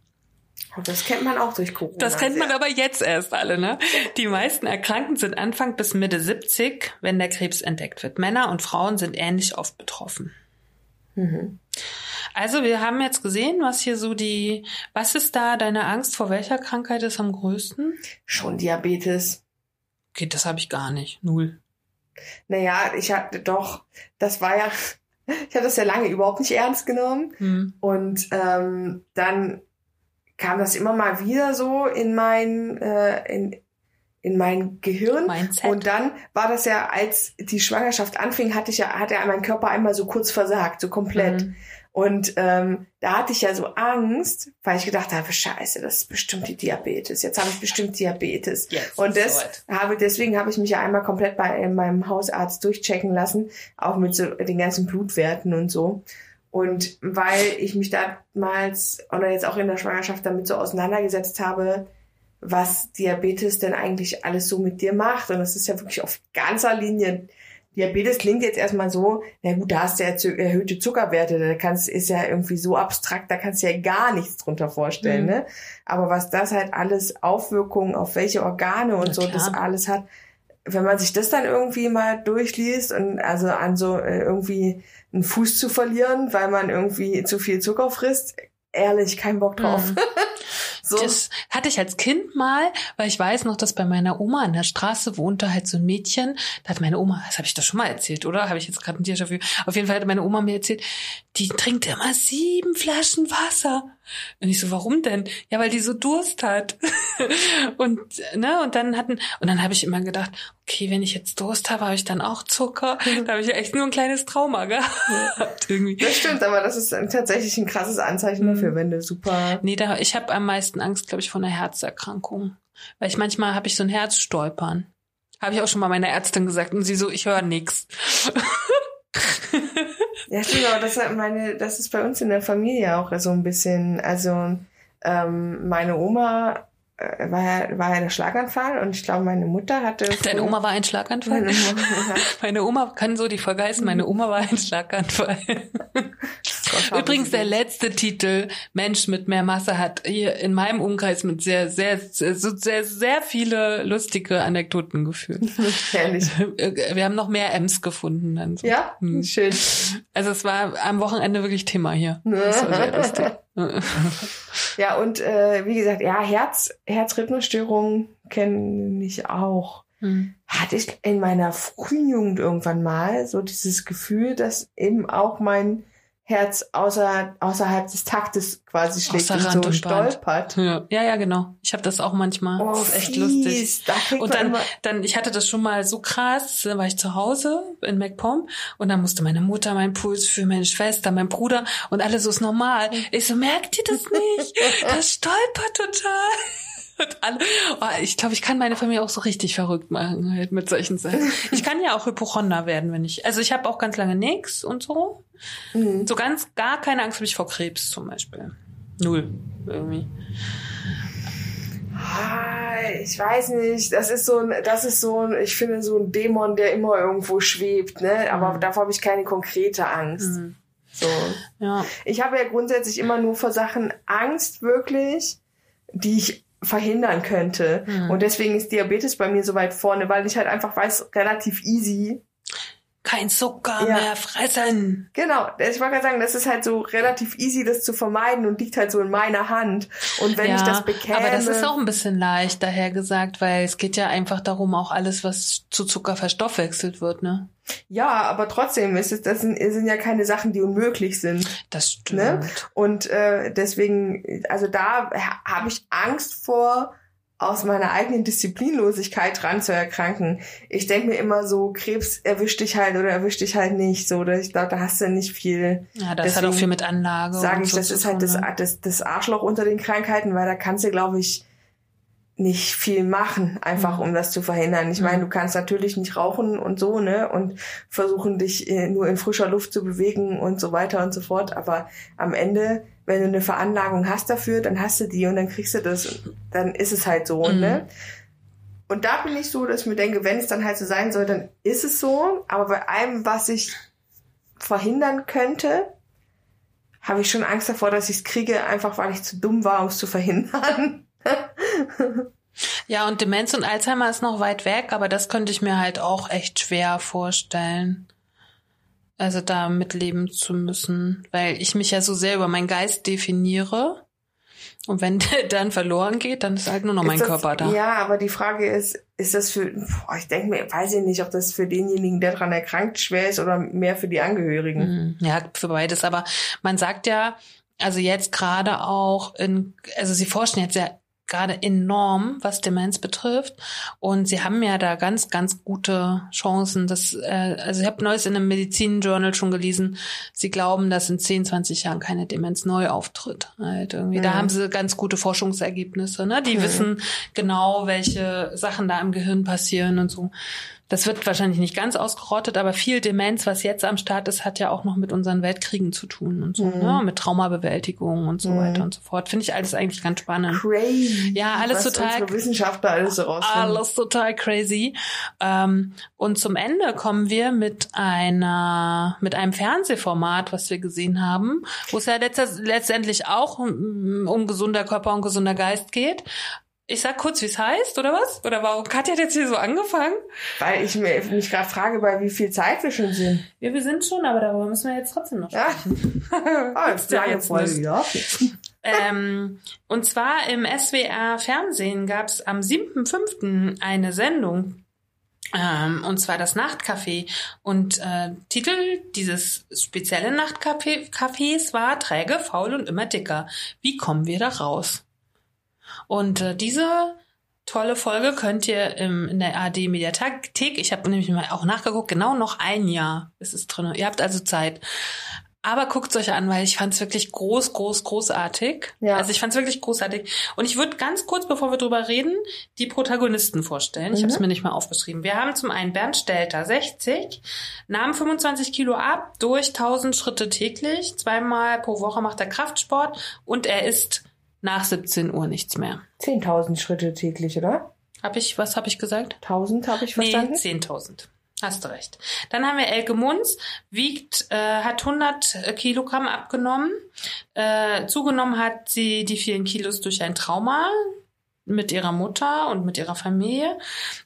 Und das kennt man auch durch Corona. Das kennt man aber jetzt erst alle, ne? Die meisten Erkrankten sind Anfang bis Mitte 70, wenn der Krebs entdeckt wird. Männer und Frauen sind ähnlich oft betroffen. Mhm. Also wir haben jetzt gesehen, was hier so die, was ist da deine Angst vor welcher Krankheit ist am größten? Schon Diabetes. Okay, das habe ich gar nicht. Null. Naja, ich hatte doch, das war ja, [laughs] ich habe das ja lange überhaupt nicht ernst genommen. Hm. Und ähm, dann kam das immer mal wieder so in mein, äh, in, in mein Gehirn. Mindset. Und dann war das ja, als die Schwangerschaft anfing, hatte ich ja, hat ja mein Körper einmal so kurz versagt, so komplett. Mhm. Und ähm, da hatte ich ja so Angst, weil ich gedacht habe, scheiße, das ist bestimmt die Diabetes. Jetzt habe ich bestimmt Diabetes. Jetzt Und das habe, deswegen habe ich mich ja einmal komplett bei meinem Hausarzt durchchecken lassen, auch mit so den ganzen Blutwerten und so. Und weil ich mich damals oder jetzt auch in der Schwangerschaft damit so auseinandergesetzt habe, was Diabetes denn eigentlich alles so mit dir macht. Und das ist ja wirklich auf ganzer Linie. Diabetes klingt jetzt erstmal so, na gut, da hast du ja erhöhte Zuckerwerte, da kannst, ist ja irgendwie so abstrakt, da kannst du ja gar nichts drunter vorstellen, Mhm. ne? Aber was das halt alles Auswirkungen auf welche Organe und Na so klar. das alles hat, wenn man sich das dann irgendwie mal durchliest und also an so äh, irgendwie einen Fuß zu verlieren, weil man irgendwie zu viel Zucker frisst, ehrlich, kein Bock drauf. Mhm. [laughs] so. Das hatte ich als Kind mal, weil ich weiß noch, dass bei meiner Oma an der Straße wohnte halt so ein Mädchen. Da hat meine Oma, das habe ich doch schon mal erzählt, oder? Habe ich jetzt gerade ein Déjà-vu. Auf jeden Fall hat meine Oma mir erzählt, die trinkt immer sieben Flaschen Wasser. Und ich so, warum denn? Ja, weil die so Durst hat. [laughs] und ne, und dann hatten und dann habe ich immer gedacht, okay, wenn ich jetzt Durst habe, habe ich dann auch Zucker. Da habe ich echt nur ein kleines Trauma gehabt [laughs] irgendwie. Das stimmt, aber das ist tatsächlich ein krasses Anzeichen Mhm. dafür, wenn du super. Nee, da, ich habe am meisten Angst, glaube ich, vor einer Herzerkrankung. Weil ich manchmal habe ich so ein Herzstolpern. Habe ich auch schon mal meiner Ärztin gesagt und sie so, ich höre nix. [laughs] Ja, aber das, meine, das ist bei uns in der Familie auch so ein bisschen. Also, ähm, meine Oma war ja, war ja der Schlaganfall und ich glaube, meine Mutter hatte. Deine Oma war ein Schlaganfall? Meine Oma, ja, [laughs] Meine Oma kann so die Folge heißen, meine Oma war ein Schlaganfall. Gott, [laughs] Übrigens der letzte Titel, Mensch mit mehr Masse, hat hier in meinem Umkreis mit sehr, sehr, sehr, sehr, sehr viele lustige Anekdoten geführt. [laughs] Herrlich. Wir haben noch mehr Ems gefunden dann so. Ja, Hm. schön. Also es war am Wochenende wirklich Thema hier. Das war sehr lustig. [laughs] Ja, und äh, wie gesagt, ja, Herz, Herzrhythmusstörungen kenne ich auch. Hm. Hatte ich in meiner frühen Jugend irgendwann mal so dieses Gefühl, dass eben auch mein Herz außer, außerhalb des Taktes quasi schlägt Außer Rand so und stolpert. Ja, ja, ja, genau. Ich habe das auch manchmal. Oh, das ist echt fies. lustig. Und dann, dann, ich hatte das schon mal so krass, da war ich zu Hause in MacPom und dann musste meine Mutter meinen Puls für meine Schwester, mein Bruder und alles so ist normal. Ich so, merkt ihr das nicht? [laughs] Das stolpert total. Alle, oh, ich glaube, ich kann meine Familie auch so richtig verrückt machen halt mit solchen Sachen. [laughs] Ich kann ja auch Hypochonder werden, wenn ich, also ich habe auch ganz lange nix und so. Mhm. So ganz gar keine Angst habe ich vor Krebs zum Beispiel. Null irgendwie. ah, ich weiß nicht, das ist so ein, das ist so ein, ich finde so ein Dämon, der immer irgendwo schwebt, ne? Aber Mhm. davor habe ich keine konkrete Angst. Mhm. So. Ja. Ich habe ja grundsätzlich immer nur vor Sachen Angst wirklich, die ich verhindern könnte. Mhm. Und deswegen ist Diabetes bei mir so weit vorne, weil ich halt einfach weiß, relativ easy. Kein Zucker Ja. mehr fressen. Genau, ich wollte gerade sagen, das ist halt so relativ easy, das zu vermeiden und liegt halt so in meiner Hand. Und wenn ich das bekäme... aber das ist auch ein bisschen leicht daher gesagt, weil es geht ja einfach darum, auch alles, was zu Zucker verstoffwechselt wird, ne? Ja, aber trotzdem ist es, das sind, sind ja keine Sachen, die unmöglich sind. Das stimmt. Ne? Und äh, deswegen, also da ha- habe ich Angst vor aus meiner eigenen Disziplinlosigkeit dran zu erkranken. Ich denke mir immer so, Krebs erwischt dich halt oder erwischt dich halt nicht. So, ich glaube, da hast du nicht viel. Ja, das Deswegen hat auch viel mit Anlage. Sage ich, so das ist halt das, ne? das, das Arschloch unter den Krankheiten, weil da kannst du, glaube ich, nicht viel machen, einfach mhm. um das zu verhindern. Ich meine, mhm. du kannst natürlich nicht rauchen und so, ne, und versuchen dich äh, nur in frischer Luft zu bewegen und so weiter und so fort. Aber am Ende, wenn du eine Veranlagung hast dafür, dann hast du die und dann kriegst du das, dann ist es halt so, mhm. ne. Und da bin ich so, dass ich mir denke, wenn es dann halt so sein soll, dann ist es so. Aber bei allem, was ich verhindern könnte, habe ich schon Angst davor, dass ich es kriege, einfach weil ich zu dumm war, um es zu verhindern. ja, und Demenz und Alzheimer ist noch weit weg, aber das könnte ich mir halt auch echt schwer vorstellen. Also da mitleben zu müssen, weil ich mich ja so sehr über meinen Geist definiere. Und wenn [laughs] der dann verloren geht, dann ist halt nur noch ist mein das, Körper da. Ja, aber die Frage ist, ist das für, boah, ich denke mir, weiß ich nicht, ob das für denjenigen, der daran erkrankt, schwer ist oder mehr für die Angehörigen. Mhm. Ja, für beides. Aber man sagt ja, also jetzt gerade auch in, also sie forschen jetzt ja gerade enorm, was Demenz betrifft. Und sie haben ja da ganz, ganz gute Chancen. Das, äh, also ich habe neues in einem Medizin-Journal schon gelesen, sie glauben, dass in 10, 20 Jahren keine Demenz neu auftritt. Halt irgendwie. Mhm. Da haben sie ganz gute Forschungsergebnisse. Ne? Die mhm. wissen genau, welche Sachen da im Gehirn passieren und so. Das wird wahrscheinlich nicht ganz ausgerottet, aber viel Demenz, was jetzt am Start ist, hat ja auch noch mit unseren Weltkriegen zu tun und so, mhm. ne? Mit Traumabewältigung und so mhm. weiter und so fort. Finde ich alles eigentlich ganz spannend. Crazy. Ja, alles was total. Unsere Wissenschaftler alles so rausfinden. Alles total crazy. Ähm, und zum Ende kommen wir mit einer, mit einem Fernsehformat, was wir gesehen haben, wo es ja letztendlich auch um, um gesunder Körper und gesunder Geist geht. Ich sag kurz, wie es heißt, oder was? Oder warum Katja hat jetzt hier so angefangen? Weil ich mich gerade frage, bei wie viel Zeit wir schon sind. Ja, wir sind schon, aber darüber müssen wir jetzt trotzdem noch sprechen. [laughs] [laughs] Ja. oh, jetzt ja, jetzt Folge, ja. [laughs] ähm, und zwar im SWR Fernsehen gab es am 7.5. eine Sendung, ähm, und zwar das Nachtcafé. Und äh, Titel dieses speziellen Nachtcafés war Träge, faul und immer dicker. Wie kommen wir da raus? Und äh, diese tolle Folge könnt ihr im, in der AD Mediathek, ich habe nämlich mal auch nachgeguckt, genau noch ein Jahr ist es drin. Ihr habt also Zeit. Aber guckt euch an, weil ich fand es wirklich groß, groß, großartig. Ja. Also ich fand es wirklich großartig. Und ich würde ganz kurz, bevor wir drüber reden, die Protagonisten vorstellen. Ich mhm. habe es mir nicht mal aufgeschrieben. Wir haben zum einen Bernd Stelter, 60, nahm 25 Kilo ab, durch 1000 Schritte täglich, zweimal pro Woche macht er Kraftsport und er ist nach 17 Uhr nichts mehr. 10.000 Schritte täglich, oder? Hab ich, was habe ich gesagt? 1000 habe ich verstanden? Nee, 10.000. Hast du recht. Dann haben wir Elke Munz, wiegt, äh, hat 100 Kilogramm abgenommen. Äh, zugenommen hat sie die vielen Kilos durch ein Trauma mit ihrer Mutter und mit ihrer Familie.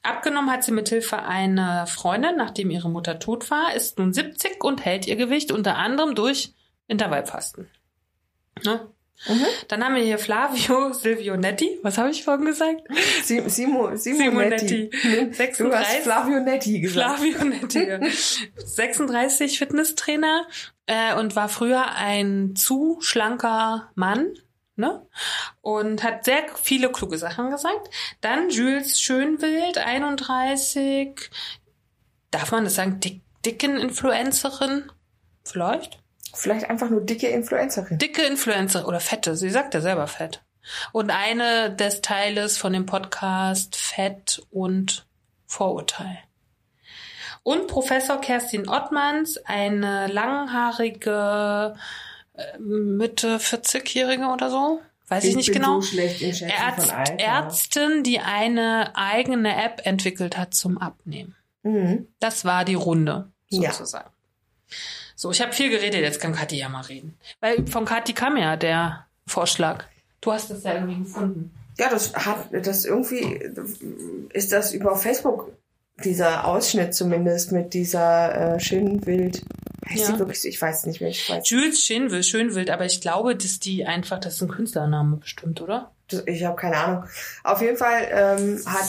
Abgenommen hat sie mit Hilfe einer Freundin, nachdem ihre Mutter tot war, ist nun 70 und hält ihr Gewicht unter anderem durch Intervallfasten. Ne? Mhm. Dann haben wir hier Flavio [laughs] Silvionetti. Was habe ich vorhin gesagt? Simo, Simo, Simonetti. 36. Du hast Flavio Netti gesagt. Flavio Netti. 36 [laughs] Fitnesstrainer äh, und war früher ein zu schlanker Mann. Ne? Und hat sehr viele kluge Sachen gesagt. Dann Jules Schönwild, 31. Darf man das sagen? Dick, dicken Influencerin? Vielleicht? Vielleicht einfach nur dicke Influencerin. Dicke Influencerin oder fette. Sie sagt ja selber fett. Und eine des Teiles von dem Podcast Fett und Vorurteil. Und Professor Kerstin Ottmanns, eine langhaarige äh, Mitte 40-Jährige oder so. Weiß ich, ich nicht genau. So Ärzt, Ärztin, die eine eigene App entwickelt hat zum Abnehmen. Mhm. Das war die Runde, sozusagen. Ja. So, ich habe viel geredet, jetzt kann Kathi ja mal reden. Weil von Kathi kam ja der Vorschlag. Du hast das ja irgendwie gefunden. Ja, das hat, das irgendwie, ist das über Facebook, dieser Ausschnitt zumindest mit dieser äh, Schönwild. Heißt ja. die wirklich, ich weiß nicht mehr, ich weiß. Jules Schönwild, Schönwild, aber ich glaube, dass die einfach, das ist ein Künstlername bestimmt, oder? Ich habe keine Ahnung. Auf jeden Fall ähm, hat,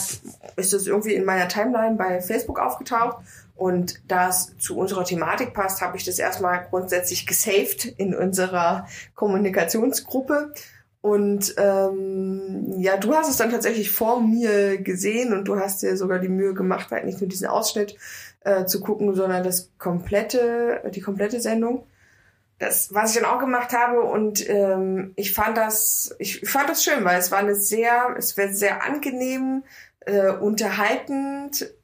ist das irgendwie in meiner Timeline bei Facebook aufgetaucht und da es zu unserer Thematik passt, habe ich das erstmal grundsätzlich gesaved in unserer Kommunikationsgruppe. Und ähm, ja, du hast es dann tatsächlich vor mir gesehen und du hast dir sogar die Mühe gemacht, halt nicht nur diesen Ausschnitt äh, zu gucken, sondern das komplette, die komplette Sendung. Das, was ich dann auch gemacht habe und ähm, ich fand das, ich fand das schön, weil es war eine sehr, es wird sehr angenehm, äh, unterhaltend,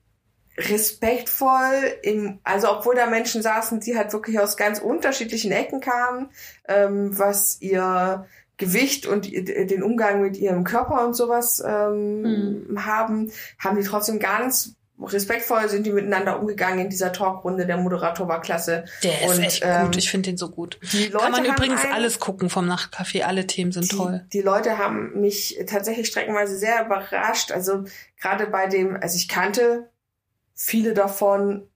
respektvoll, im, also obwohl da Menschen saßen, die halt wirklich aus ganz unterschiedlichen Ecken kamen, ähm, was ihr Gewicht und den Umgang mit ihrem Körper und sowas ähm, mhm. haben, haben die trotzdem ganz respektvoll sind die miteinander umgegangen in dieser Talkrunde. Der Moderator war klasse. Der ist und, echt ähm, gut. Ich finde den so gut. Die Leute Kann man übrigens einen, alles gucken vom Nachtcafé. Alle Themen sind die, toll. Die Leute haben mich tatsächlich streckenweise sehr überrascht. Also gerade bei dem, also ich kannte viele davon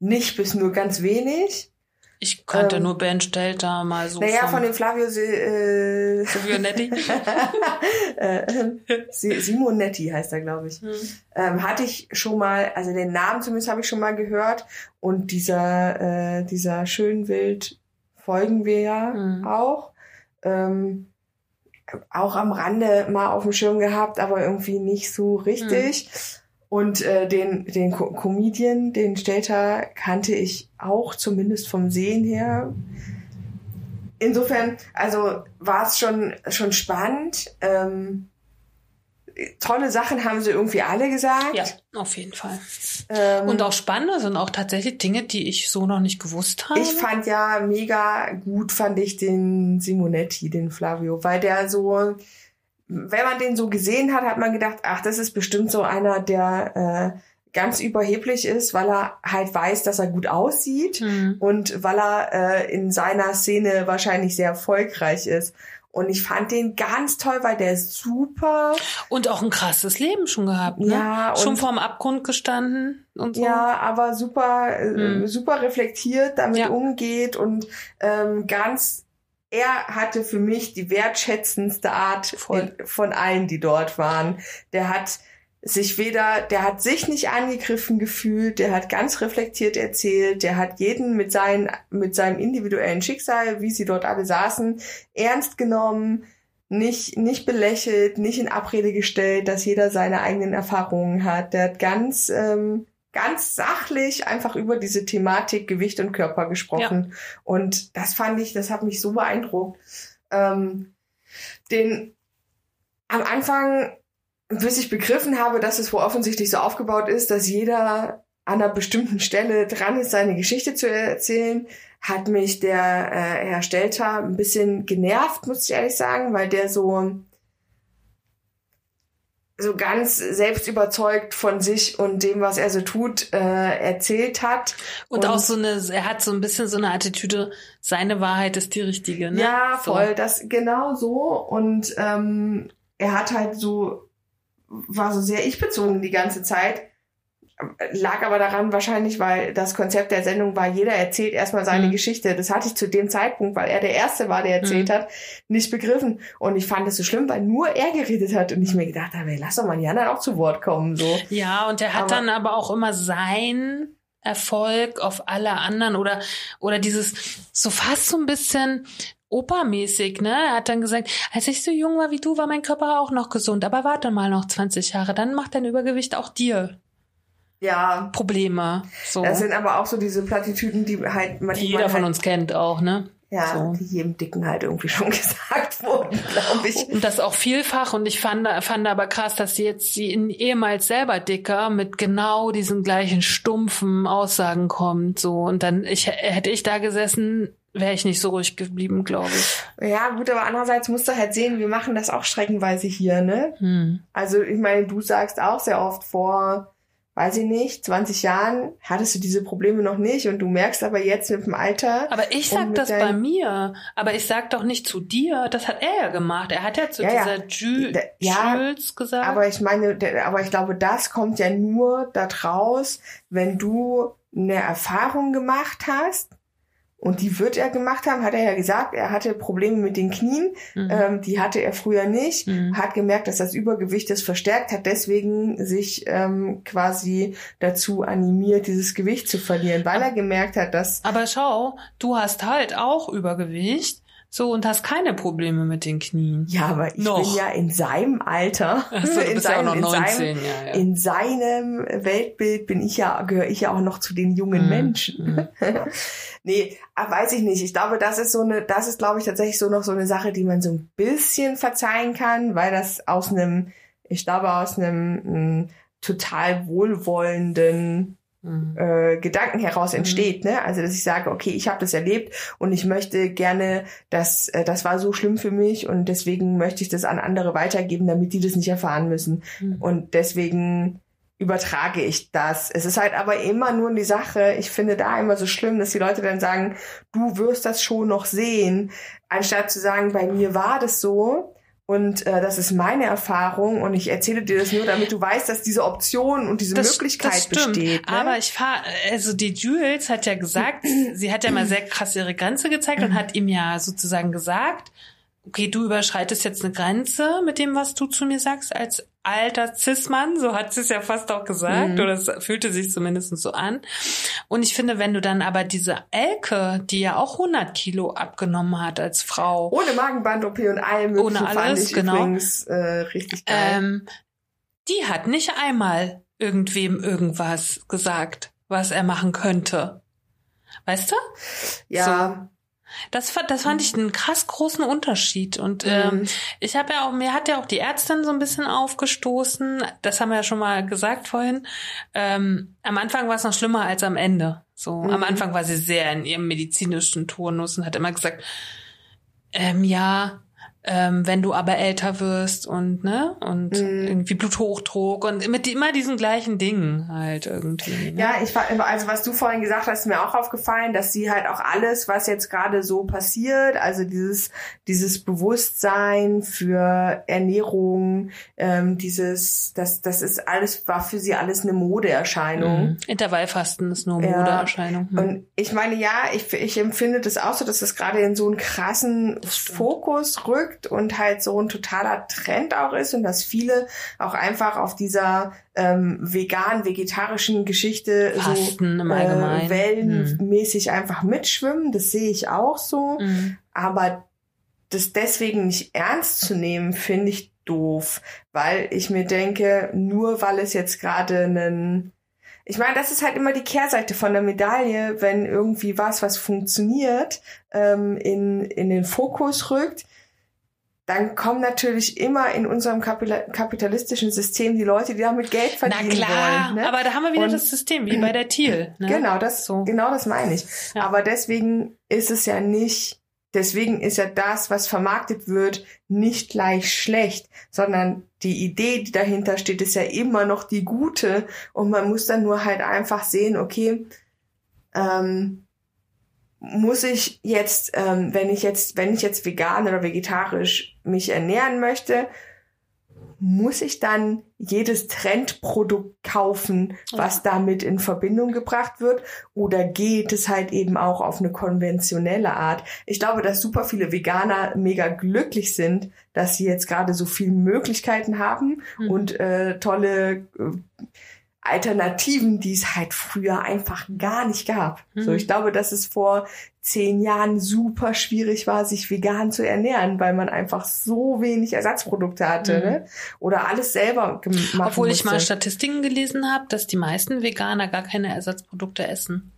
nicht bis nur ganz wenig. Ich kannte ähm, nur Ben Stelter mal so. Naja, von dem Flavio äh, Silvionetti. [laughs] äh, Simonetti heißt er, glaube ich. Hm. Ähm, hatte ich schon mal, also den Namen zumindest habe ich schon mal gehört. Und dieser, äh, dieser Schönwild folgen wir ja hm. auch. Ähm, auch am Rande mal auf dem Schirm gehabt, aber irgendwie nicht so richtig. Hm. Und äh, den, den Co Comedian, den Stelter, kannte ich auch, zumindest vom Sehen her. Insofern, also war es schon, schon spannend. Ähm, tolle Sachen haben sie irgendwie alle gesagt. Ja, auf jeden Fall. Ähm, und auch spannende sind auch tatsächlich Dinge, die ich so noch nicht gewusst habe. Ich fand ja mega gut, fand ich den Simonetti, den Flavio, weil der so, wenn man den so gesehen hat, hat man gedacht, ach, das ist bestimmt so einer, der äh, ganz überheblich ist, weil er halt weiß, dass er gut aussieht mhm. und weil er äh, in seiner Szene wahrscheinlich sehr erfolgreich ist. Und ich fand den ganz toll, weil der ist super. Und auch ein krasses Leben schon gehabt, ne? Ja. Schon vorm Abgrund gestanden und so. Ja, aber super, mhm. super reflektiert damit ja. umgeht und ähm, ganz er hatte für mich die wertschätzendste Art von, von allen, die dort waren. Der hat sich weder, der hat sich nicht angegriffen gefühlt, der hat ganz reflektiert erzählt, der hat jeden mit, seinen, mit seinem individuellen Schicksal, wie sie dort alle saßen, ernst genommen, nicht, nicht belächelt, nicht in Abrede gestellt, dass jeder seine eigenen Erfahrungen hat. Der hat ganz ähm, ganz sachlich einfach über diese Thematik Gewicht und Körper gesprochen. Ja. Und das fand ich, das hat mich so beeindruckt. Ähm, den am Anfang, bis ich begriffen habe, dass es wohl offensichtlich so aufgebaut ist, dass jeder an einer bestimmten Stelle dran ist, seine Geschichte zu erzählen, hat mich der äh, Herr Stelter ein bisschen genervt, muss ich ehrlich sagen, weil der so so ganz selbst überzeugt von sich und dem, was er so tut, äh, erzählt hat. Und, und, auch so eine, er hat so ein bisschen so eine Attitüde, seine Wahrheit ist die richtige, ne? Ja, voll, so. das genau so. Und ähm, er hat halt so, war so sehr ich-bezogen die ganze Zeit lag aber daran wahrscheinlich, weil das Konzept der Sendung war, jeder erzählt erstmal seine mhm. Geschichte. Das hatte ich zu dem Zeitpunkt, weil er der Erste war, der erzählt mhm. hat, nicht begriffen. Und ich fand es so schlimm, weil nur er geredet hat und ich mir gedacht habe, ey, lass doch mal die anderen auch zu Wort kommen. So. Ja, und er hat aber, dann aber auch immer sein Erfolg auf alle anderen oder, oder dieses so fast so ein bisschen opermäßig, ne? Er hat dann gesagt, als ich so jung war wie du, war mein Körper auch noch gesund, aber warte mal noch 20 Jahre, dann macht dein Übergewicht auch dir ja. Probleme. So. Das sind aber auch so diese Plattitüden, die halt manchmal. Die jeder von halt, uns kennt auch, ne? Ja, so. die jedem Dicken halt irgendwie [laughs] schon gesagt wurden, glaube ich. Und das auch vielfach. Und ich fand, fand aber krass, dass sie jetzt sie in ehemals selber dicker mit genau diesen gleichen stumpfen Aussagen kommt. So. Und dann ich, hätte ich da gesessen, wäre ich nicht so ruhig geblieben, glaube ich. Ja, gut, aber andererseits musst du halt sehen, wir machen das auch streckenweise hier, ne? Hm. Also ich meine, du sagst auch sehr oft vor weiß ich nicht, 20 Jahren hattest du diese Probleme noch nicht und du merkst aber jetzt mit dem Alter. Aber ich sag das bei mir. Aber ich sag doch nicht zu dir. Das hat er ja gemacht. Er hat ja zu ja, dieser ja. Ju ja, Jules gesagt. Aber ich meine, aber ich glaube, das kommt ja nur da draus, wenn du eine Erfahrung gemacht hast und die wird er gemacht haben, hat er ja gesagt, er hatte Probleme mit den Knien, mhm. ähm, die hatte er früher nicht, mhm. hat gemerkt, dass das Übergewicht es verstärkt, hat. Deswegen sich ähm, quasi dazu animiert, dieses Gewicht zu verlieren, weil er gemerkt hat, dass... Aber schau, du hast halt auch Übergewicht, So, und hast keine Probleme mit den Knien. Ja, aber ich Noch. bin ja in seinem Alter, so, in, bist ja auch noch in, 19, seinem, ja, ja. in seinem Weltbild bin ich ja, gehöre ich ja auch noch zu den jungen Mhm, Menschen. [laughs] nee, aber weiß ich nicht. Ich glaube, das ist so eine, das ist, glaube ich, tatsächlich so noch so eine Sache, die man so ein bisschen verzeihen kann, weil das aus einem, ich glaube, aus einem mh, total wohlwollenden Mhm. Äh, Gedanken heraus entsteht, ne? Also dass ich sage, okay, ich habe das erlebt und ich möchte gerne, dass äh, das war so schlimm für mich und deswegen möchte ich das an andere weitergeben, damit die das nicht erfahren müssen. Mhm. Und deswegen übertrage ich das. Es ist halt aber immer nur die Sache, ich finde da immer so schlimm, dass die Leute dann sagen, du wirst das schon noch sehen, anstatt zu sagen, bei mir war das so. Und äh, das ist meine Erfahrung und ich erzähle dir das nur, damit du weißt, dass diese Option und diese Möglichkeit das besteht. Ne? Aber ich fahr, also die Jules hat ja gesagt, [clears throat] sie hat ja mal sehr krass ihre Grenze gezeigt und hat ihm ja sozusagen gesagt, okay, du überschreitest jetzt eine Grenze mit dem, was du zu mir sagst, als alter Cis-Mann, so hat sie es ja fast auch gesagt, Mhm. oder es fühlte sich zumindest so an. Und ich finde, wenn du dann aber diese Elke, die ja auch 100 Kilo abgenommen hat als Frau, Ohne Magenband-OP und allem Ohne alles, genau. übrigens äh, richtig geil. ähm, die hat nicht einmal irgendwem irgendwas gesagt, was er machen könnte. Weißt du? ja, Das, das fand ich einen krass großen Unterschied. Und ähm, Mhm. ich habe ja auch, mir hat ja auch die Ärztin so ein bisschen aufgestoßen. Das haben wir ja schon mal gesagt vorhin. Ähm, am Anfang war es noch schlimmer als am Ende. So, am Mhm. Anfang war sie sehr in ihrem medizinischen Turnus und hat immer gesagt, ähm, ja, ähm, wenn du aber älter wirst und ne und Mhm. irgendwie Bluthochdruck und mit die- immer diesen gleichen Dingen halt irgendwie. Ne? Ja, ich war, also was du vorhin gesagt hast, ist mir auch aufgefallen, dass sie halt auch alles, was jetzt gerade so passiert, also dieses, dieses Bewusstsein für Ernährung, ähm, dieses, das, das ist alles, war für sie alles eine Modeerscheinung. Mhm. Intervallfasten ist nur Ja. Modeerscheinung. Mhm. Und ich meine, ja, ich, ich empfinde das auch so, dass das gerade in so einen krassen. Fokus rückt und halt so ein totaler Trend auch ist und dass viele auch einfach auf dieser ähm, vegan-vegetarischen Geschichte Fasten so äh, wellenmäßig einfach mitschwimmen. Das sehe ich auch so. Mhm. Aber das deswegen nicht ernst zu nehmen, finde ich doof, weil ich mir denke, nur weil es jetzt gerade einen ich meine, das ist halt immer die Kehrseite von der Medaille, wenn irgendwie was, was funktioniert, ähm, in, in den Fokus rückt, dann kommen natürlich immer in unserem kapitalistischen System die Leute, die damit Geld Na verdienen klar, wollen. Ne? aber da haben wir wieder Und- das System, wie bei der Thiel. Ne? Genau, das, So. genau das meine ich. Ja. Aber deswegen ist es ja nicht, deswegen ist ja das, was vermarktet wird, nicht gleich schlecht, sondern die Idee, die dahinter steht, ist ja immer noch die gute. Und man muss dann nur halt einfach sehen, okay, ähm, muss ich jetzt, ähm, wenn ich jetzt, wenn ich jetzt vegan oder vegetarisch mich ernähren möchte, muss ich dann jedes Trendprodukt kaufen, was damit in Verbindung gebracht wird? Oder geht es halt eben auch auf eine konventionelle Art? Ich glaube, dass super viele Veganer mega glücklich sind, dass sie jetzt gerade so viele Möglichkeiten haben Mhm. und äh, tolle äh, Alternativen, die es halt früher einfach gar nicht gab. So, Mhm. ich glaube, dass es vor zehn Jahren super schwierig war, sich vegan zu ernähren, weil man einfach so wenig Ersatzprodukte hatte, Mhm. ne? Oder alles selber gemacht Obwohl ich mal. Statistiken gelesen habe, dass die meisten Veganer gar keine Ersatzprodukte essen.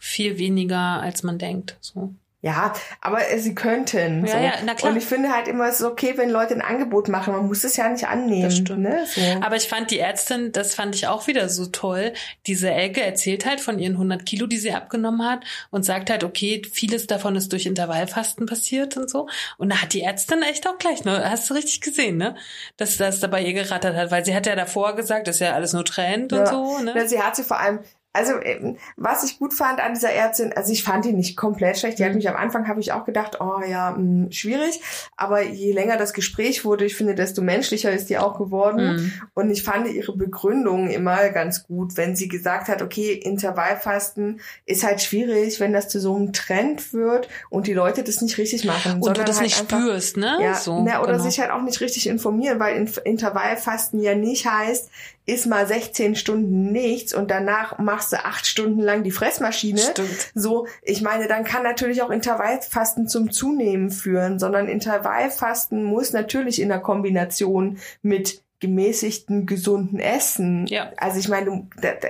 Viel weniger, als man denkt. So. Ja, aber äh, sie könnten. Ja, so. ja, na klar. Und ich finde halt immer, es ist okay, wenn Leute ein Angebot machen. Man muss es ja nicht annehmen. Das stimmt. Ne? So. Aber ich fand die Ärztin, das fand ich auch wieder so toll. Diese Elke erzählt halt von ihren 100 Kilo, die sie abgenommen hat und sagt halt, okay, vieles davon ist durch Intervallfasten passiert und so. Und da hat die Ärztin echt auch gleich, ne, hast du richtig gesehen, ne, dass das da bei ihr gerattert hat, weil sie hat ja davor gesagt, das ist ja alles nur Trend und Ja. so, ne. Ja, Sie hat sie vor allem, also ähm, was ich gut fand an dieser Ärztin, also ich fand die nicht komplett schlecht. Die hat Mhm. mich am Anfang habe ich auch gedacht, oh ja, mh, schwierig. Aber je länger das Gespräch wurde, ich finde, desto menschlicher ist die auch geworden. Mhm. Und ich fand ihre Begründung immer ganz gut, wenn sie gesagt hat, okay, Intervallfasten ist halt schwierig, wenn das zu so einem Trend wird und die Leute das nicht richtig machen. Und du das halt nicht einfach- spürst, ne? ja, so, ne, oder genau. sich halt auch nicht richtig informieren, weil in, Intervallfasten ja nicht heißt, iss mal 16 Stunden nichts und danach machst du acht Stunden lang die Fressmaschine. Stimmt. So, ich meine, dann kann natürlich auch Intervallfasten zum Zunehmen führen, sondern Intervallfasten muss natürlich in der Kombination mit gemäßigten, gesunden Essen. Ja. Also ich meine,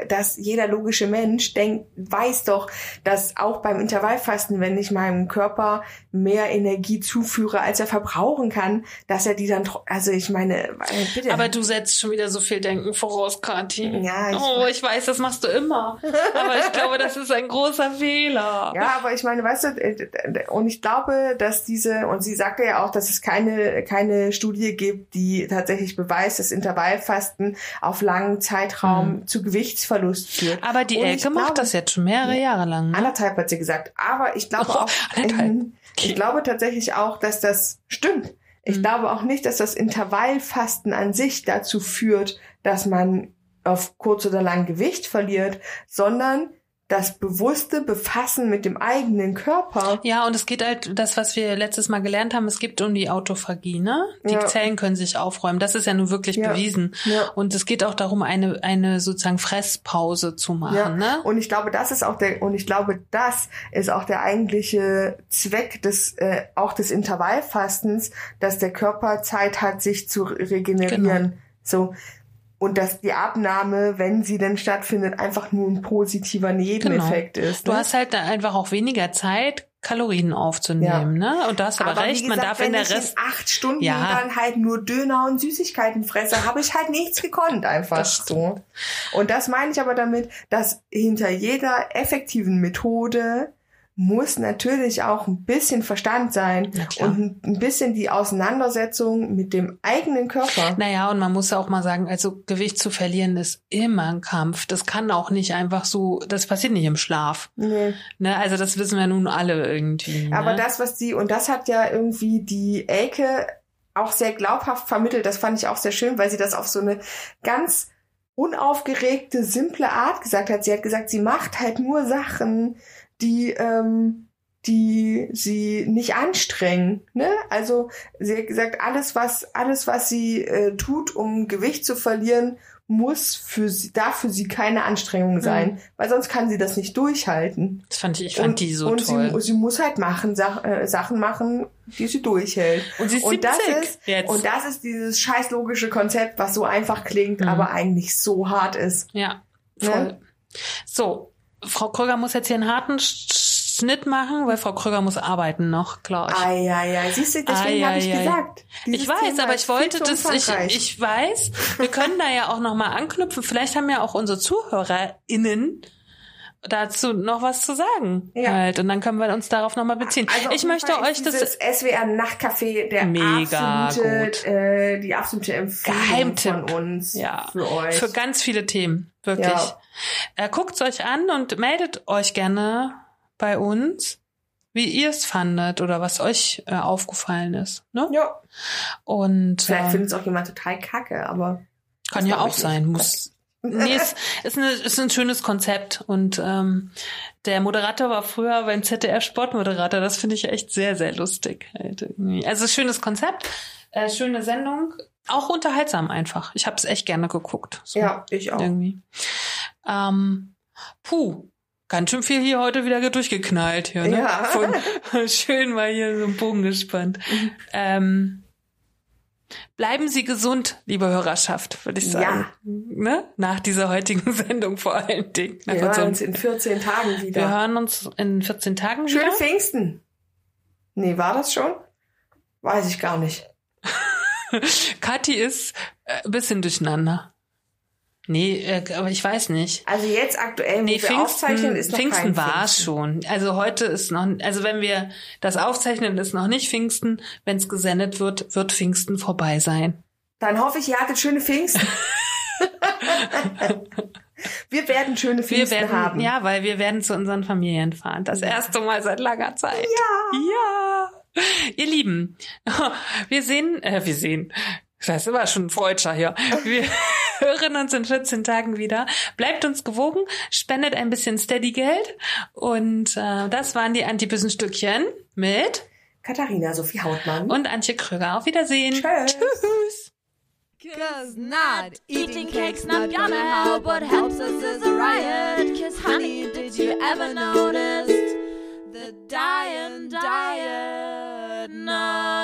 dass jeder logische Mensch denkt, weiß doch, dass auch beim Intervallfasten, wenn ich meinem Körper mehr Energie zuführe, als er verbrauchen kann, dass er die dann, also ich meine, äh, bitte. Aber du setzt schon wieder so viel Denken voraus, Kathi. Ja, ich- oh, ich weiß, das machst du immer. Aber ich glaube, das ist ein großer Fehler. Ja, aber ich meine, weißt du, äh, und ich glaube, dass diese, und sie sagte ja auch, dass es keine, keine Studie gibt, die tatsächlich beweist, dass Intervallfasten auf langen Zeitraum zu Gewichtsverlust führt. Aber die Elke macht das jetzt schon mehrere Jahre lang. Ne? Anderthalb hat sie gesagt. Aber ich glaube Oh, auch, ähm, ich glaube tatsächlich auch, dass das stimmt. Ich Mhm. glaube auch nicht, dass das Intervallfasten an sich dazu führt, dass man auf kurz oder lang Gewicht verliert, sondern das bewusste Befassen mit dem eigenen Körper. Ja, und es geht halt, das, was wir letztes Mal gelernt haben, es geht um die Autophagie, ne? Die Ja. Zellen können sich aufräumen. Das ist ja nun wirklich Ja. bewiesen. Ja. Und es geht auch darum, eine, eine sozusagen Fresspause zu machen, Ja, ne? und ich glaube, das ist auch der, und ich glaube, das ist auch der eigentliche Zweck des, äh, auch des Intervallfastens, dass der Körper Zeit hat, sich zu regenerieren. Genau. So. Und dass die Abnahme, wenn sie denn stattfindet, einfach nur ein positiver Nebeneffekt ist. Du ne? hast halt da einfach auch weniger Zeit, Kalorien aufzunehmen, ne? Und du hast aber, wie recht, man gesagt, darf wenn in der ich Rest. in acht Stunden Ja. dann halt nur Döner und Süßigkeiten fresse, habe ich halt nichts gekonnt, einfach Das so. Und das meine ich aber damit, dass hinter jeder effektiven Methode muss natürlich auch ein bisschen Verstand sein klar. und ein- ein bisschen die Auseinandersetzung mit dem eigenen Körper. Naja, und man muss auch mal sagen, also Gewicht zu verlieren ist immer ein Kampf. Das kann auch nicht einfach so, das passiert nicht im Schlaf. Nee. Ne? Also das wissen wir nun alle irgendwie. Ne? Aber das, was die, und das hat ja irgendwie die Elke auch sehr glaubhaft vermittelt, das fand ich auch sehr schön, weil sie das auf so eine ganz unaufgeregte, simple Art gesagt hat. Sie hat gesagt, sie macht halt nur Sachen, die, ähm, die sie nicht anstrengen. Ne? Also sie hat gesagt, alles, was, alles, was sie äh, tut, um Gewicht zu verlieren, muss für sie, darf für sie keine Anstrengung sein, weil sonst kann sie das nicht durchhalten das fand ich, ich fand die so und toll. Sie, sie muss halt machen, Sach, äh, Sachen machen, die sie durchhält. und sie ist Und das 70 ist, jetzt. und das ist dieses scheiß logische Konzept, was so einfach klingt, Mhm. aber eigentlich so hart ist. ja, Ne? voll. So, Frau Kröger muss jetzt hier einen harten Sch- Schnitt machen, weil Frau Kröger muss arbeiten noch, klar. ich. Ei, ei, ei. Siehst du, deswegen habe ich ei. gesagt. Ich weiß, Thema aber ich wollte das, ich, ich weiß, wir können da ja auch nochmal anknüpfen. Vielleicht haben ja auch unsere ZuhörerInnen dazu noch was zu sagen. Ja. Halt. Und dann können wir uns darauf nochmal beziehen. Also ich möchte Fall euch das SWR Nachtcafé der Mega absolute, gut. Äh, die absolute Empfehlung Geheimtipp. von uns Ja. für euch. für ganz viele Themen, wirklich. Ja. Äh, Guckt's euch an und meldet euch gerne bei uns, wie ihr es fandet oder was euch äh, aufgefallen ist. Ne? ja. Und Vielleicht ähm, findet es auch jemand total kacke, aber Kann ja auch sein, muss. Nee, ist, [laughs] ist, eine, ist ein schönes Konzept. Und ähm, der Moderator war früher beim ZDF Sportmoderator. Das finde ich echt sehr, sehr lustig. Also schönes Konzept, äh, schöne Sendung, auch unterhaltsam einfach. Ich habe es echt gerne geguckt. So ja, ich auch. Irgendwie. Ähm, puh, ganz schön viel hier heute wieder durchgeknallt hier, ne? Ja. Von, [laughs] schön mal hier so einen Bogen gespannt. Ähm, bleiben Sie gesund, liebe Hörerschaft, würde ich sagen. Ne? Nach dieser heutigen [laughs] Sendung vor allen Dingen. Nach Wir hören unserem- uns in 14 Tagen wieder. wir hören uns in 14 Tagen Schöne wieder. Pfingsten. Nee, war das schon? Weiß ich gar nicht. [laughs] Kathi ist äh, ein bisschen durcheinander. Nee, äh, aber ich weiß nicht. Also jetzt aktuell, Nee, wir aufzeichnen, Pfingsten, ist noch Pfingsten war Pfingsten. schon. Also heute ist noch, also wenn wir das aufzeichnen, ist noch nicht Pfingsten. Wenn es gesendet wird, wird Pfingsten vorbei sein. Dann hoffe ich, ihr hattet schöne Pfingsten. [laughs] wir werden schöne Wir Pfingsten werden, haben. ja, weil wir werden zu unseren Familien fahren. Das erste Mal seit langer Zeit. Ja. Ja. Ihr Lieben, [laughs] wir sehen, äh, wir sehen, das war schon ein Freudscher hier. Wir [laughs] hören uns in 14 Tagen wieder. Bleibt uns gewogen, spendet ein bisschen Steady-Geld. Und äh, das waren die Antibösen-Stückchen mit Katharina Sophie Hautmann. und Antje Kröger. Auf Wiedersehen. Tschüss. Tschüss. Cause not eating cake's not gonna help. What helps us is a riot. Cause honey, did you ever notice the dying diet? Not